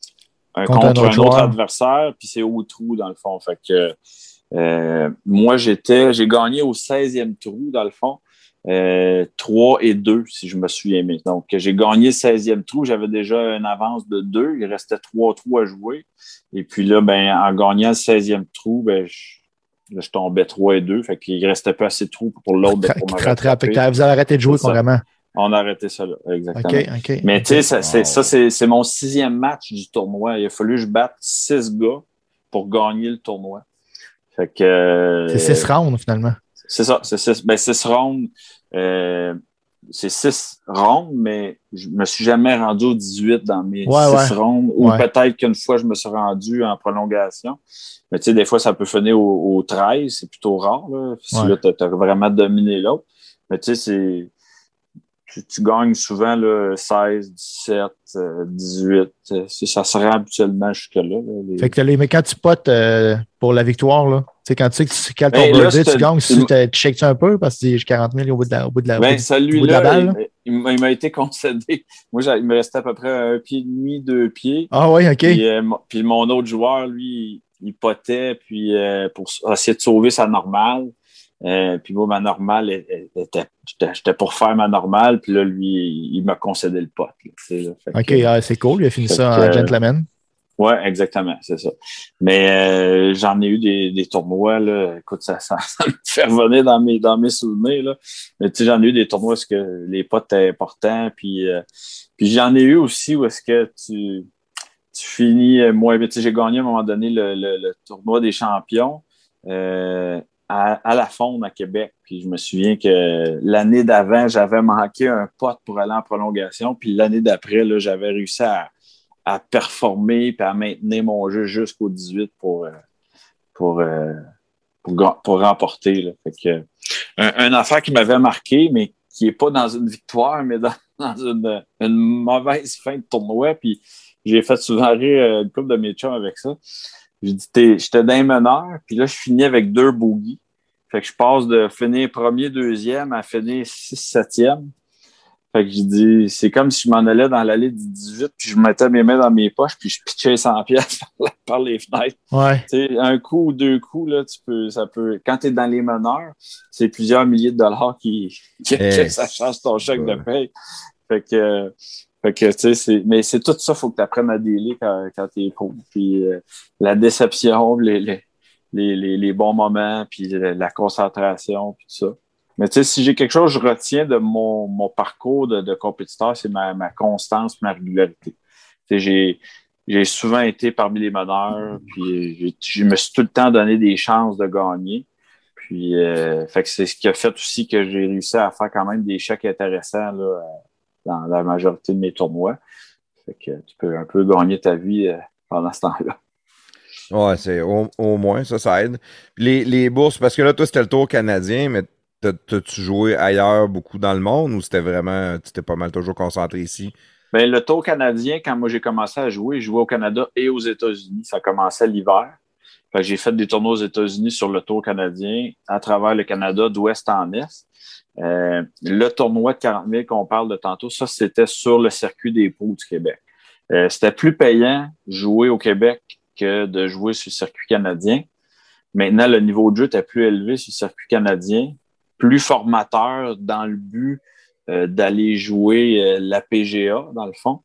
contre, un, autre, un autre adversaire, puis c'est au trou, dans le fond. Fait que moi, j'étais, j'ai gagné au 16e trou, dans le fond. Euh, 3 et 2, si je me souviens bien. Donc, j'ai gagné le 16e trou. J'avais déjà une avance de 2. Il restait 3 trous à jouer. Et puis là, ben, en gagnant le 16e trou, ben, je, là, je tombais 3 et 2. Fait qu'il restait pas assez de trous pour l'autre. Vous avez arrêté de jouer carrément. On a arrêté ça là, exactement. Mais tu sais, ça, c'est, c'est mon sixième match du tournoi. Il a fallu que je batte six gars pour gagner le tournoi. Fait que. C'est six rounds finalement. C'est ça, c'est six, ben, six rounds. Euh, c'est six rondes, mais je me suis jamais rendu au 18 dans mes six rondes. Ou peut-être qu'une fois, je me suis rendu en prolongation. Mais tu sais, des fois, ça peut finir au, au 13. C'est plutôt rare. Là, si là, tu as, vraiment dominé l'autre. Mais tu sais, c'est tu, gagnes souvent là, 16, 17, 18. ça se rend habituellement jusque-là. Fait que les, mais quand tu potes euh, pour la victoire, là, quand tu sais que tu cales ton ben, tu gagnes, tu, tu checkes un peu parce que j'ai 40 000 au bout de la, au bout de la, ben, bout de la balle? Il, m'a été concédé. Moi, il me restait à peu près un pied et demi, deux pieds. Ah oui, OK. Puis, euh, puis mon autre joueur, lui, il potait puis, euh, pour essayer de sauver sa normale. Euh, puis moi, ma normale, j'étais pour faire ma normale, puis là, lui, il m'a concédé le pote. OK, ah, c'est cool, il a fini ça en gentleman. Oui, exactement, c'est ça. Mais euh, j'en ai eu des, des, tournois, là. Écoute, ça, ça, me fait revenir dans mes, dans mes souvenirs, là. Mais tu sais, j'en ai eu des tournois où est-ce que les potes étaient importants, puis, euh, puis j'en ai eu aussi où est-ce que tu, tu finis, moi, tu sais, j'ai gagné à un moment donné le, le, le tournoi des champions. Euh, à, la Fonde à Québec. Puis je me souviens que l'année d'avant, j'avais manqué un pote pour aller en prolongation. Puis l'année d'après, j'avais réussi à, performer et à maintenir mon jeu jusqu'au 18 pour, pour, pour, remporter. Fait que, un, affaire qui m'avait marqué, mais qui n'est pas dans une victoire, mais dans, une, mauvaise fin de tournoi. Puis j'ai fait souvent rire une couple de mes chums avec ça. J'étais d'un meneur, puis là, je finis avec deux bogies. Fait que je passe de finir premier, deuxième à finir six, septième. Fait que je dis, c'est comme si je m'en allais dans l'allée du 18, puis je mettais mes mains dans mes poches, puis je pitchais 100 pièces par les fenêtres. Ouais. un coup ou deux coups, là, tu peux, ça peut, quand tu es dans les meneurs, c'est plusieurs milliers de dollars qui, qui, eh, ça change ton chèque de paye. Fait que, fait que, tu sais, mais c'est tout ça, faut que tu apprennes à délire quand, quand tu es pro. Puis euh, la déception, les, les, les, les, bons moments, puis la, concentration, puis tout ça. Mais tu sais, si j'ai quelque chose que je retiens de mon, mon parcours de, compétiteur, c'est ma, ma constance, ma régularité. J'ai, j'ai souvent été parmi les meneurs, puis je me suis tout le temps donné des chances de gagner. Puis, euh, fait que c'est ce qui a fait aussi que j'ai réussi à faire quand même des chèques intéressants là, dans la majorité de mes tournois. Fait que tu peux un peu gagner ta vie euh, pendant ce temps-là. Ouais, c'est au, moins, ça, ça aide. Les, les bourses, parce que là, toi, c'était le tour canadien, mais t'as-tu joué ailleurs beaucoup dans le monde ou c'était vraiment, tu t'es pas mal toujours concentré ici? Bien, le tour canadien, quand moi j'ai commencé à jouer, je jouais au Canada et aux États-Unis. Ça commençait l'hiver. J'ai fait des tournois aux États-Unis sur le tour canadien à travers le Canada d'ouest en est. Euh, le tournoi de 40 000 qu'on parle de tantôt, ça, c'était sur le circuit des pots du Québec. Euh, c'était plus payant jouer au Québec que de jouer sur le circuit canadien. Maintenant, le niveau de jeu était plus élevé sur le circuit canadien, plus formateur dans le but euh, d'aller jouer la PGA, dans le fond.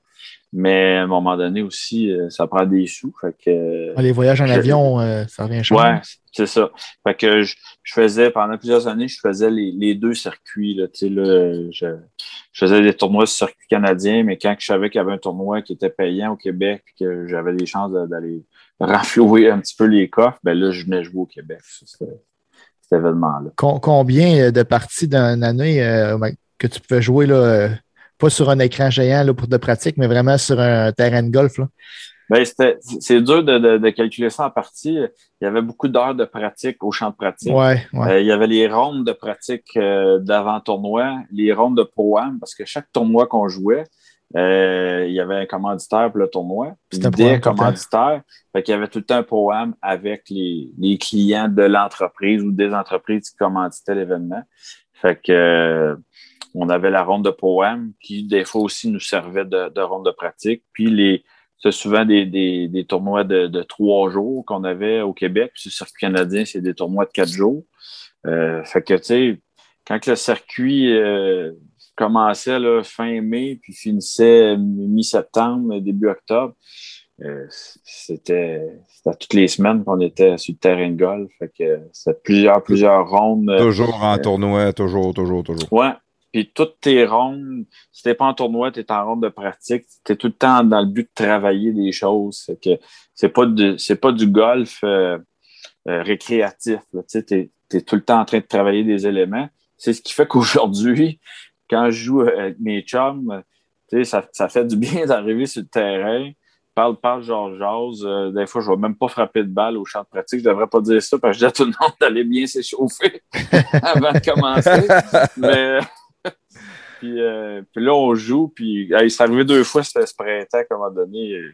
Mais à un moment donné aussi, euh, ça prend des sous. Fait que, les voyages en avion, euh, ça revient cher. Ouais, c'est ça. Fait que je, faisais, pendant plusieurs années, je faisais les, deux circuits. Là, là, je, je faisais des tournois sur circuit canadien, mais quand je savais qu'il y avait un tournoi qui était payant au Québec et que j'avais des chances d'aller renflouer un petit peu les coffres, ben là, je venais jouer au Québec. cet événement-là. Combien de parties d'une année euh, que tu pouvais jouer là, pas sur un écran géant là, pour de pratique, mais vraiment sur un terrain de golf. Là. Ben, c'est dur de, calculer ça en partie. Il y avait beaucoup d'heures de pratique au champ de pratique. Ouais, euh, il y avait les rondes de pratique euh, d'avant-tournoi, les rondes de pro-am, parce que chaque tournoi qu'on jouait, euh, il y avait un commanditaire pour le tournoi, puis des commanditaires. Fait qu'il y avait tout le temps un pro-am avec les, les clients de l'entreprise ou des entreprises qui commanditaient l'événement. Fait que on avait la ronde de poème qui, des fois aussi, nous servait de, ronde de pratique. Puis, les, c'est souvent des, des, tournois de, trois jours qu'on avait au Québec. Puis, le circuit canadien, c'est des tournois de quatre jours. Euh, fait que, tu sais, quand le circuit euh, commençait là, fin mai, puis finissait mi-septembre, début octobre, euh, c'était, c'était toutes les semaines qu'on était sur le terrain de golf. Fait que c'était plusieurs, plusieurs rondes. Toujours en tournoi, toujours, toujours, toujours. Ouais, puis toutes tes rondes, si t'es pas en tournoi, tu es en ronde de pratique, tu es tout le temps dans le but de travailler des choses. C'est que c'est pas de c'est pas du golf euh, euh, récréatif. Tu es, tout le temps en train de travailler des éléments. C'est ce qui fait qu'aujourd'hui, quand je joue avec mes chums, ça, ça fait du bien d'arriver sur le terrain, parle, parle, genre, jase. Euh, des fois, je ne vais même pas frapper de balle au champ de pratique. Je ne devrais pas dire ça parce que je dis à tout le monde d'aller bien s'échauffer avant de commencer. Mais euh, puis, là, on joue, puis il s'est arrivé deux fois ce printemps, à un moment donné. Euh,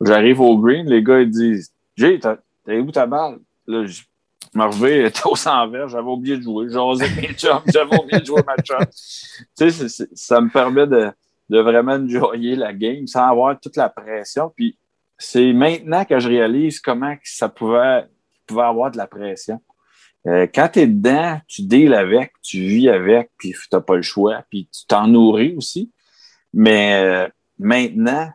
j'arrive au green, les gars, ils disent Jay, t'as où ta balle? Là, je me reviens, était au 100 verre, j'avais oublié de jouer. j'avais oublié de jouer ma chum. Tu sais, ça me permet de, de vraiment enjoyer la game sans avoir toute la pression. Puis c'est maintenant que je réalise comment ça pouvait, pouvait avoir de la pression. Euh, quand tu es dedans, tu deals avec, tu vis avec, puis tu n'as pas le choix, puis tu t'en nourris aussi. Mais euh, maintenant,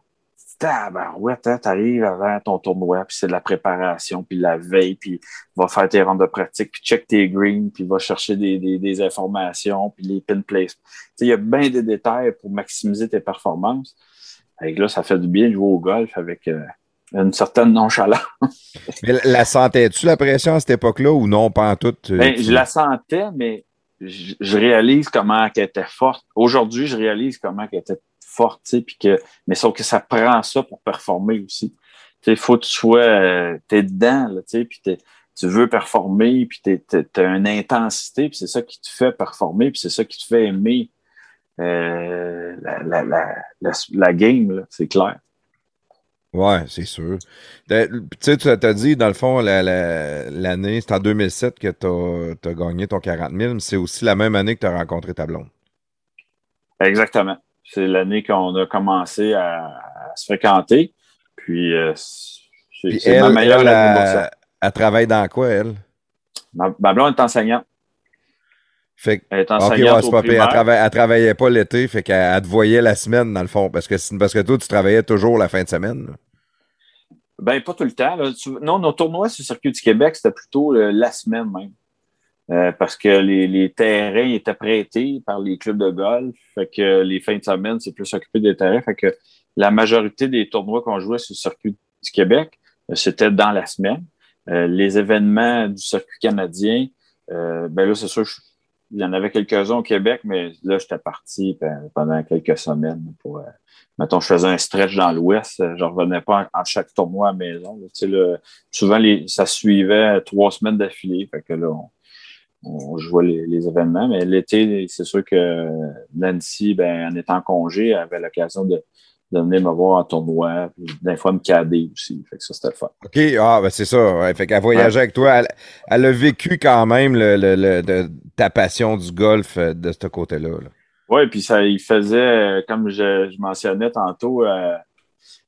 ouais, tu arrives avant ton tournoi, puis c'est de la préparation, puis la veille, puis va faire tes rondes de pratique, puis check tes greens, puis va chercher des, des, des informations, puis les pin places. Il y a bien des détails pour maximiser tes performances. Et là, ça fait du bien de jouer au golf avec, euh, une certaine nonchalance. Mais la- sentais-tu, la pression, à cette époque-là, ou non, pas en tout? tu- Ben, tu- je la sentais, mais je, je réalise comment elle était forte. Aujourd'hui, je réalise comment elle était forte, tu sais, puis que, mais sauf que ça prend ça pour performer aussi. Tu sais, faut que tu sois, euh, t'es dedans, tu puis t'es- tu veux performer, puis t'es, t'es- t'as une intensité, puis c'est ça qui te fait performer, puis c'est ça qui te fait aimer euh, la, la, la, la, la game, là, c'est clair. Ouais, c'est sûr. Tu sais, tu as dit, dans le fond, la- la- l'année, c'est en 2007 que tu as, gagné ton 40 000, mais c'est aussi la même année que tu as rencontré ta blonde. Exactement. C'est l'année qu'on a commencé à, à se fréquenter. Puis, euh, c'est ma meilleure elle, année pour ça. elle, elle travaille dans quoi, elle? Ma, ma blonde est enseignante. Fait que, ok, ouais, c'est au pas pire. Elle, trava- elle travaillait pas l'été, fait qu'elle elle te voyait la semaine, dans le fond. Parce que, parce que toi, tu travaillais toujours la fin de semaine. là. Ben, pas tout le temps. là. Non, nos tournois sur le circuit du Québec, c'était plutôt euh, la semaine même. Euh, parce que les, les terrains étaient prêtés par les clubs de golf. Fait que les fins de semaine, c'est plus occupé des terrains. Fait que la majorité des tournois qu'on jouait sur le circuit du Québec, euh, c'était dans la semaine. Les événements du circuit canadien, ben là, c'est sûr, je- il y en avait quelques-uns au Québec, mais là, j'étais parti ben, pendant quelques semaines pour. euh, mettons, je faisais un stretch dans l'Ouest, euh, je revenais pas en, chaque tournoi à maison. Tu sais, souvent, les, ça suivait trois semaines d'affilée. Fait que là, on, on jouait les, les événements. Mais l'été, c'est sûr que Nancy, ben, en étant congé, avait l'occasion de, de venir me voir en tournoi, puis des fois me cader aussi. Fait que ça, c'était le fun. OK, ah, ben c'est ça. Ouais. Fait qu'elle voyageait avec toi. Elle, elle a vécu quand même le, le- le- de- ta passion du golf euh, de ce côté-là. là. Oui, puis ça, il faisait, euh, comme je, je mentionnais tantôt euh,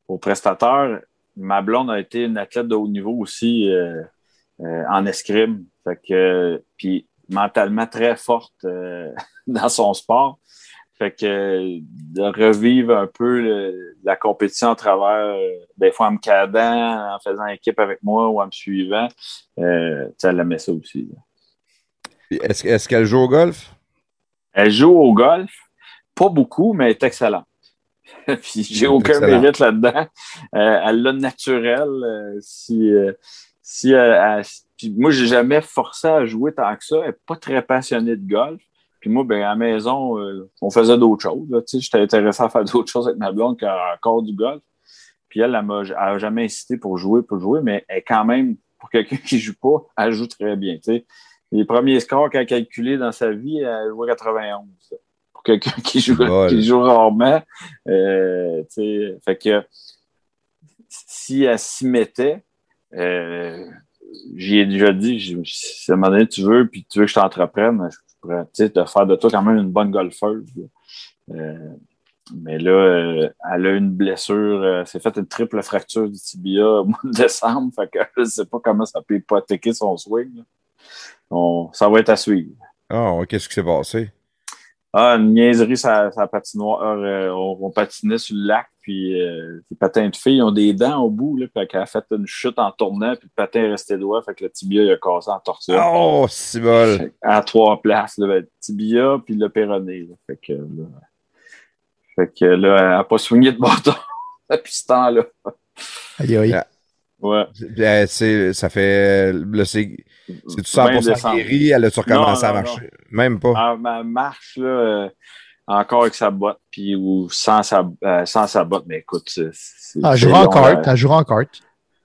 au prestataire, ma blonde a été une athlète de haut niveau aussi euh, euh, en escrime. Fait que, puis mentalement très forte dans son sport. Fait que euh, de revivre un peu le- la compétition à travers, euh, des fois en me cadant, en faisant équipe avec moi ou en me suivant, euh, aimait ça aussi. Est-ce est-ce qu'elle joue au golf? Elle joue au golf, pas beaucoup, mais elle est excellente. Puis j'ai aucun Excellent. mérite là-dedans. Euh, elle l'a naturel. euh, si, euh, si elle- elle- puis moi, j'ai jamais forcé à jouer tant que ça. Elle n'est pas très passionnée de golf. Puis moi, ben, à la maison, euh, on faisait d'autres choses. là. Tu sais, J'étais intéressé à faire d'autres choses avec ma blonde qu'encore du golf. Puis elle, elle m'a elle a jamais incité pour jouer, pour jouer, mais elle, quand même, pour quelqu'un qui joue pas, elle joue très bien. tu sais. Les premiers scores qu'elle a calculés dans sa vie, elle jouait 91. Pour quelqu'un qui joue, Bol. qui joue rarement. Euh, tu sais, fait que si elle s'y mettait, euh, j'y ai déjà dit, si à un moment donné tu veux, puis tu veux que je t'entreprenne, sais, te faire de toi quand même une bonne golfeuse. Euh, mais là, euh, elle a une blessure, euh, s'est fait une triple fracture du tibia au mois de décembre, fait que je sais pas comment ça peut hypothéquer son swing. On- ça va être à suivre. Ah, ouais, qu'est-ce qui s'est passé? Ah, une niaiserie, ça, ça patinoire. euh, on, on patinait sur le lac, puis euh, les patins de filles ont des dents au bout, là, fait qu'elle a fait une chute en tournant, puis le patin est resté droit, fait que le tibia, il a cassé en torsion. Oh, c'est bol. À trois places, là, le tibia, puis le péroné. là. Fait que là, fait que là, elle n'a pas soigné de bâton depuis ce temps-là. Aïe, aïe. Ouais. Euh, c'est- Ça fait. Là, c'est. C'est-tu 20 100% décembre. guéri? Elle a-tu recommencé Non, à non, marcher? Même pas. Ah, ma marche, là, euh, encore avec sa botte, puis ou sans sa, euh, sans sa botte, mais écoute, c'est. c'est- Ah, elle c'est jouera en carte. Elle jouera en carte.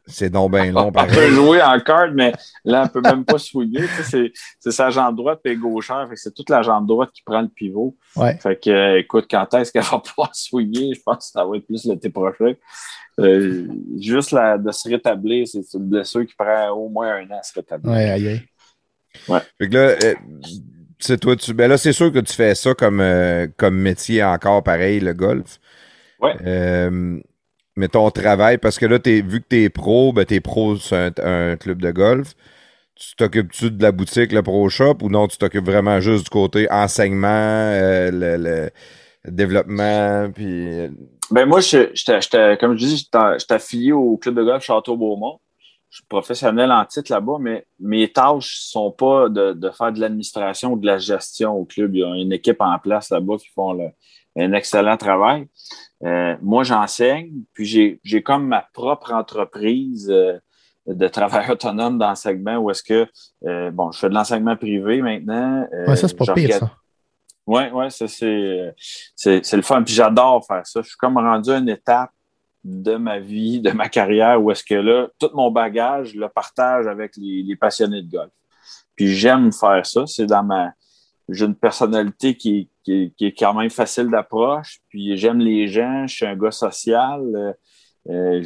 C'est donc bien long, On peut jouer en carte, mais là, elle peut même pas swinguer. Tu sais, c'est, c'est sa jambe droite et gauchère. C'est toute la jambe droite qui prend le pivot. Ouais. Fait que, euh, écoute, quand est-ce qu'elle va pouvoir swinguer? Je pense que ça va être plus l'été prochain. Euh, juste la, de se rétablir, c'est une blessure qui prend au moins un an à se rétablir. Ouais, aïe, aïe. Fait que là, euh, sais, toi, tu, ben là, c'est sûr que tu fais ça comme, euh, comme métier encore pareil, le golf. Ouais. Mais ton travail, parce que là, vu que tu es pro, ben t'es pro sur un, club de golf. Tu t'occupes-tu de la boutique, le pro shop, ou non, tu t'occupes vraiment juste du côté enseignement, euh, le, développement, puis. euh, Ben moi, je- comme je dis, j'étais j'étais affilié au club de golf Château-Beaumont. Je suis professionnel en titre là-bas, mais mes tâches sont pas de, de faire de l'administration ou de la gestion au club. Il y a une équipe en place là-bas qui font le, un excellent travail. Euh, moi, j'enseigne, puis j'ai comme ma propre entreprise euh, de travail autonome d'enseignement où est-ce que, euh, bon, je fais de l'enseignement privé maintenant. ouais, ça, c'est pas pire, ça. Oui, oui, ça, c'est le fun. Puis j'adore faire ça. Je suis comme rendu à une étape de ma vie, de ma carrière, où est-ce que là, tout mon bagage, je le partage avec les, passionnés de golf. Puis j'aime faire ça. C'est dans ma. J'ai une personnalité qui, qui, est quand même facile d'approche. Puis j'aime les gens. Je suis un gars social. Euh, euh,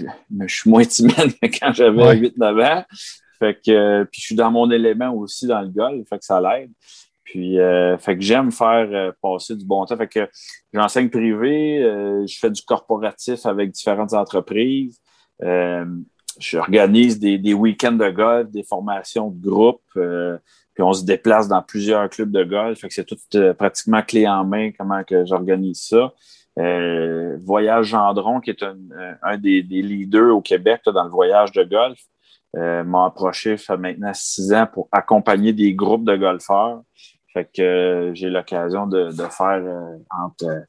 je suis moins timide que quand j'avais 8-9 ans. Fait que, puis je suis dans mon élément aussi dans le golf. Fait que ça l'aide. Puis, euh, fait que j'aime faire euh, passer du bon temps. Fait que j'enseigne privé, euh, je fais du corporatif avec différentes entreprises. J'organise des, des week-ends de golf, des formations de groupe. Puis on se déplace dans plusieurs clubs de golf. Fait que c'est tout pratiquement clé en main comment que j'organise ça. voyage Gendron, qui est un, un des, des, leaders au Québec dans le voyage de golf, m'a approché fait maintenant six ans pour accompagner des groupes de golfeurs. Fait que euh, j'ai l'occasion de, faire euh, entre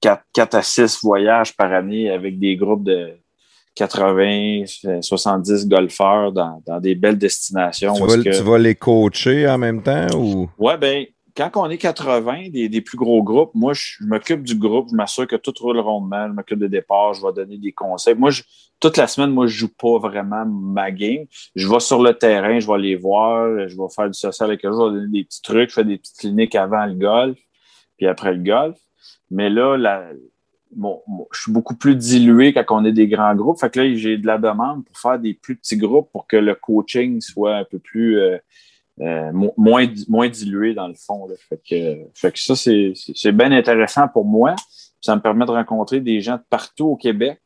4, euh, à 6 voyages par année avec des groupes de 80, 70 golfeurs dans, des belles destinations. Tu vas, tu vas, les coacher en même temps ou? Ouais, ben, quand on est 80, des, plus gros groupes, moi, je, m'occupe du groupe, je m'assure que tout roule rondement, je m'occupe des départs, je vais donner des conseils. Moi, toute la semaine, moi, je joue pas vraiment ma game. Je vais sur le terrain, je vais les voir, je vais faire du social avec eux, je vais donner des petits trucs, je fais des petites cliniques avant le golf, puis après le golf. Mais là, je suis beaucoup plus dilué quand on est des grands groupes. Fait que là, j'ai de la demande pour faire des plus petits groupes pour que le coaching soit un peu plus euh, euh, moins, moins dilué dans le fond. Fait, que, ça, c'est bien intéressant pour moi. Ça me permet de rencontrer des gens de partout au Québec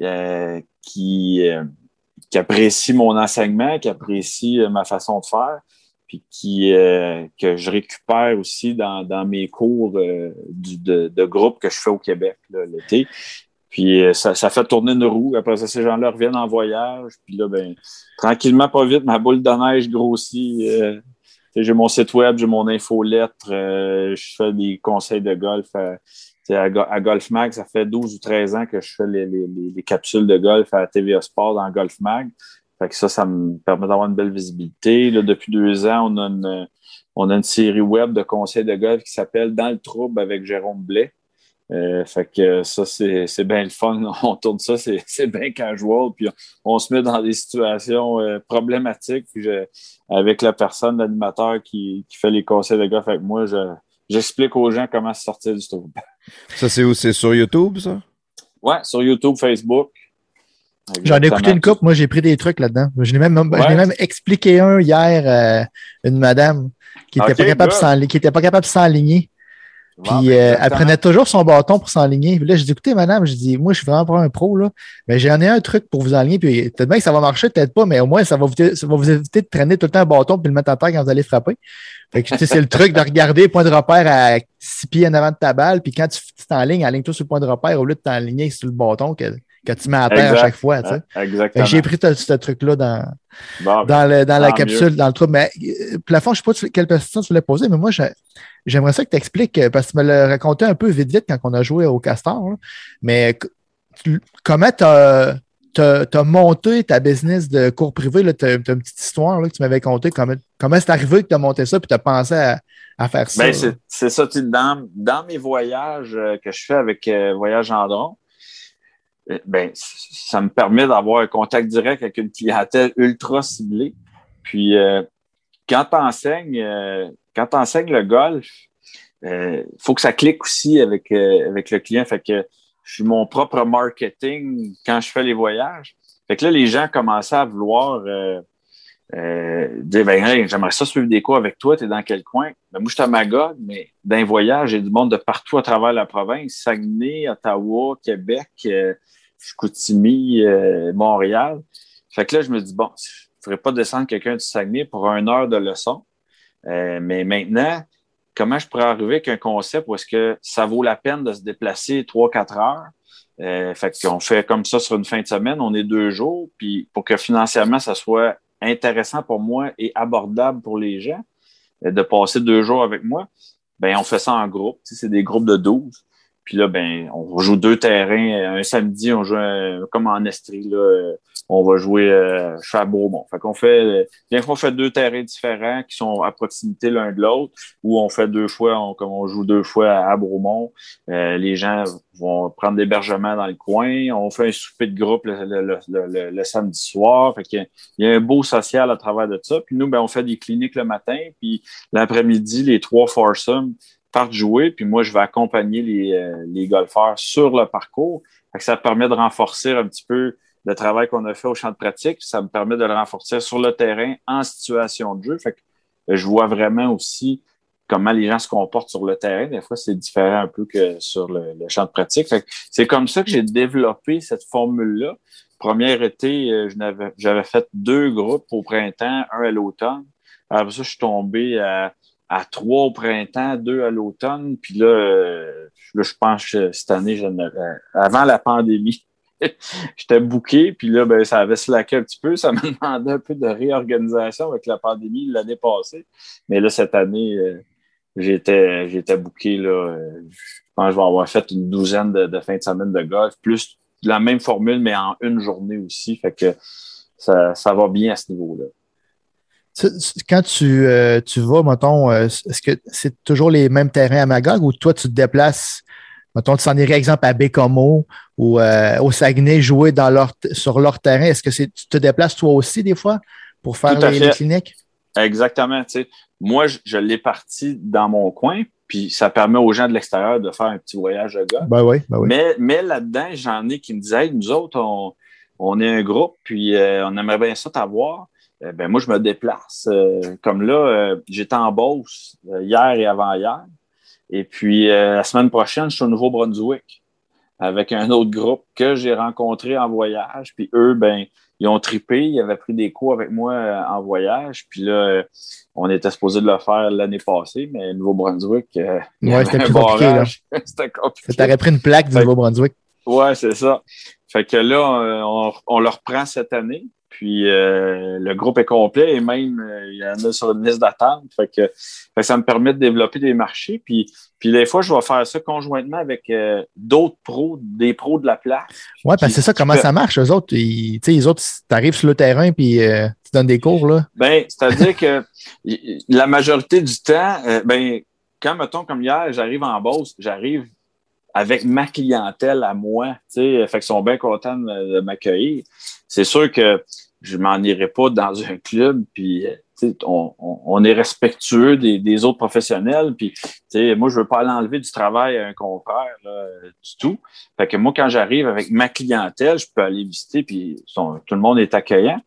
euh, qui, euh, qui apprécient mon enseignement, qui apprécient ma façon de faire, puis qui, que je récupère aussi dans, mes cours de, de, groupe que je fais au Québec l'été. Puis euh, ça, fait tourner une roue. Après ça, ces gens-là reviennent en voyage. Puis là, ben, tranquillement, pas vite, ma boule de neige grossit. Euh, j'ai mon site web, j'ai mon infolettre, euh, je fais des conseils de golf. À, à, Golf Mag, ça fait 12 ou 13 ans que je fais les, les, les capsules de golf à TVA Sport dans Golf Mag. Fait que ça, ça me permet d'avoir une belle visibilité. Là, depuis deux ans, on a une, on a une série web de conseils de golf qui s'appelle Dans le trouble avec Jérôme Blais. Euh, fait que ça, c'est bien le fun. On tourne ça, c'est bien casual. Puis on, se met dans des situations euh, problématiques. Puis avec la personne, l'animateur qui, qui, fait les conseils de fait que moi, j'explique aux gens comment se sortir du trouble. Ça, c'est où? C'est sur YouTube, ça? Ouais, sur YouTube, Facebook. J'en ai écouté une coupe, moi j'ai pris des trucs là-dedans. Je l'ai même, même, expliqué un hier, euh, une madame qui n'était pas, pas capable de s'enligner. Puis euh, elle prenait toujours son bâton pour s'enligner. Puis là, je dis écoutez, madame, je dis, moi, je suis vraiment pas un pro, là. Mais j'en ai un truc pour vous enligner. Puis peut-être bien que ça va marcher, peut-être pas, mais au moins, ça va, vous, ça va vous éviter de traîner tout le temps un bâton puis le mettre à terre quand vous allez frapper. Fait que c'est le truc de regarder le point de repère à six pieds en avant de ta balle. Puis quand tu t'enlignes, aligne-toi sur le point de repère au lieu de t'enligner sur le bâton que, que tu mets à terre à chaque fois. Tu sais. Exactement. J'ai pris ce truc-là dans, dans, le, dans la capsule, dans le trou. Mais euh, plafond, je ne sais pas quelle question tu voulais poser, mais moi, j'aimerais ça que tu expliques, euh, parce que tu me l'as raconté un peu vite, vite quand on a joué au Castor. mais comment tu as, as, monté ta business de cours privé? Tu as, une petite histoire là, que tu m'avais conté. Comment, comment c'est arrivé que tu as monté ça et tu as pensé à, faire ça? Ben, c'est ça. Dans, dans mes voyages euh, que je fais avec Voyage Gendron, euh, ben, ça me permet d'avoir un contact direct avec une clientèle ultra ciblée. Puis, euh, quand tu enseignes, euh, le golf, il faut que ça clique aussi avec, avec le client. Fait que je suis mon propre marketing quand je fais les voyages. Fait que là, les gens commençaient à vouloir dire ben, j'aimerais ça suivre des cours avec toi, tu es dans quel coin? Ben, moi, je suis à Magog, mais d'un voyage, j'ai du monde de partout à travers la province, Saguenay, Ottawa, Québec, Chicoutimi, euh, Montréal. Fait que là, je me dis, bon, je ne ferais pas descendre quelqu'un du Saguenay pour une heure de leçon. Euh, mais maintenant, comment je pourrais arriver avec un concept où est-ce que ça vaut la peine de se déplacer trois, quatre heures? Euh, fait qu'on fait comme ça sur une fin de semaine, on est deux jours, puis pour que financièrement, ça soit intéressant pour moi et abordable pour les gens, de passer deux jours avec moi. ben on fait ça en groupe. C'est des groupes de 12. Puis là, ben, on joue deux terrains. Un samedi, on joue comme en Estrie, là, on va jouer euh, à Beaumont. Fait qu'on fait, bien qu'on fait deux terrains différents qui sont à proximité l'un de l'autre, ou on fait deux fois, comme on joue deux fois à, Beaumont, euh, les gens vont prendre l'hébergement dans le coin. On fait un souper de groupe le, samedi soir. Fait qu'il y a un beau social à travers de ça. Puis nous, ben, on fait des cliniques le matin, puis l'après-midi, les trois foursomes partent jouer, puis moi, je vais accompagner les, euh, les golfeurs sur le parcours. ça permet de renforcer un petit peu le travail qu'on a fait au champ de pratique. Ça me permet de le renforcer sur le terrain en situation de jeu. Fait que euh, je vois vraiment aussi comment les gens se comportent sur le terrain. Des fois, c'est différent un peu que sur le, champ de pratique. C'est comme ça que j'ai développé cette formule-là. Premier été, euh, j'avais fait deux groupes au printemps, un à l'automne. Après ça, je suis tombé à à trois au printemps, deux à l'automne. Puis là, euh, je pense que cette année, avant la pandémie, j'étais booké. Puis là, ben, ça avait slacké un petit peu. Ça me demandait un peu de réorganisation avec la pandémie l'année passée. Mais là, cette année, euh, j'étais, j'étais booké. Là, euh, je pense que je vais avoir fait une douzaine de, de fins de semaine de golf, plus la même formule, mais en une journée aussi. Fait que ça, ça va bien à ce niveau-là. Quand tu, euh, tu vas, mettons, euh, est-ce que c'est toujours les mêmes terrains à Magog ou toi, tu te déplaces, mettons, tu s'en irais exemple à Bécomo ou euh, au Saguenay jouer dans leur, sur leur terrain? Est-ce que c'est, tu te déplaces toi aussi des fois pour faire les, cliniques? Exactement. Moi, je, l'ai parti dans mon coin, puis ça permet aux gens de l'extérieur de faire un petit voyage de gars. Ben oui, ben oui. Mais, mais là-dedans, j'en ai qui me disaient, nous autres, on, on est un groupe, puis on aimerait bien ça t'avoir. Euh, ben moi, je me déplace. Euh, comme là, euh, j'étais en Beauce hier et avant-hier. Et puis, la semaine prochaine, je suis au Nouveau-Brunswick avec un autre groupe que j'ai rencontré en voyage. Puis eux, ben, ils ont tripé, ils avaient pris des cours avec moi en voyage. Puis là, on était supposé de le faire l'année passée, mais Nouveau-Brunswick, ouais, c'était plus compliqué. c'était compliqué. T'aurais pris une plaque du Nouveau-Brunswick. Ouais, c'est ça. Fait que là, on, on le reprend cette année. Puis euh, le groupe est complet et même euh, il y en a sur une liste d'attente. Fait que, ça me permet de développer des marchés. Puis, puis des fois, je vais faire ça conjointement avec euh, d'autres pros, des pros de la place. Oui, parce que c'est ça, comment ça marche? Eux autres, ils, les autres, tu arrives sur le terrain puis tu donnes des cours. là. Ben, c'est-à-dire que la majorité du temps, ben, quand, mettons, comme hier, j'arrive en boss, j'arrive avec ma clientèle à moi. Fait qu'ils sont bien contents de m'accueillir. C'est sûr que je m'en irai pas dans un club, puis on, on, est respectueux des, autres professionnels, puis moi, je veux pas l'enlever du travail à un confrère du tout. Fait que moi, quand j'arrive avec ma clientèle, je peux aller visiter, puis tout le monde est accueillant.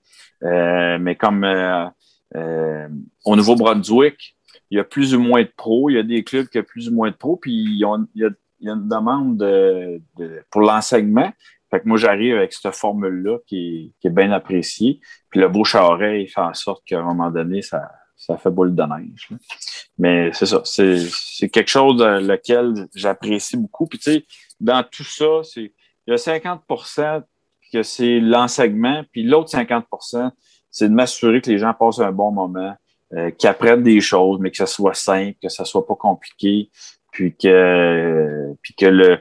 Euh, mais comme euh, euh, au Nouveau-Brunswick, il y a plus ou moins de pros, il y a des clubs qui ont plus ou moins de pros, puis il y a, une demande de, de, pour l'enseignement. Fait que moi, j'arrive avec cette formule-là qui, est bien appréciée. Puis le beau charret, il fait en sorte qu'à un moment donné, ça, ça fait boule de neige. Mais c'est ça. C'est quelque chose dans lequel j'apprécie beaucoup. Puis tu sais, dans tout ça, c'est il y a 50% que c'est l'enseignement, puis l'autre 50% c'est de m'assurer que les gens passent un bon moment, euh, qu'ils apprennent des choses, mais que ça soit simple, que ça soit pas compliqué, puis que, puis que le,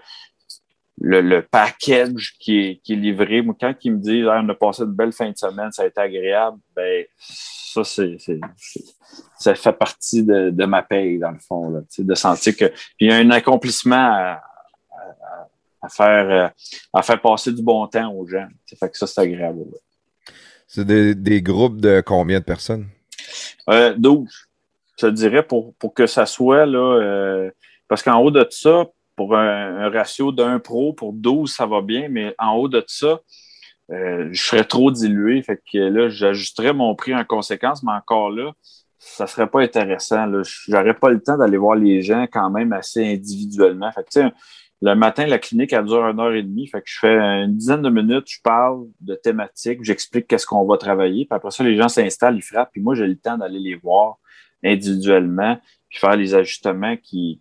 le, le, package qui est, qui est livré. Moi, quand ils me disent on a passé une belle fin de semaine, ça a été agréable, ben ça, c'est, ça fait partie de, de, ma paye, dans le fond, là, de sentir que. Puis il y a un accomplissement à, à, faire à faire passer du bon temps aux gens. Ça fait que ça, c'est agréable. C'est des, des, groupes de combien de personnes? Euh, 12. Je dirais pour, pour que ça soit là. Euh, parce qu'en haut de ça, pour un, ratio d'un pro pour 12, ça va bien, mais en haut de ça, euh, je serais trop dilué. Fait que là, j'ajusterais mon prix en conséquence, mais encore là, ça serait pas intéressant. J'aurais pas le temps d'aller voir les gens quand même assez individuellement. Fait que, le matin, la clinique, elle dure une heure et demie. Fait que je fais une dizaine de minutes, je parle de thématiques, j'explique qu'est-ce qu'on va travailler. Puis après ça, les gens s'installent, ils frappent. Puis moi, j'ai le temps d'aller les voir individuellement, puis faire les ajustements qui,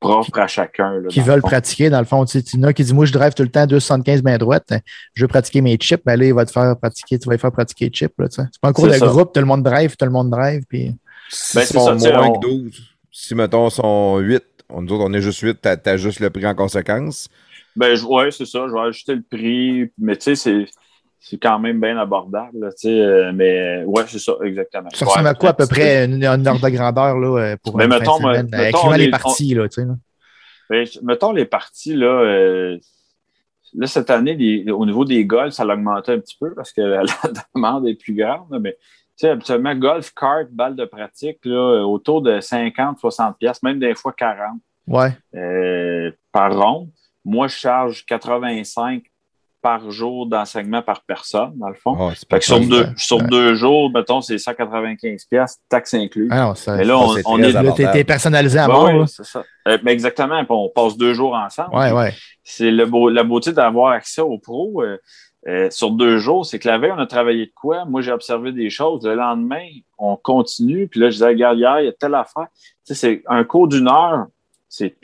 propre à chacun. qui veulent pratiquer, dans le fond. Tu sais, qui dit Moi, je drive tout le temps 275 main droite, je veux pratiquer mes chips, ben là, il va te faire pratiquer, tu vas faire pratiquer les chips. C'est pas un cours de groupe, tout le monde drive, tout le monde drive. Puis... Ben, c'est ça, moins que 12. si, mettons, sont 8, on, nous autres, on est juste 8, t'as as juste le prix en conséquence. Ben, ouais, c'est ça. Je vais ajuster le prix. Mais tu sais, c'est. C'est quand même bien abordable, là, tu sais, euh, mais ouais, c'est ça, exactement. Ça ressemble à quoi à peu près une, une ordre de grandeur là, euh, pour Mais une fin mettons, de semaine, euh, mettons, les parties, là, tu sais. là. Je- mettons les parties, là, euh, là, cette année, les- au niveau des golfs, ça a augmenté un petit peu parce que la, la demande est plus grande. Mais tu sais, habituellement, golf, kart, balle de pratique, là, autour de 50, 60 pièces, même des fois 40 Ouais. euh, par ronde. Moi, je charge 85 par jour d'enseignement par personne, dans le fond. Ah, Fait que sur, deux, ouais. sur deux jours, mettons, c'est 195 pièces, taxes inclus. Ah non, ça, Mais là, ça, on, on est... t'es- personnalisé à mort. c'est ça. Euh, mais exactement, on passe deux jours ensemble. Ouais, ouais. c'est le beau, la beauté d'avoir accès aux pros euh, euh, sur deux jours. C'est que la veille, on a travaillé de quoi? Moi, j'ai observé des choses. Le lendemain, on continue. Puis là, je disais, regarde, hier, il y a telle affaire. Tu sais, c'est un cours d'une heure. C'est,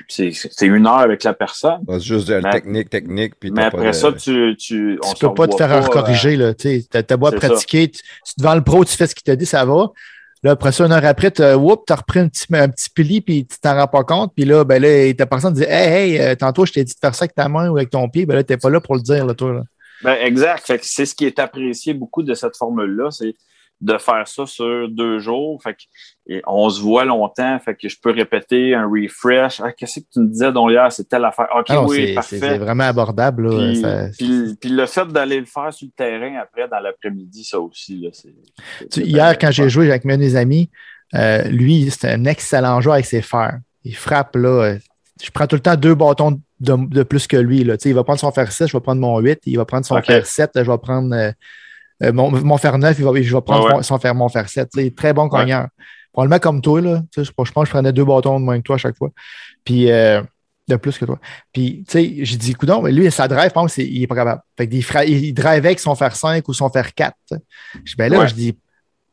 une heure avec la personne. C'est juste de la Mais- technique, technique. Puis Mais t'as pas après de- ça, tu, tu, on Tu peux pas te faire euh, corriger. là. Tu t'as beau pratiquer, tu, tu- devant le pro, tu fais ce qu'il t'a dit, ça va. Là, après ça, une heure après, tu as repris un petit, un petit pli, puis tu t'en rends pas compte. Puis là, ben là, ta personne dit Hey, hey, euh, tantôt, je t'ai dit de faire ça avec ta main ou avec ton pied. Ben là, t'es pas là pour le dire, là, toi. Là. Ben, exact. C'est ce qui est apprécié beaucoup de cette formule-là, c'est de faire ça sur deux jours. Fait que, et on se voit longtemps. Fait que je peux répéter un refresh. Ah, qu'est-ce que tu me disais donc hier? C'est telle affaire. OK, Ah non, oui, c'est- c'est parfait. c'est vraiment abordable. Là. Puis, Ça- puis- puis le fait d'aller le faire sur le terrain après, dans l'après-midi, ça aussi, là, Tu- c'est hier, quand j'ai joué avec mes des amis, euh, lui, c'est un excellent joueur avec ses fers. Il frappe, là. euh, Je prends tout le temps deux bâtons de, de plus que lui. Là. Il va prendre son fer 6, je vais prendre mon 8. Il va prendre son fer 7, je vais prendre euh, euh, mon, mon fer 9, il va, je vais prendre Ouais, ouais. mon- son fer 7. Tu sais, Très bon cogneur. Probablement comme toi, là. Je, je pense que je prenais deux bâtons de moins que toi à chaque fois. Puis, euh, de plus que toi. Puis, tu sais, j'ai dit, coudon, mais lui, sa drive, je pense qu'il est pas capable. Fait il, il drive avec son fer 5 ou son fer 4. tu sais. Je dis, ben là, Ouais. je dis,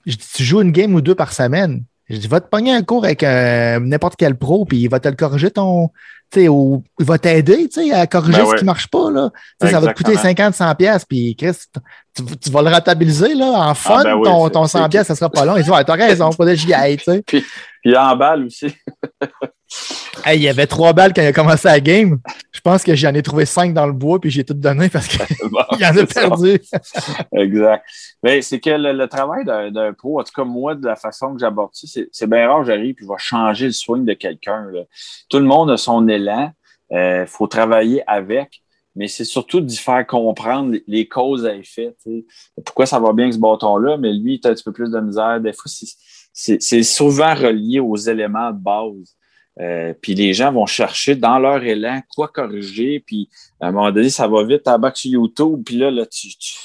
je dis, tu joues une game ou deux par semaine. Je dis, va te pogner un cours avec euh, n'importe quel pro, puis il va te le corriger ton. Ou il va t'aider, tu sais, à corriger Ben ce ouais. qui marche pas, là. Ça va te coûter Exactement. 50, 100 pièces puis Chris, tu, tu vas le rentabiliser, là, en fun, ben oui, ton, ton 100 c'est- pièces, ça sera pas long. Il dit, ouais, t'as raison, pas de j'y aille, tu sais. Puis en balle aussi. Hey, il y avait trois balles quand il a commencé la game. Je pense que j'en ai trouvé cinq dans le bois, puis j'ai tout donné parce qu'il Bon, en a perdu. Exact. Mais c'est que le, le travail d'un pro, en tout cas, moi, de la façon que j'aborde ça, c'est bien rare, j'arrive puis je vais changer le swing de quelqu'un. Tout le monde a son élan. Il faut travailler avec, mais c'est surtout d'y faire comprendre les, causes à effet. Pourquoi ça va bien avec ce bâton-là, mais lui, il a un petit peu plus de misère. Des fois, c'est souvent relié aux éléments de base. Euh, puis les gens vont chercher dans leur élan quoi corriger, puis à un moment donné, ça va vite, t'embarques sur YouTube, puis là, là tu, tu,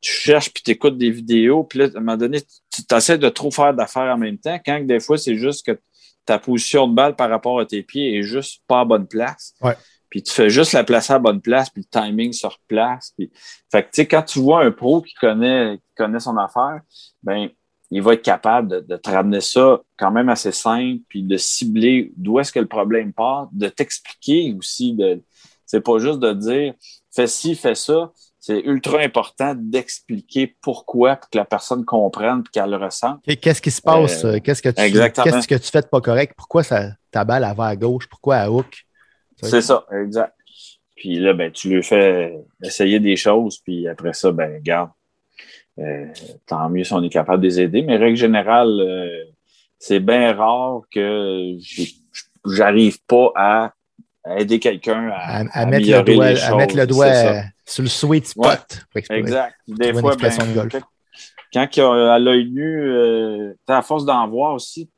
tu cherches, puis tu écoutes des vidéos, puis là, à un moment donné, tu essaies de trop faire d'affaires en même temps, quand des fois, c'est juste que ta position de balle par rapport à tes pieds est juste pas à bonne place. Ouais. Puis tu fais juste la placer à bonne place, puis le timing se replace. Puis... Fait que, tu sais, quand tu vois un pro qui connaît, qui connaît son affaire, ben il va être capable de, de te ramener ça quand même assez simple, puis de cibler d'où est-ce que le problème part, de t'expliquer aussi. De, c'est pas juste de dire fais ci, fais ça. C'est ultra important d'expliquer pourquoi pour que la personne comprenne et qu'elle le ressente. Et Qu'est-ce qui se passe? Euh, Qu'est-ce que tu qu'est-ce que tu fais de pas correct? Pourquoi ça, ta balle elle va à gauche? Pourquoi à hook? C'est ça, exact. Puis là, ben, tu lui fais essayer des choses, puis après ça, ben, regarde, euh, tant mieux si on est capable de les aider. Mais règle générale, euh, c'est bien rare que j'arrive pas à aider quelqu'un à, À, à mettre, le doigt, les à mettre le doigt sur le sweet spot. Ouais. Exact. Des fois, ben, de golf. quand, il y a à l'œil nu, euh, t'as à force d'en voir aussi,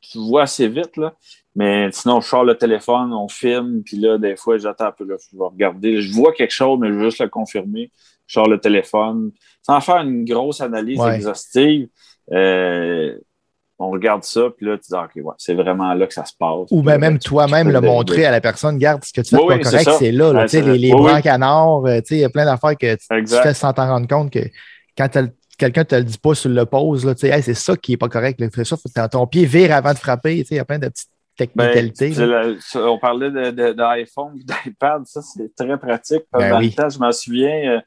tu vois assez vite, là. Mais sinon, je sors le téléphone, on filme, puis là, des fois, j'attends un peu, là, je vais regarder. Je vois quelque chose, mais je veux juste le confirmer. Sors le téléphone. Sans faire une grosse analyse Ouais. exhaustive, euh, on regarde ça, puis là, tu dis, OK, ouais, c'est vraiment là que ça se passe. Ou ben même tu- toi-même le montrer à la personne, garde ce que tu fais Oui, pas oui, correct, c'est là. là, Ouais, tu sais, c'est- les les oui, blancs canards, euh, il y a plein d'affaires que tu, fais sans t'en rendre compte que quand quelqu'un ne te le dit pas sur le pose, Hey, c'est ça qui n'est pas correct. C'est ça, faut que ton pied vire avant de frapper. Il y a plein de petites Ben, technicalités. la- on parlait de- d'iPhone, d'iPad, ça c'est très pratique. Ben le temps, je m'en souviens, euh,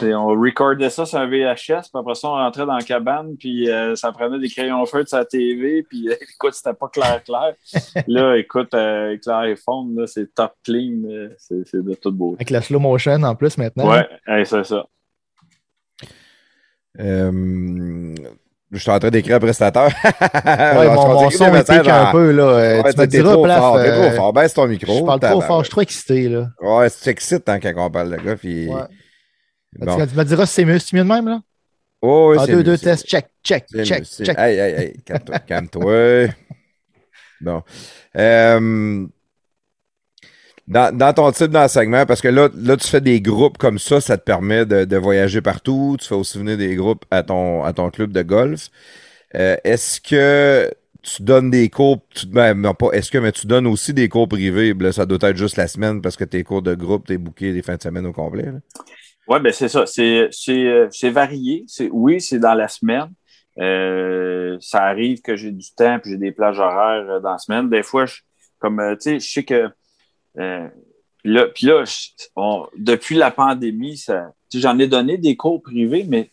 On recordait ça sur un VHS, puis après ça, on rentrait dans la cabane, puis euh, ça prenait des crayons feu de sa TV, puis euh, écoute, c'était pas clair, clair. là, écoute, euh, avec l'iPhone, là, c'est top clean, c'est c'est de toute beauté. Avec la slow motion en plus maintenant. Ouais, hey, c'est ça. Euh, je suis en train d'écrire un prestateur. Ouais, mon, mon son pique un peu. Là. Euh, Ouais, tu me t'es diras, trop Plaf, fort, t'es euh, trop fort. Baisse ton micro. Je parle trop fort, je suis trop excité. Là. Ouais, c'est excite hein, quand on parle de gars. Puis... Ouais. Bon. Tu, me diras si c'est mieux, c'est mieux de même. Là? Oh, oui, Ah, c'est deux, mieux, deux tests, check, check, check, mieux, check. Hey, hey, hey, calme-toi. calme-toi. Bon. Euh, dans, dans ton type d'enseignement, parce que là, là, tu fais des groupes comme ça, ça te permet de, de voyager partout. Tu fais aussi venir des groupes à ton, à ton club de golf. Euh, est-ce que tu donnes des cours, tu, ben, non, pas est-ce que, mais tu donnes aussi des cours privés? Là, ça doit être juste la semaine parce que tes cours de groupe, t'es booké des fins de semaine au complet. là. Oui, ben c'est ça. C'est, euh, varié. Oui, c'est dans la semaine. Euh, ça arrive que j'ai du temps puis j'ai des plages horaires euh, dans la semaine. Des fois, je, comme euh, tu sais, je sais que euh, là, puis là, on- depuis la pandémie, j'en ai donné des cours privés, mais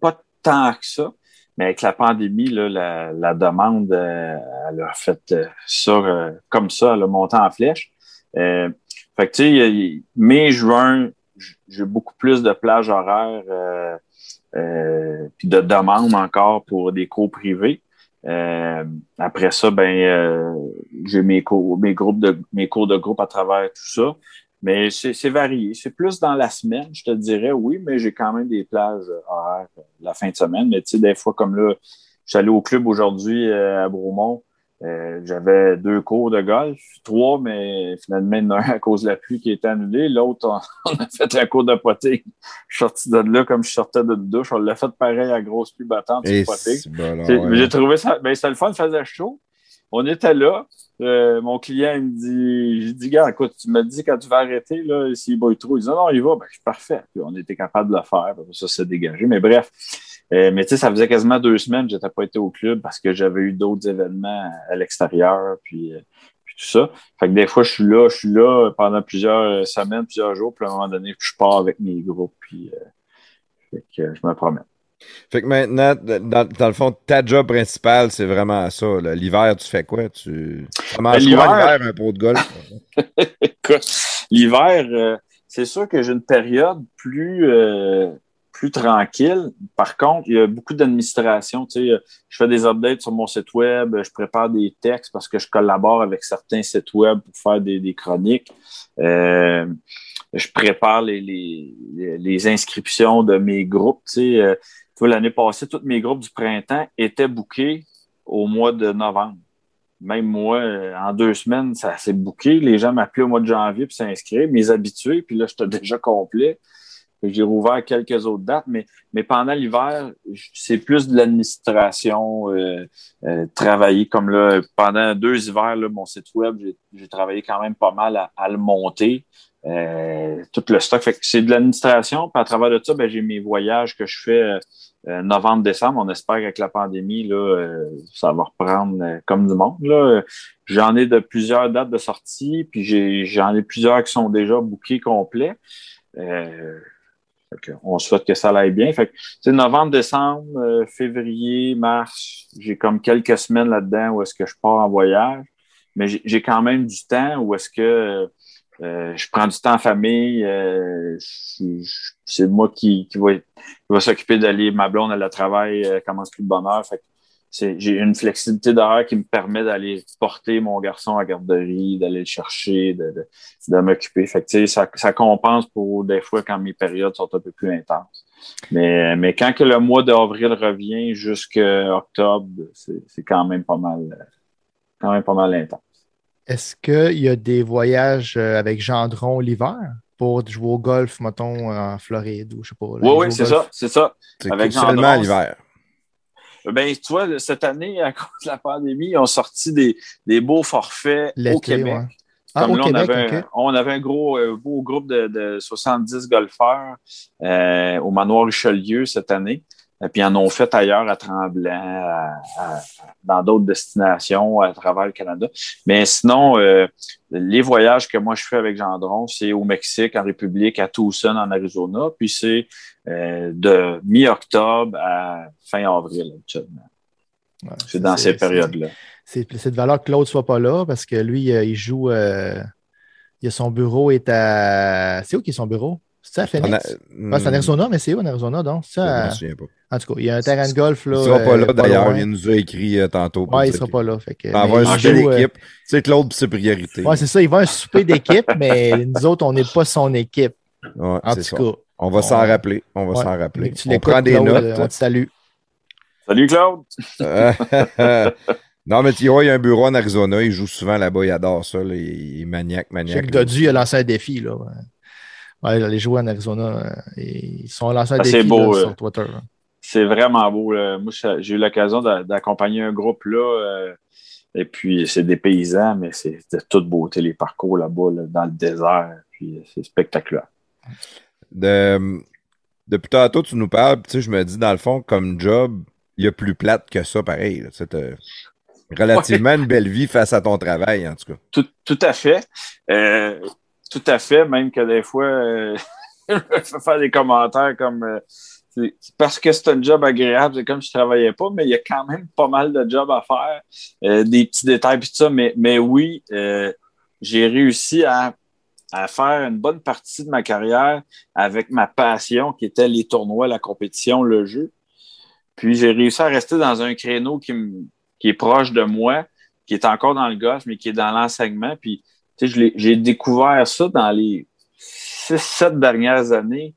pas tant que ça. Mais avec la pandémie, là, la, la demande, elle a fait ça comme ça, elle a monté en flèche. Fait que, tu sais, mai, juin, j'ai beaucoup plus de plages horaires euh, euh, puis de demandes encore pour des cours privés. Euh, après ça, ben euh, j'ai mes cours, mes groupes de mes cours de groupe à travers tout ça. Mais c'est varié. C'est plus dans la semaine, je te dirais, oui, mais j'ai quand même des plages horaires euh, la fin de semaine. Mais tu sais, des fois, comme là, je suis allé au club aujourd'hui euh, à Bromont. Euh, J'avais deux cours de golf, trois, mais finalement, il y en a un à cause de la pluie qui a été annulé. L'autre, on, on a fait un cours de potting. Je suis sorti de là comme je sortais d'une douche. On l'a fait pareil à grosse pluie battante sur ouais. J'ai trouvé ça. Ben, c'était le fun, il faisait chaud. On était là. Euh, mon client, il me dit, j'ai dit, gars, écoute, tu me dis quand tu vas arrêter, là, s'il bouille trop. Il dit, non, non, il va. Ben, je suis parfait. Puis on était capable de le faire. Ça s'est dégagé. Mais bref. Euh, mais tu sais, ça faisait quasiment deux semaines que je n'étais pas été au club parce que j'avais eu d'autres événements à l'extérieur. Puis, euh, puis tout ça. Fait que des fois, je suis là, je suis là pendant plusieurs semaines, plusieurs jours. Puis à un moment donné, je pars avec mes groupes. Puis, euh, fait que euh, je me promène. Fait que maintenant, dans, dans le fond, ta job principale, c'est vraiment ça. L'hiver, tu fais quoi? Tu ça mange Ben, l'hiver- un pot de golf? L'hiver, euh, c'est sûr que j'ai une période plus, euh, plus tranquille. Par contre, il y a beaucoup d'administration. Tu sais, euh, je fais des updates sur mon site web, je prépare des textes parce que je collabore avec certains sites web pour faire des, chroniques. Euh, je prépare les, inscriptions de mes groupes. Tu euh, l'année passée, tous mes groupes du printemps étaient bookés au mois de novembre. Même moi, euh, en deux semaines, ça s'est booké. Les gens m'appelaient au mois de janvier pour s'inscrire, mes habitués, puis là, j'étais déjà complet. J'ai rouvert quelques autres dates, mais, mais pendant l'hiver, c'est plus de l'administration, euh, euh, travailler comme là, pendant deux hivers, là, mon site web, j'ai- travaillé quand même pas mal à, à le monter. Euh, tout le stock. Fait que c'est de l'administration. Puis à travers de ça, ben, j'ai mes voyages que je fais euh, euh, novembre-décembre. On espère qu'avec la pandémie, là, euh, ça va reprendre euh, comme du monde. Là. J'en ai de plusieurs dates de sortie, puis j'en ai plusieurs qui sont déjà bookés complets. Euh, on souhaite que ça aille bien. Fait que, novembre, décembre, euh, février, mars, j'ai comme quelques semaines là-dedans où est-ce que je pars en voyage. Mais j'ai, quand même du temps où est-ce que euh, je prends du temps en famille. euh, c'est moi qui, qui va, qui va s'occuper d'aller. Ma blonde, elle a travail, elle commence plus de bonne heure. Fait que j'ai une flexibilité d'horaire qui me permet d'aller porter mon garçon à la garderie, d'aller le chercher, de, de, de m'occuper. Fait que, tu sais, ça, ça compense pour des fois quand mes périodes sont un peu plus intenses. Mais, mais quand que le mois d'avril revient jusqu'à octobre, c'est, c'est quand même pas mal, quand même pas mal intense. Est-ce qu'il y a des voyages euh, avec Gendron l'hiver? Pour jouer au golf, mettons, en Floride ou je sais pas? là, Oui, oui, c'est ça, c'est ça. Avec seulement Gendron, l'hiver. Ben, tu vois, cette année, à cause de la pandémie, ils ont sorti des, des beaux forfaits L'été, au Québec. ouais. Ah, Comme là, Québec, on, avait, ok. on avait un gros, euh, beau groupe de, de 70 golfeurs euh, au manoir Richelieu cette année. Et puis, ils en ont fait ailleurs à Tremblant, à- à- dans d'autres destinations à travers le Canada. Mais sinon, euh, les voyages que moi je fais avec Gendron, c'est au Mexique, en République, à Tucson, en Arizona. Puis c'est euh, de mi-octobre à fin avril, actuellement. Ouais, C'est dans ces périodes-là. C'est de valeur que Claude soit pas là parce que lui, euh, il joue. euh, il a son bureau est à. C'est où qui est son bureau? C'est à Phoenix? A- Ah, c'est en Arizona, mais c'est où en Arizona donc? Je me souviens pas. En tout cas, il y a un terrain de golf là. Il sera pas euh, là d'ailleurs. Il nous a écrit euh, tantôt. Ouais, il sera pas là. Fait que, va avoir il un souper euh, d'équipe. C'est Claude ses priorités. Ouais, c'est ça. Il va un souper d'équipe, mais nous autres, on n'est pas son équipe. Ouais, En tout ça. cas. On va s'en on- rappeler. On va Ouais. s'en rappeler. Tu On prend des Claude, notes. euh, On te salue. Salut Claude! non, mais tu vois, il y a un bureau en Arizona. Il joue souvent là-bas. Il adore ça. là. Il est maniaque, maniaque. que Dodu a lancé un défi. Là. Ouais, allait jouer en Arizona. euh, et ils sont lancés Ah, défi c'est beau, là, euh. sur Twitter. C'est vraiment beau. là. Moi, j'ai eu l'occasion d'a- d'accompagner un groupe là. euh, et puis, c'est des paysans, mais c'est de toute beauté, les parcours là-bas, là, dans le désert. Puis, c'est spectaculaire. De, depuis tantôt, tu nous parles, puis tu sais, je me dis, dans le fond, comme job, il y a plus plate que ça, pareil. là. Tu sais, t'as relativement une belle vie face à ton travail, en tout cas. Tout, tout à fait. Euh, tout à fait, même que des fois, euh, je fais faire des commentaires comme euh, parce que c'est un job agréable, c'est comme si je travaillais pas, mais il y a quand même pas mal de jobs à faire, euh, des petits détails puis tout ça. Mais, mais oui, j'ai réussi à, à faire une bonne partie de ma carrière avec ma passion qui était les tournois, la compétition, le jeu. Puis j'ai réussi à rester dans un créneau qui, qui est proche de moi, qui est encore dans le golf, mais qui est dans l'enseignement. Puis j'ai découvert ça dans les six, sept dernières années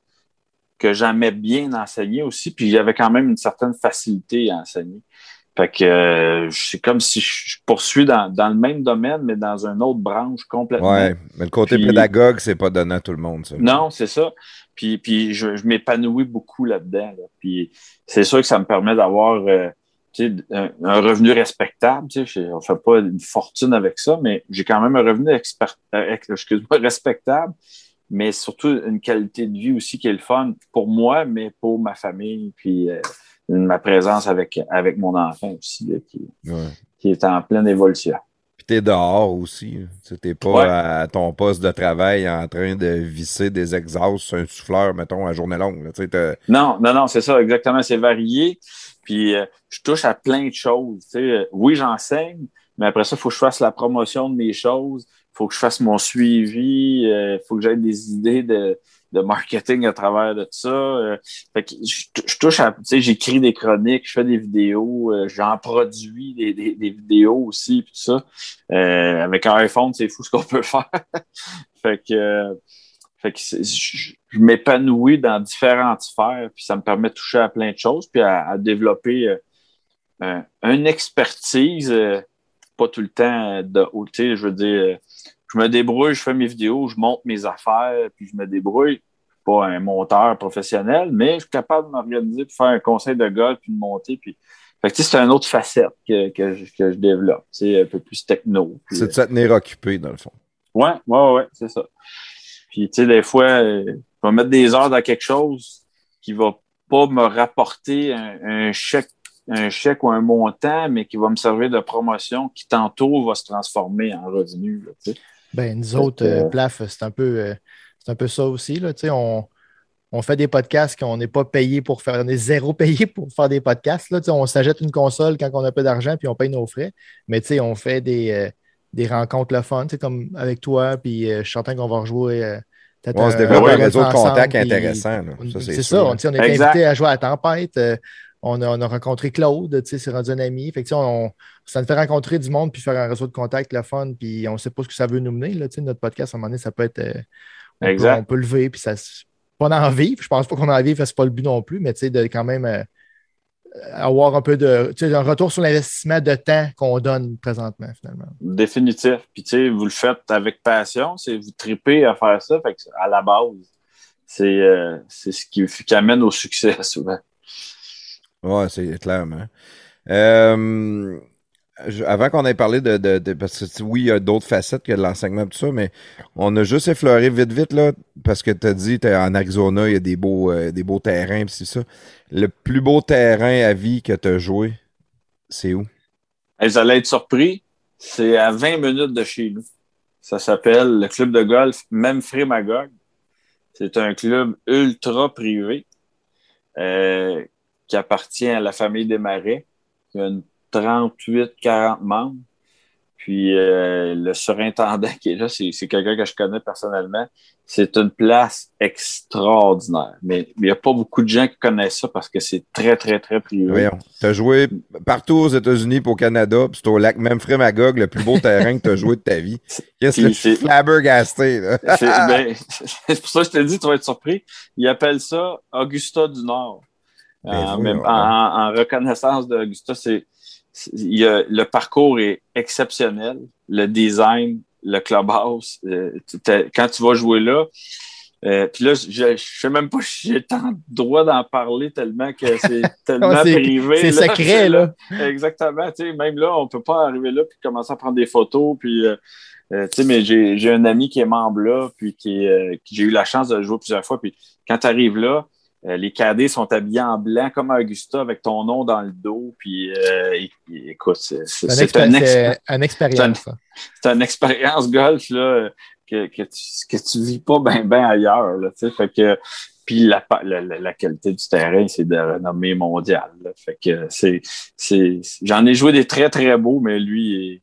que j'aimais bien enseigner aussi, puis j'avais quand même une certaine facilité à enseigner. Fait que euh, c'est comme si je, poursuis dans, dans le même domaine, mais dans une autre branche complètement. Ouais, mais le côté Puis- pédagogue, c'est pas donné à tout le monde, ça. Non, c'est ça. Puis, puis je, je m'épanouis beaucoup là-dedans. là. Puis c'est sûr que ça me permet d'avoir euh, un, un revenu respectable. On fait pas une fortune avec ça, mais j'ai quand même un revenu expert, euh, excuse-moi, respectable, mais surtout une qualité de vie aussi qui est le fun pour moi, mais pour ma famille, puis euh, ma présence avec, avec mon enfant aussi, là, qui, Ouais. qui est en pleine évolution. Puis t'es dehors aussi. Tu T'es pas Ouais. à ton poste de travail en train de visser des exhausts un souffleur, mettons, à journée longue. là. Non, non, non, c'est ça, exactement. C'est varié. Puis euh, je touche à plein de choses. Tu sais. Euh, Oui, j'enseigne, mais après ça, il faut que je fasse la promotion de mes choses. Faut que je fasse mon suivi. Il faut que j'aie des idées de, de marketing à travers de ça. Euh, fait que je, je touche à, tu sais, j'écris des chroniques, je fais des vidéos, euh, j'en produis des, des, des vidéos aussi, puis tout ça. Euh, avec un iPhone, c'est fou ce qu'on peut faire. fait que, euh, fait que je, je m'épanouis dans différentes sphères, puis ça me permet de toucher à plein de choses, puis à, à développer euh, un- une expertise, euh, pas tout le temps euh, de haut, je veux dire, euh, je me débrouille, je fais mes vidéos, je monte mes affaires, puis je me débrouille. Je suis pas un monteur professionnel, mais je suis capable de m'organiser pour faire un conseil de golf, puis de monter, puis fait que, c'est une autre facette que, que, je, que je développe, un peu plus techno. puis, c'est de se tenir occupé, dans le fond. Ouais, ouais, ouais, c'est ça. Puis, tu sais, des fois, euh, je vais mettre des heures dans quelque chose qui va pas me rapporter un, un chèque, un chèque ou un montant, mais qui va me servir de promotion, qui tantôt va se transformer en revenu. Là, tu sais. Ben, nous autres, que- euh, Plaf, c'est un peu euh, c'est un peu ça aussi. Là, tu sais, on, on fait des podcasts qu'on n'est pas payé pour faire. On est zéro payé pour faire des podcasts. Là, tu sais, on s'achète une console quand on a peu d'argent puis on paye nos frais. Mais tu sais, on fait des, euh, des rencontres le fun, tu sais, comme avec toi, puis euh, je suis certain qu'on va rejouer. euh, On se développe un réseau de contacts intéressant. c'est ça, on, est Exact. invité à jouer à Tempête. euh, on, a, on a rencontré Claude, tu sais, c'est rendu un ami. Fait que, on, ça nous fait rencontrer du monde puis faire un réseau de contacts, le fun, puis on ne sait pas ce que ça veut nous mener. Là, tu sais, notre podcast, à un moment donné, ça peut être. euh, on, peut, Exact. on peut le vivre, puis ça. Pas d'en vivre, je pense pas qu'on en vive, c'est pas le but non plus, mais tu sais, de quand même euh, avoir un peu de. Tu sais, un retour sur l'investissement de temps qu'on donne présentement, finalement. Définitif. Puis, tu sais, vous le faites avec passion, c'est vous tripez à faire ça. Fait que, à la base, c'est euh, ce qui, qui amène au succès souvent. Ouais, c'est clairement. Euh, avant qu'on ait parlé de, de- parce que oui, il y a d'autres facettes que de l'enseignement tout ça, mais on a juste effleuré vite vite là, parce que tu as dit t'es en Arizona, il y a des beaux, euh, des beaux terrains, c'est ça. Le plus beau terrain à vie que tu as joué, c'est où? Vous allez être surpris, c'est à 20 minutes de chez nous. Ça s'appelle le club de golf Memphis Magog. C'est un club ultra privé euh, qui appartient à la famille des Marais. Y a une 38-40 membres. Puis euh, le surintendant qui est là, c'est c'est quelqu'un que je connais personnellement. C'est une place extraordinaire. Mais il n'y a pas beaucoup de gens qui connaissent ça parce que c'est très, très, très privé. Tu as joué partout aux États-Unis et au Canada, puis c'est au lac Memphis Magog, le plus beau terrain que tu as joué de ta vie. Qu'est-ce que c'est- flabbergasté, là? C'est ben, c'est pour ça que je te dis, tu vas être surpris. Ils appellent ça Augusta du Nord. Ben, en, en- en reconnaissance d'Augusta, c'est, c'est- il y a- le parcours est exceptionnel. Le design, le clubhouse. euh, quand tu vas jouer là, euh, puis là, je, je sais même pas si j'ai tant de droit d'en parler tellement que c'est tellement privé. C'est là. secret, là. Exactement. Tu sais, même là, on peut pas arriver là puis commencer à prendre des photos. Puis, euh, euh, tu sais, mais j'ai, j'ai un ami qui est membre là, puis qui, euh, qui- j'ai eu la chance de le jouer plusieurs fois. Puis quand tu arrives là, euh, les cadets sont habillés en blanc comme Augusta avec ton nom dans le dos. Puis, euh, écoute, c'est, c'est, C'est c'est un une, expé- expé- c'est une expérience. une expérience golf là, que, que, tu, que tu vis pas bien ben ailleurs. Là, tu sais. fait que, puis la, la, la- qualité du terrain, c'est de renommée mondiale. là. Fait que c'est, c'est, j'en ai joué des très, très beaux, mais lui,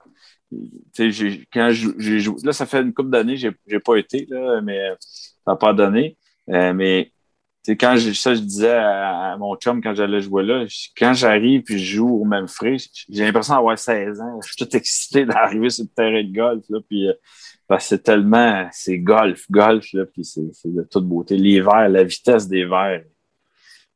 j'ai, quand j'ai joué, là, ça fait une couple d'années, j'ai, j'ai pas été, là, mais ça n'a pas donné. Euh, mais tu sais, quand j'ai, ça, je disais à, à mon chum quand j'allais jouer là, je- quand j'arrive puis je joue au même frais, j'ai l'impression d'avoir 16 ans. Je suis tout excité d'arriver sur le terrain de golf, là, puis euh, parce que c'est tellement, c'est golf, golf, là, puis c'est, de toute beauté. Les verres, la vitesse des verres,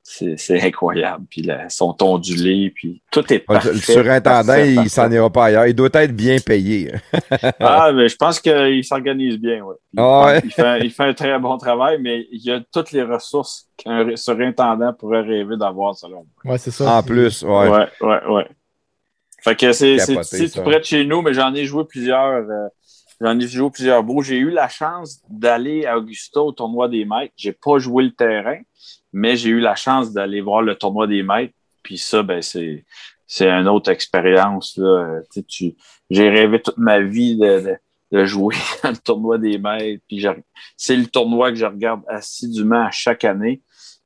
c'est, incroyable. Puis là, ils sont ondulés, puis tout est Le- parfait. le surintendant, parfait, il s'en ira pas ailleurs. Il doit être bien payé. Ah, mais je pense qu'il s'organise bien, ouais. Il, Ah ouais? il fait, il fait un très bon travail, mais il y a toutes les ressources qu'un surintendant pourrait rêver d'avoir, selon moi. Ouais, c'est ça. En plus, ouais. Ouais, ouais, ouais. Fait que c'est, tout près de chez nous, mais j'en ai joué plusieurs. euh, j'en ai joué plusieurs beaux. J'ai eu la chance d'aller à Augusta au tournoi des maîtres. J'ai pas joué le terrain, mais j'ai eu la chance d'aller voir le tournoi des maîtres. Puis ça, ben, c'est, c'est une autre expérience, là. Tu j'ai rêvé toute ma vie de, jouer dans le tournoi des maîtres. Puis c'est le tournoi que je regarde assidûment à chaque année.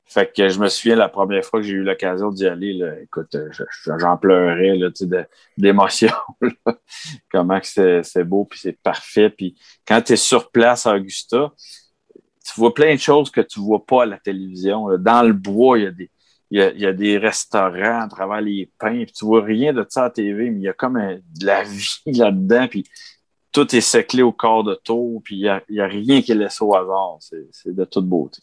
Fait que je me souviens la première fois que j'ai eu l'occasion d'y aller, là, écoute, je- je- j'en pleurais là, de- d'émotion. là. Comment que c'est c'est beau, puis c'est parfait. Puis quand tu es sur place à Augusta, tu vois plein de choses que tu vois pas à la télévision. là. Dans le bois, il y a des. Il y, a, il y a des restaurants à travers les pins, puis tu vois rien de ça à la TV, mais il y a comme un- de la vie là-dedans, puis tout est séclé au corps de tour, puis il y a, a rien qui est laissé au hasard. C'est c'est de toute beauté.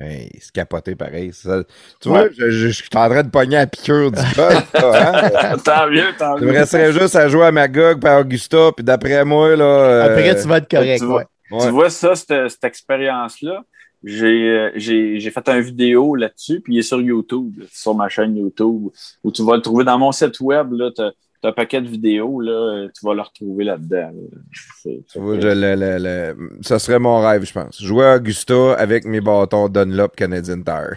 Hey, c'est capoté pareil. Ça- tu vois, Ouais. je, je- je suis en train de pogner la piqûre du golf. hein? tant mieux, tant Je me mieux. resterais juste à jouer à Magog par Augusta, puis d'après moi, là. euh, Après, tu vas être correct. tu vas- ouais. Tu vois ça, cette, cette expérience-là, j'ai, euh, j'ai, j'ai fait une vidéo là-dessus, puis il est sur YouTube, là, sur ma chaîne YouTube, où tu vas le trouver dans mon site web, là, un paquet de vidéos, là, tu vas le retrouver là-dedans. le- ça serait mon rêve, je pense. Jouer à Augusta avec mes bâtons Dunlop Canadian Tire.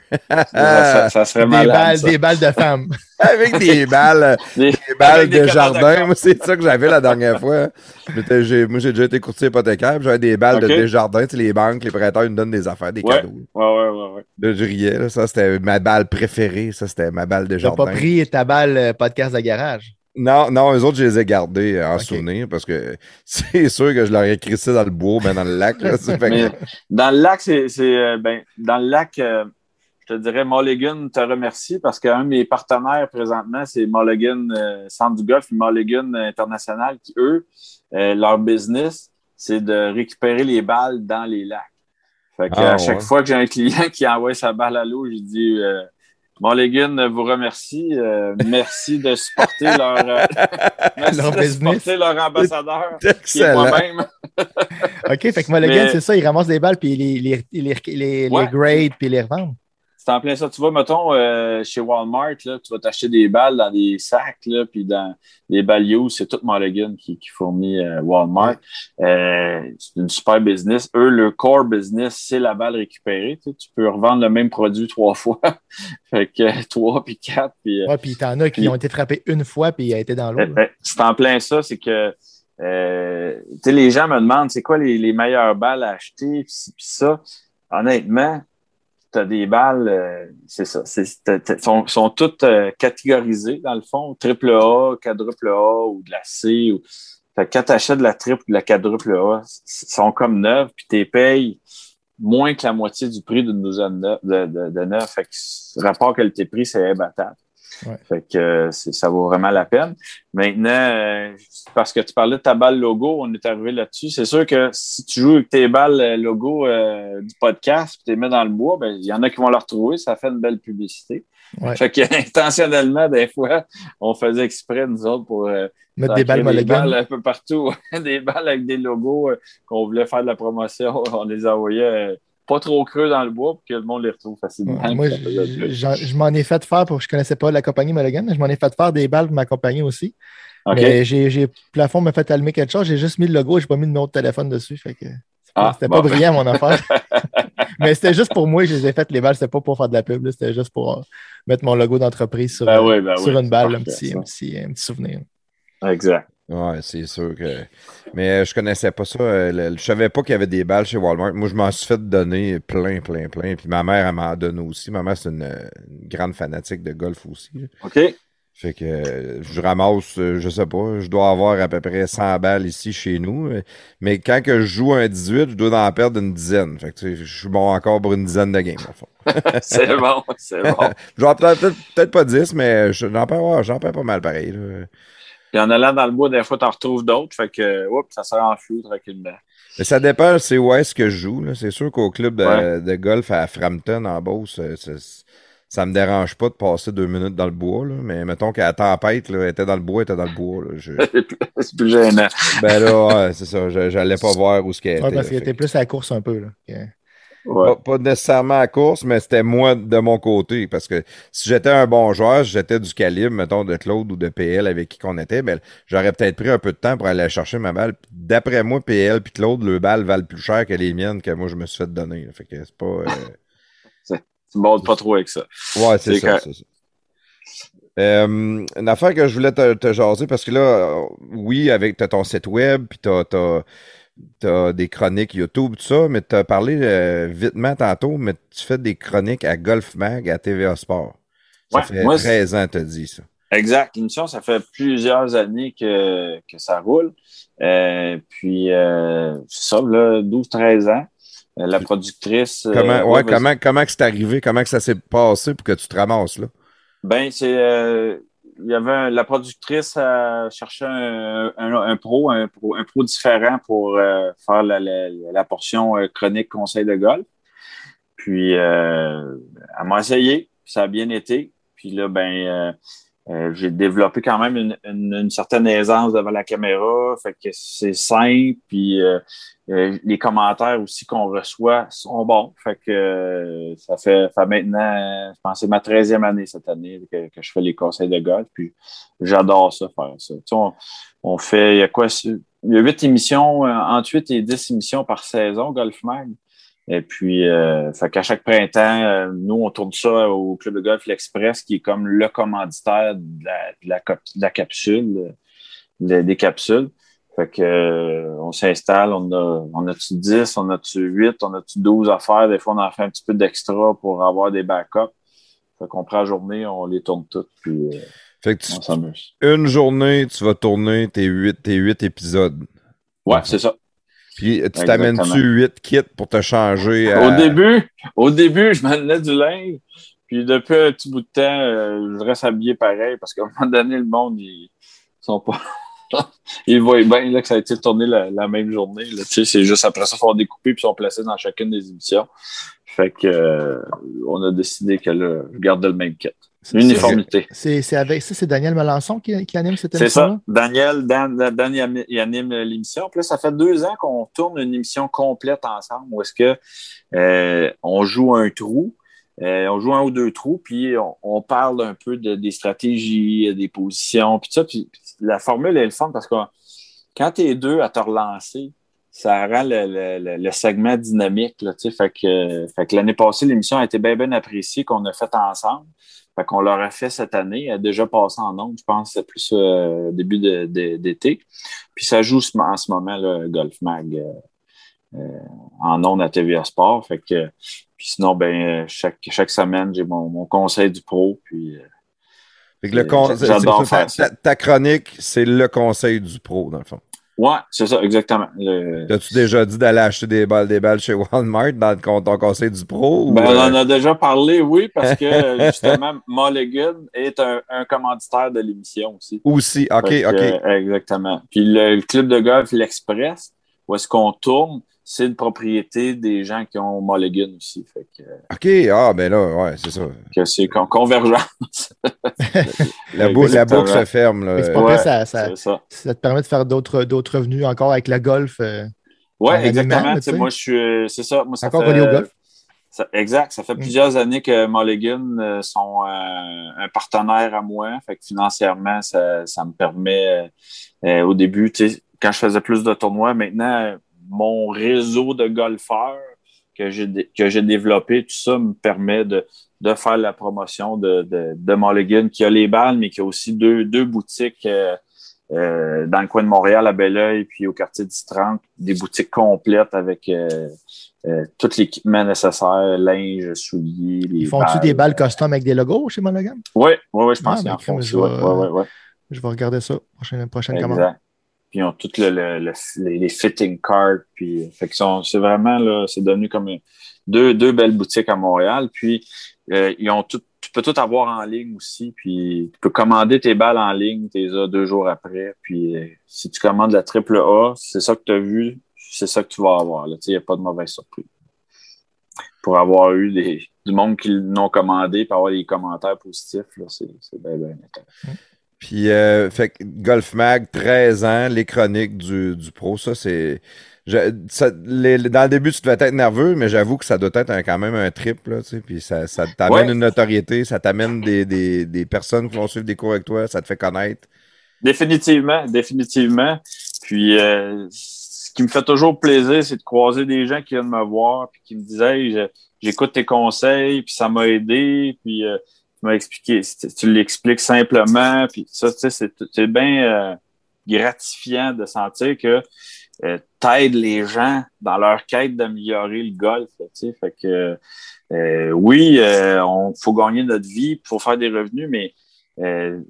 ça, ça serait Des malade. balles, ça. des balles de femmes. avec des balles, Des- des balles des de jardin. Moi, c'est ça que j'avais la dernière fois. Moi, j'ai déjà été courtier hypothécaire, puis j'avais des balles de Desjardins. Tu sais, les banques, les prêteurs, ils nous donnent des affaires, des Ouais. cadeaux. Ouais, ouais, ouais, ouais. Là, je riais, là. Ça, c'était ma balle préférée. Ça, c'était ma balle de T'as jardin. pas pris ta balle euh, podcast de garage? Non, non, eux autres, je les ai gardés euh, en souvenir parce que c'est sûr que je leur ai crissé dans le bois, ben dans le lac. Là, que- dans le lac, c'est, euh, ben, dans le lac, euh, je te dirais, Mulligan te remercie parce qu'un de mes partenaires présentement, c'est Mulligan euh, Centre du Golf et Mulligan International qui, eux, euh, leur business, c'est de récupérer les balles dans les lacs. Fait que Ah, à chaque ouais. fois que j'ai un client qui envoie sa balle à l'eau, je dis Mulligan vous remercie. euh, merci de supporter leur, euh, merci Leur de supporter leur ambassadeur qui est moi-même. OK, fait que Mulligan, Mais- c'est ça, il ramasse des balles puis il les, les, les, les, les grade puis il les revend. C'est en plein ça. Tu vois, mettons, euh, chez Walmart, là, tu vas t'acheter des balles dans des sacs, là, puis dans les balles c'est tout Mulligan qui, qui fournit euh, Walmart. Euh, c'est une super business. Eux, le core business, c'est la balle récupérée. Tu, sais, tu peux revendre le même produit trois fois. fait que trois, puis quatre. Puis, ouais, puis t'en as qui ont été frappés une fois, puis ils ont été dans l'autre. c'est en plein ça, c'est que les gens me demandent c'est quoi les, les, meilleures balles à acheter, puis ça. Honnêtement, tu as des balles, euh, c'est ça, sont, sont toutes euh, catégorisées dans le fond, triple A, quadruple A ou de la C. Ou... Fait quand tu achètes de la triple ou de la quadruple A, sont comme neuves, puis tu payes moins que la moitié du prix d'une douzaine de, de, de, neuf. Fait que rapport qualité-prix, c'est imbattable. Fait que euh, ça vaut vraiment la peine. Maintenant, euh, parce que tu parlais de ta balle logo, on est arrivé là-dessus. C'est sûr que si tu joues avec tes balles euh, logo du podcast, tu les mets dans le bois, ben il y en a qui vont la retrouver, ça fait une belle publicité. Fait que intentionnellement, des fois, on faisait exprès, nous autres, pour mettre des balles, des balles un peu partout. des balles avec des logos qu'on voulait faire de la promotion. On les envoyait pas trop creux dans le bois pour que le monde les retrouve facilement. moi, je, m'en ai fait faire pour je connaissais pas la compagnie Mulligan, mais je m'en ai fait faire des balles pour ma compagnie aussi. Mais j'ai plafond m'a fait allumer quelque chose, j'ai juste mis le logo et j'ai pas mis de numéro de téléphone dessus. Fait que ah, c'était pas brillant mon affaire. mais c'était juste pour moi, je les ai faites les balles, c'était pas pour faire de la pub, c'était juste pour euh, mettre mon logo d'entreprise sur, ben ben sur une balle, un petit, un, petit, un petit souvenir. Exact. Ouais, c'est sûr que. Mais euh, je connaissais pas ça. Euh, je savais pas qu'il y avait des balles chez Walmart. Moi, je m'en suis fait donner plein, plein, plein. Puis ma mère, elle m'en donné aussi. Ma mère, c'est une, grande fanatique de golf aussi. OK. Fait que euh, je ramasse, je sais pas, je dois avoir à peu près 100 balles ici chez nous. Mais quand que je joue un 18, je dois en perdre une dizaine. Fait que je suis bon encore pour une dizaine de games, c'est bon, c'est bon. J'en perds peut-être pas 10, mais j'en perds, j'en perds pas mal pareil. Puis en allant dans le bois, des fois, tu en retrouves d'autres. Fait que, oups, ça sort en flou tranquillement. Mais ça dépend, c'est où est-ce que je joue. C'est sûr qu'au club de, golf à Frampton, en Beauce, ça me dérange pas de passer deux minutes dans le bois. Là. Mais mettons qu'à la tempête, là, elle était dans le bois, elle était dans le bois. c'est plus gênant. Ben là, ouais, c'est ça. J'allais pas voir où ce qu'elle était. parce qu'elle était plus à la course un peu. Là. Pas, nécessairement à course, mais c'était moi de mon côté. Parce que si j'étais un bon joueur, j'étais du calibre, mettons, de Claude ou de PL avec qui qu'on était, ben, j'aurais peut-être pris un peu de temps pour aller chercher ma balle. D'après moi, PL puis Claude, le balle valent plus cher que les miennes que moi je me suis fait donner. Fait que c'est pas. Euh... tu pas trop avec ça. Ouais, c'est ça, c'est ça. Euh, une affaire que je voulais te, te jaser, parce que là, oui, avec ton site web, puis t'as tu as des chroniques YouTube, tout ça, mais tu as parlé euh, vitement tantôt, mais tu fais des chroniques à Golf Mag, à TVA Sport. Ça fait 13 ans, tu as dit ça. Exact. L'émission, ça fait plusieurs années que, que ça roule. Euh, puis, euh, ça, 12-13 ans. Euh, la productrice. Comment, ouais, comment, comment c'est arrivé? Comment que ça s'est passé pour que tu te ramasses là? Ben, c'est il y avait la productrice a cherché un, un, pro, un pro, un pro différent pour euh, faire la, la, portion euh, chronique conseil de golf. Puis euh, elle m'a essayé, ça a bien été. Puis là, ben euh, j'ai développé quand même une, une, certaine aisance devant la caméra, fait que c'est simple, puis euh, euh, les commentaires aussi qu'on reçoit sont bons. Fait que ça fait, fait maintenant, je pense c'est ma 13e année cette année que, que, je fais les conseils de golf, puis j'adore ça, faire ça. Tu sais, on, on, fait, il y a quoi, il y a 8 émissions, entre 8 et 10 émissions par saison, Golf Mag. Et puis, euh, fait qu'à chaque printemps, euh, nous, on tourne ça au Club de golf L'Express, qui est comme le commanditaire de la, la, capsule, des capsules. Fait que euh, on s'installe, on a, on a-tu 10, on a-tu 8, on a-tu 12 affaires. Des fois, on en fait un petit peu d'extra pour avoir des backups. Fait qu'on prend la journée, on les tourne toutes, puis euh, fait que tu, Une journée, tu vas tourner tes 8, tes 8 épisodes. Ouais, c'est ça. Puis tu t'amènes-tu 8 kits pour te changer? Au début, au début, je m'amenais du linge. Puis depuis un petit bout de temps, euh, je reste habillé pareil parce qu'à un moment donné, le monde, ils sont pas. ils voient bien là, que ça a été tourné la, même journée. C'est juste après ça, ils sont découpés puis sont placés dans chacune des éditions. Fait que euh, on a décidé que là, je gardais le même kit. L'uniformité. C'est avec ça, c'est Daniel Melançon qui, anime cette émission. C'est ça. Daniel, Dan, il anime l'émission. Puis là, ça fait deux ans qu'on tourne une émission complète ensemble où est-ce que euh, on joue un trou. Euh, on joue un ou deux trous, puis on, on parle un peu de, des stratégies, des positions, puis ça. Puis la formule est le fun parce que quand tu es deux à te relancer, ça rend le, le, le segment dynamique. Là, fait que, fait que l'année passée, l'émission a été bien, bien appréciée qu'on a faite ensemble. Fait qu'on l'aurait fait cette année. Elle a déjà passé en ondes, je pense, c'est plus euh, début d'été. Puis ça joue en ce moment, le Golf Mag. Euh, euh, en ondes à TVA Sport. Fait que, puis sinon, ben, chaque, chaque semaine, j'ai mon, mon, conseil du pro. Puis, euh, fait que le con... J'adore faire ta, ça. Ta, chronique, c'est le conseil du pro, dans le fond. Ouais, c'est ça, exactement. Le... As-tu déjà dit d'aller acheter des balles, des balles chez Walmart dans ton conseil du pro? Ben, ou... on en a déjà parlé, oui, parce que justement, Mulligan est un, un commanditaire de l'émission aussi. Aussi, OK, que, OK. exactement. Puis le, le club de golf, l'Express, où est-ce qu'on tourne, c'est une propriété des gens qui ont Mulligan aussi. Fait que, OK, ah, ben là, ouais, c'est ça. Que c'est con convergence. la, bou la boucle se ferme. Là. C'est pas ouais, ça, ça, ça. ça, te permet de faire d'autres revenus encore avec la golf. Euh, oui, exactement. Moi, je suis. C'est ça. Moi, ça encore fait, relié au golf? Ça, exact. Ça fait mm. plusieurs années que Mulligan euh, sont euh, un partenaire à moi. Fait que financièrement, ça, ça me permet euh, au début, quand je faisais plus de tournois, maintenant mon réseau de golfeurs que j'ai développé, tout ça me permet de, de faire la promotion de, de, de Mulligan, qui a les balles, mais qui a aussi deux, deux boutiques euh, euh, dans le coin de Montréal, à Belleuil, puis au quartier du 30, des boutiques complètes avec euh, euh, tout l'équipement nécessaire, linge, souliers. Les Ils font-tu des balles custom avec des logos chez Mulligan? Oui, oui, oui, je pense ah, qu'ils en font. Je, ouais, ouais, ouais. je vais regarder ça, prochaine, prochaine exact. commande puis ils ont toutes le, le, le, les, les, fitting cards. Puis, fait c'est vraiment, là, c'est devenu comme deux, deux belles boutiques à Montréal. Puis, euh, ils ont tout, tu peux tout avoir en ligne aussi. Puis, tu peux commander tes balles en ligne, tes deux jours après. Puis, euh, si tu commandes la triple A, c'est ça que tu as vu, c'est ça que tu vas avoir. Il n'y a pas de mauvaise surprise. Pour avoir eu des, du monde qui l'ont commandé, pour avoir des commentaires positifs, c'est bien, bien intéressant. Puis, euh, fait Golf Mag, 13 ans, les chroniques du, du pro, ça, c'est. Ça, les, dans le début, tu devais être nerveux, mais j'avoue que ça doit être un, quand même un trip, là, tu sais, puis ça, ça t'amène ouais. une notoriété, ça t'amène des, des, des, personnes qui vont suivre des cours avec toi, ça te fait connaître. Définitivement, définitivement. Puis, euh, ce qui me fait toujours plaisir, c'est de croiser des gens qui viennent me voir, puis qui me disent, hey, j'écoute tes conseils, puis ça m'a aidé, puis... Euh, tu m'as expliqué, tu l'expliques simplement, puis ça, tu sais, c'est bien euh, gratifiant de sentir que euh, t'aides les gens dans leur quête d'améliorer le golf, tu sais, fait que euh, oui, euh, on faut gagner notre vie, faut faire des revenus, mais euh,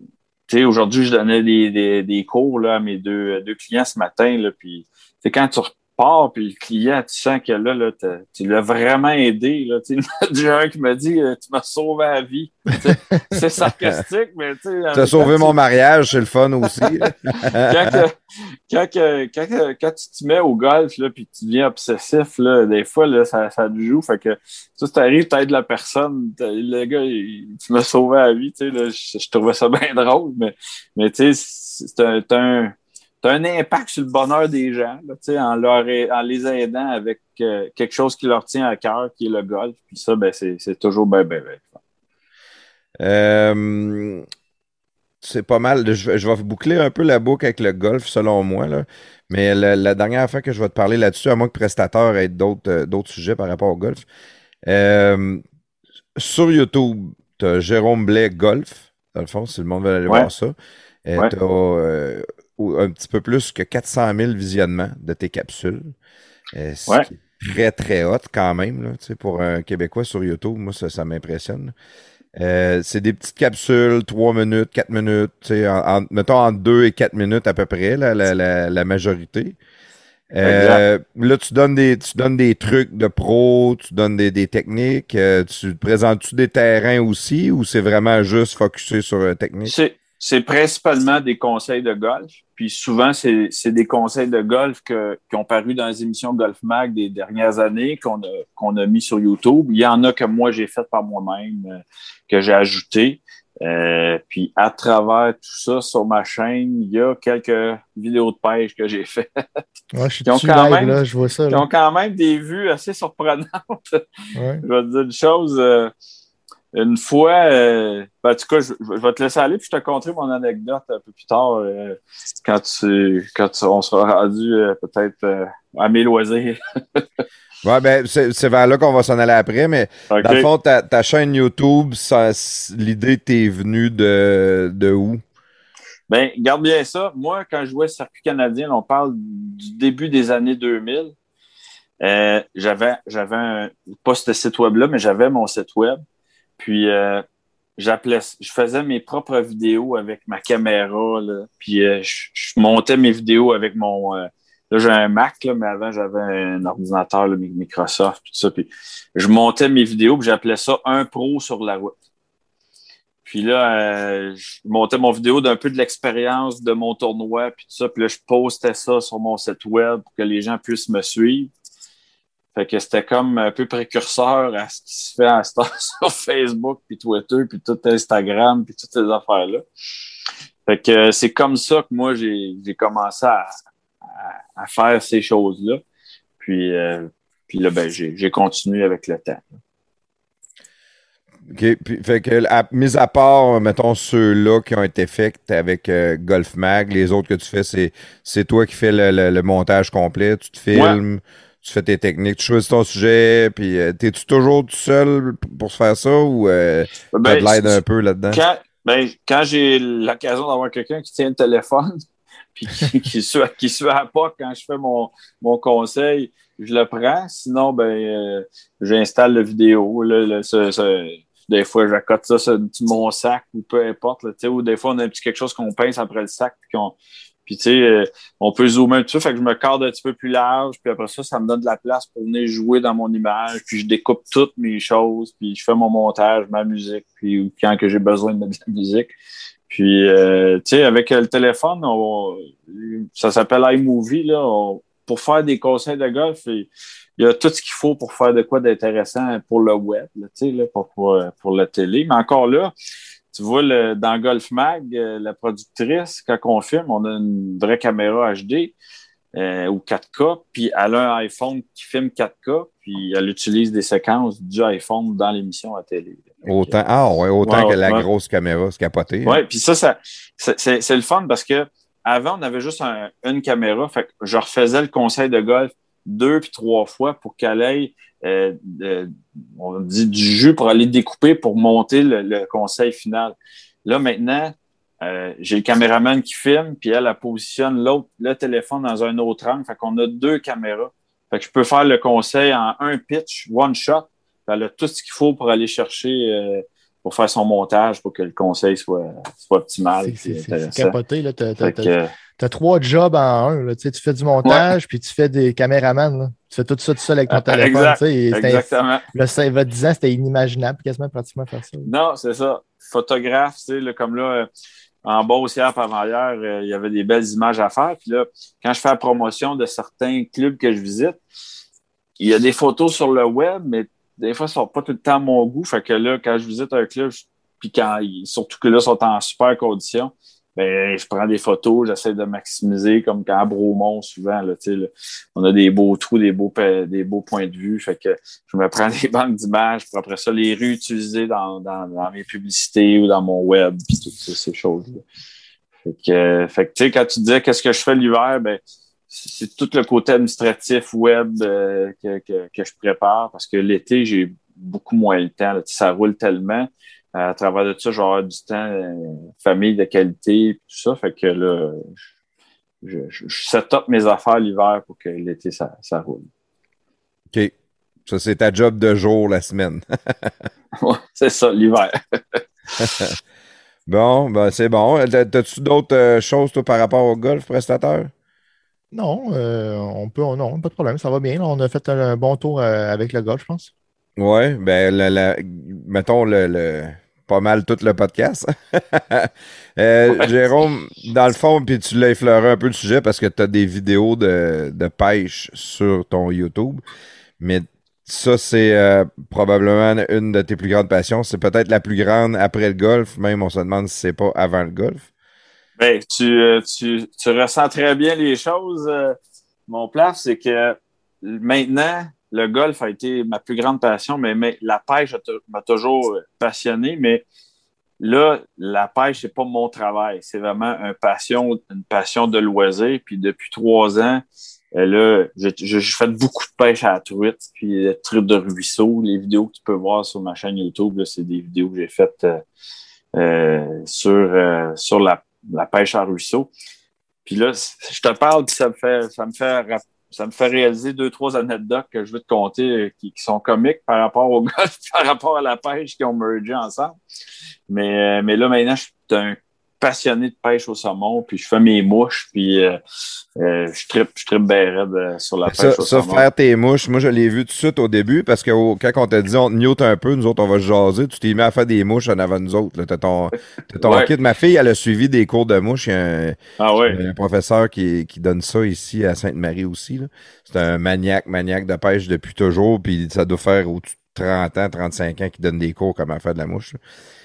aujourd'hui, je donnais des, des, des, cours là, à mes deux, deux clients ce matin, là, puis quand tu pars, puis le client, tu sens que là, là tu l'as vraiment aidé. Là, tu sais, un qui m'a dit euh, Tu m'as sauvé la vie. c'est sarcastique, mais tu sais. Tu as sauvé mon mariage, c'est le fun aussi. quand, que, quand, que, quand, quand, tu te mets au golf, là, puis tu deviens obsessif, là, des fois, là, ça, ça te joue. Fait que ça, tu arrives, tu aides la personne. Le gars, il, tu m'as sauvé la vie. Là, je, je, trouvais ça bien drôle, mais, mais tu sais, c'est un, as un impact sur le bonheur des gens là, en, leur, en les aidant avec euh, quelque chose qui leur tient à cœur, qui est le golf. Puis ça, ben, c'est toujours bien, bien, bien. Euh, c'est pas mal. Je, je, vais boucler un peu la boucle avec le golf, selon moi. Là. Mais la, la dernière fois que je vais te parler là-dessus, à moins que prestateur ait d'autres euh, sujets par rapport au golf. Euh, sur YouTube, tu as Jérôme Blais Golf. Dans le fond, si le monde veut aller ouais. voir ça. Ouais. Tu as un petit peu plus que 400 000 visionnements de tes capsules. Euh, ouais. très, très hot quand même. Là, pour un Québécois sur YouTube, moi, ça, ça m'impressionne. Euh, c'est des petites capsules, 3 minutes, 4 minutes, en, en, mettons entre 2 et 4 minutes à peu près, là, la, la, la majorité. Euh, là, tu donnes des tu donnes des trucs de pro, tu donnes des, des techniques, euh, tu présentes-tu des terrains aussi ou c'est vraiment juste focusé sur la technique? C'est principalement des conseils de golf. Puis souvent, c'est des conseils de golf que, qui ont paru dans les émissions Golf Mag des dernières années, qu'on a, qu'on a mis sur YouTube. Il y en a que moi, j'ai fait par moi-même, euh, que j'ai ajouté. Euh, puis à travers tout ça, sur ma chaîne, il y a quelques vidéos de pêche que j'ai faites. Ouais, je suis qui ont quand live, même, là, je vois ça. Qui ont quand même des vues assez surprenantes. Ouais. je vais te dire une chose. Euh, une fois, euh, ben, en tout cas, je, je vais te laisser aller puis je te conterai mon anecdote un peu plus tard euh, quand tu quand tu- on sera rendu euh, peut-être à mes loisirs. Ouais, ben, c'est vers là qu'on va s'en aller après, mais dans le fond, ta, ta chaîne YouTube, l'idée t'est venue de, de où? Ben, garde bien ça. Moi, quand je jouais circuit canadien, on parle du début des années 2000. Euh, j'avais, j'avais un, pas ce site web-là, mais j'avais mon site web. Puis, euh, je faisais mes propres vidéos avec ma caméra, là. Puis, euh, je, montais mes vidéos avec mon, euh, là, j'ai un Mac, là, mais avant, j'avais un ordinateur, là, Microsoft, tout ça. Puis, je montais mes vidéos, puis j'appelais ça un pro sur la route. Puis là, je montais mon vidéo d'un peu de l'expérience de mon tournoi, puis tout ça. Puis là, je postais ça sur mon site web pour que les gens puissent me suivre. Fait que c'était comme un peu précurseur à ce qui se fait ce temps sur Facebook, puis Twitter, puis tout Instagram, puis toutes ces affaires-là. Fait que euh, c'est comme ça que moi, j'ai commencé à, à, à faire ces choses-là. Puis, euh, puis là, ben, j'ai j'ai continué avec le temps. OK. Puis, fait que, à, mis à part, mettons, ceux-là qui ont été faits avec euh, Golf Mag, les autres que tu fais, c'est, c'est toi qui fais le, le- le montage complet, tu te filmes, tu fais tes techniques, tu choisis ton sujet, puis euh, t'es-tu toujours tout seul pour se faire ça ou euh, t'as Ben, de l'aide un peu là-dedans? Quand, ben, quand j'ai l'occasion d'avoir quelqu'un qui tient le téléphone, puis qui, qui, suit, qui suit à pas quand je fais mon, mon conseil, je le prends. Sinon, ben, euh, j'installe la vidéo. Là, des fois, j'accote ça sur mon sac ou peu importe. Là, tu ou des fois, on a un petit quelque chose qu'on pince après le sac. Puis, qu'on- puis tu sais, euh, on peut zoomer un petit peu. Fait que je me cadre un petit peu plus large. Puis après ça, ça me donne de la place pour venir jouer dans mon image. Puis je découpe toutes mes choses. Puis je fais mon montage, ma musique. Puis quand que j'ai besoin de mettre de la musique. Puis, euh, tu sais, avec euh, le téléphone, on- ça s'appelle iMovie, là. pour faire des conseils de golf, il y a tout ce qu'il faut pour faire de quoi d'intéressant pour le web, là, tu sais, là, pour, pour la télé. Mais encore là, tu vois, le, dans Golf Mag, euh, la productrice, quand on filme, on a une vraie caméra HD euh, ou 4K, puis elle a un iPhone qui filme 4K, puis elle utilise des séquences du iPhone dans l'émission à télé. Autant, ah ouais, autant Ouais, que la ouais. grosse caméra, c'est capoté. hein. Ouais, puis ça, ça c'est- le fun parce que avant, on avait juste un- une caméra. Fait que je refaisais le conseil de golf deux puis trois fois pour qu'elle ait, euh, de- on dit du jus pour aller découper pour monter le, le conseil final. Là, maintenant, euh, j'ai le caméraman qui filme, puis elle, elle positionne l'autre, le téléphone dans un autre angle. Fait qu'on a deux caméras. Fait que je peux faire le conseil en un pitch, one shot. Elle a tout ce qu'il faut pour aller chercher, euh, pour faire son montage, pour que le conseil soit, soit optimal. C'est- capoté. Là. T'as, que, t'as trois jobs en un. Là. Tu, tu fais du montage, puis tu fais des caméramans. Là. Tu fais tout ça tout seul avec ton Ah, téléphone. exact, tu exactement. Le 5 va 10 ans, c'était inimaginable quasiment pratiquement faire ça. Non, c'est ça. Photographe, tu sais, comme là, euh, en bas aussi, hier, avant hier, euh, il y avait des belles images à faire. Puis là, quand je fais la promotion de certains clubs que je visite, il y a des photos sur le web, mais des fois, elles sont pas tout le temps à mon goût. Fait que là, quand je visite un club, puis quand surtout que là, ils sont en super condition, ben, je prends des photos, j'essaie de maximiser, comme quand à Bromont, souvent, on a des beaux trous, des beaux, des beaux points de vue. Fait que je me prends des banques d'images pour après ça les réutiliser dans, dans, mes publicités ou dans mon web, puis toutes ces, choses-là. Fait que, fait que quand tu disais qu'est-ce que je fais l'hiver, ben, c'est tout le côté administratif web euh, que, que, que je prépare parce que l'été, j'ai beaucoup moins le temps. ça roule tellement. Euh, à travers de ça, je vais avoir du temps, euh, famille de qualité, tout ça. Fait que là, je, je, je set up mes affaires l'hiver pour que l'été, ça, ça roule. OK. Ça, c'est ta job de jour la semaine. Ouais, c'est ça, l'hiver. bon, ben c'est bon. T'as- T'as-tu d'autres euh, choses, toi, par rapport au golf prestateur? Non, euh, on peut, non, pas de problème, ça va bien. là. On a fait un, un bon tour euh, avec le golf, je pense. Ouais, ben, la- la- mettons le, le- pas mal tout le podcast. Euh, Ouais. Jérôme, dans le fond, puis tu l'as effleuré un peu le sujet parce que tu as des vidéos de, de pêche sur ton YouTube, mais ça, c'est euh, probablement une de tes plus grandes passions. C'est peut-être la plus grande après le golf, même on se demande si c'est pas avant le golf. Ben, tu, euh, tu, tu ressens très bien les choses. Mon plan, c'est que maintenant, le golf a été ma plus grande passion, mais, la pêche m'a toujours passionné. Mais là, la pêche, c'est pas mon travail. C'est vraiment une passion, une passion de loisir. Puis depuis trois ans, euh, là, j'ai fait beaucoup de pêche à la truite, puis la truite de ruisseau. Les vidéos que tu peux voir sur ma chaîne YouTube, c'est des vidéos que j'ai faites euh, euh, sur, sur la, la, pêche à ruisseau. Puis là, je te parle, puis ça me fait, ça me fait ça me fait réaliser deux, trois anecdotes que je veux te conter qui, qui sont comiques par rapport au golf, par rapport à la pêche qui ont mergé ensemble. Mais, mais là, maintenant, je suis un passionné de pêche au saumon, puis je fais mes mouches, puis euh, euh, je tripe, je tripe euh, sur la pêche au ça, saumon. faire tes mouches, moi je l'ai vu tout de suite au début, parce que quand on t'a dit on te un peu, nous autres on va jaser, tu t'es mis à faire des mouches en avant nous autres. T'as ton, ton kit. Ma fille, elle a suivi des cours de mouches. Il y a un, ah ouais. un professeur qui, qui, donne ça ici à Sainte-Marie aussi. C'est un maniaque, maniaque de pêche depuis toujours, puis ça doit faire au-dessus de 30 ans, 35 ans qu'il donne des cours comment faire de la mouche.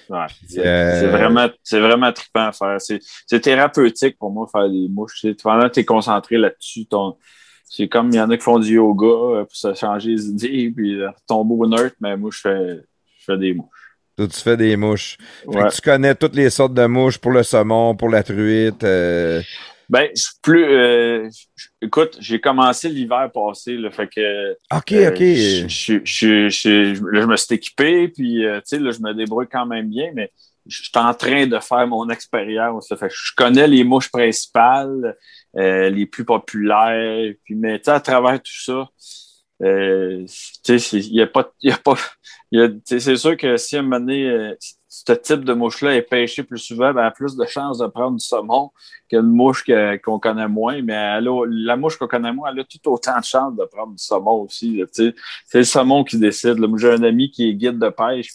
Ouais, c'est euh, vraiment, c'est vraiment trippant à faire. C'est thérapeutique pour moi faire des mouches. Pendant que tu es concentré là-dessus, ton... c'est comme il y en a qui font du yoga euh, pour se changer les idées puis euh, tomber au neutre, mais moi, je fais, je fais des mouches. Toi, tu fais des mouches. Tu connais toutes les sortes de mouches pour le saumon, pour la truite. Ben, plus. Euh, écoute, j'ai commencé l'hiver passé, là, fait que. OK, euh, OK. Je, je, je, là, je me suis équipé, puis, euh, tu sais, là, je me débrouille quand même bien, mais je suis en train de faire mon expérience. Fait que je connais les mouches principales, les plus populaires, puis, mais, tu sais, à travers tout ça, tu sais, il n'y a pas. Y a pas c'est sûr que si à un moment donné, ce type de mouche-là est pêché plus souvent, ben, elle a plus de chances de prendre du saumon qu'une mouche qu'on connaît moins. Mais la mouche qu'on connaît moins, elle a tout autant de chances de prendre du saumon aussi. C'est le saumon qui décide. J'ai un ami qui est guide de pêche.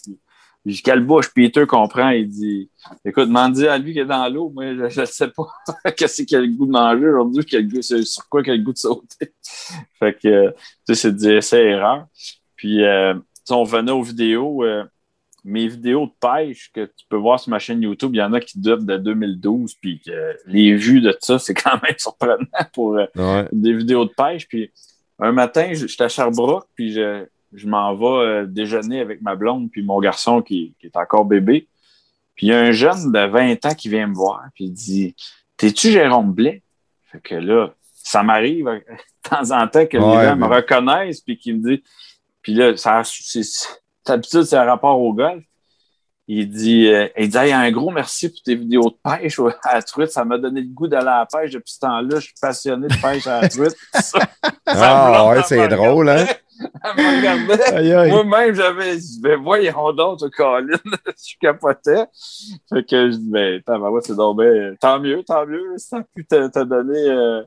Puis, quelle bouche Peter comprend. Il dit Écoute, m'en dis à lui qui est dans l'eau. Moi, je ne sais pas qu'est-ce qu'il a le goût de manger aujourd'hui, sur quoi qu'il a le goût de sauter. fait que, c'est des essais-erreurs. Puis, euh, on venait aux vidéos. Euh, mes vidéos de pêche que tu peux voir sur ma chaîne YouTube, il y en a qui datent de 2012, puis les vues de ça, c'est quand même surprenant pour euh, des vidéos de pêche. Puis un matin, j'étais à Sherbrooke, puis je, je m'en vais euh, déjeuner avec ma blonde, puis mon garçon qui, est encore bébé. Puis il y a un jeune de 20 ans qui vient me voir, puis il dit T'es-tu Jérôme Blais? Fait que là, ça m'arrive de temps en temps que les gens me reconnaissent, puis qu'ils me disent. Puis là, ça, c'est D'habitude, c'est un rapport au golf. Il dit, euh, il dit un gros merci pour tes vidéos de pêche à la truite. Ça m'a donné le goût d'aller à la pêche depuis ce temps-là. Je suis passionné de pêche à la truite. ah ouais, c'est drôle, hein? Moi-même, j'avais dit, ben voyons donc, Colin. je capotais. Fait que je dis, ben, c'est donc ben, tant mieux, tant mieux. Ça a pu te, donner euh,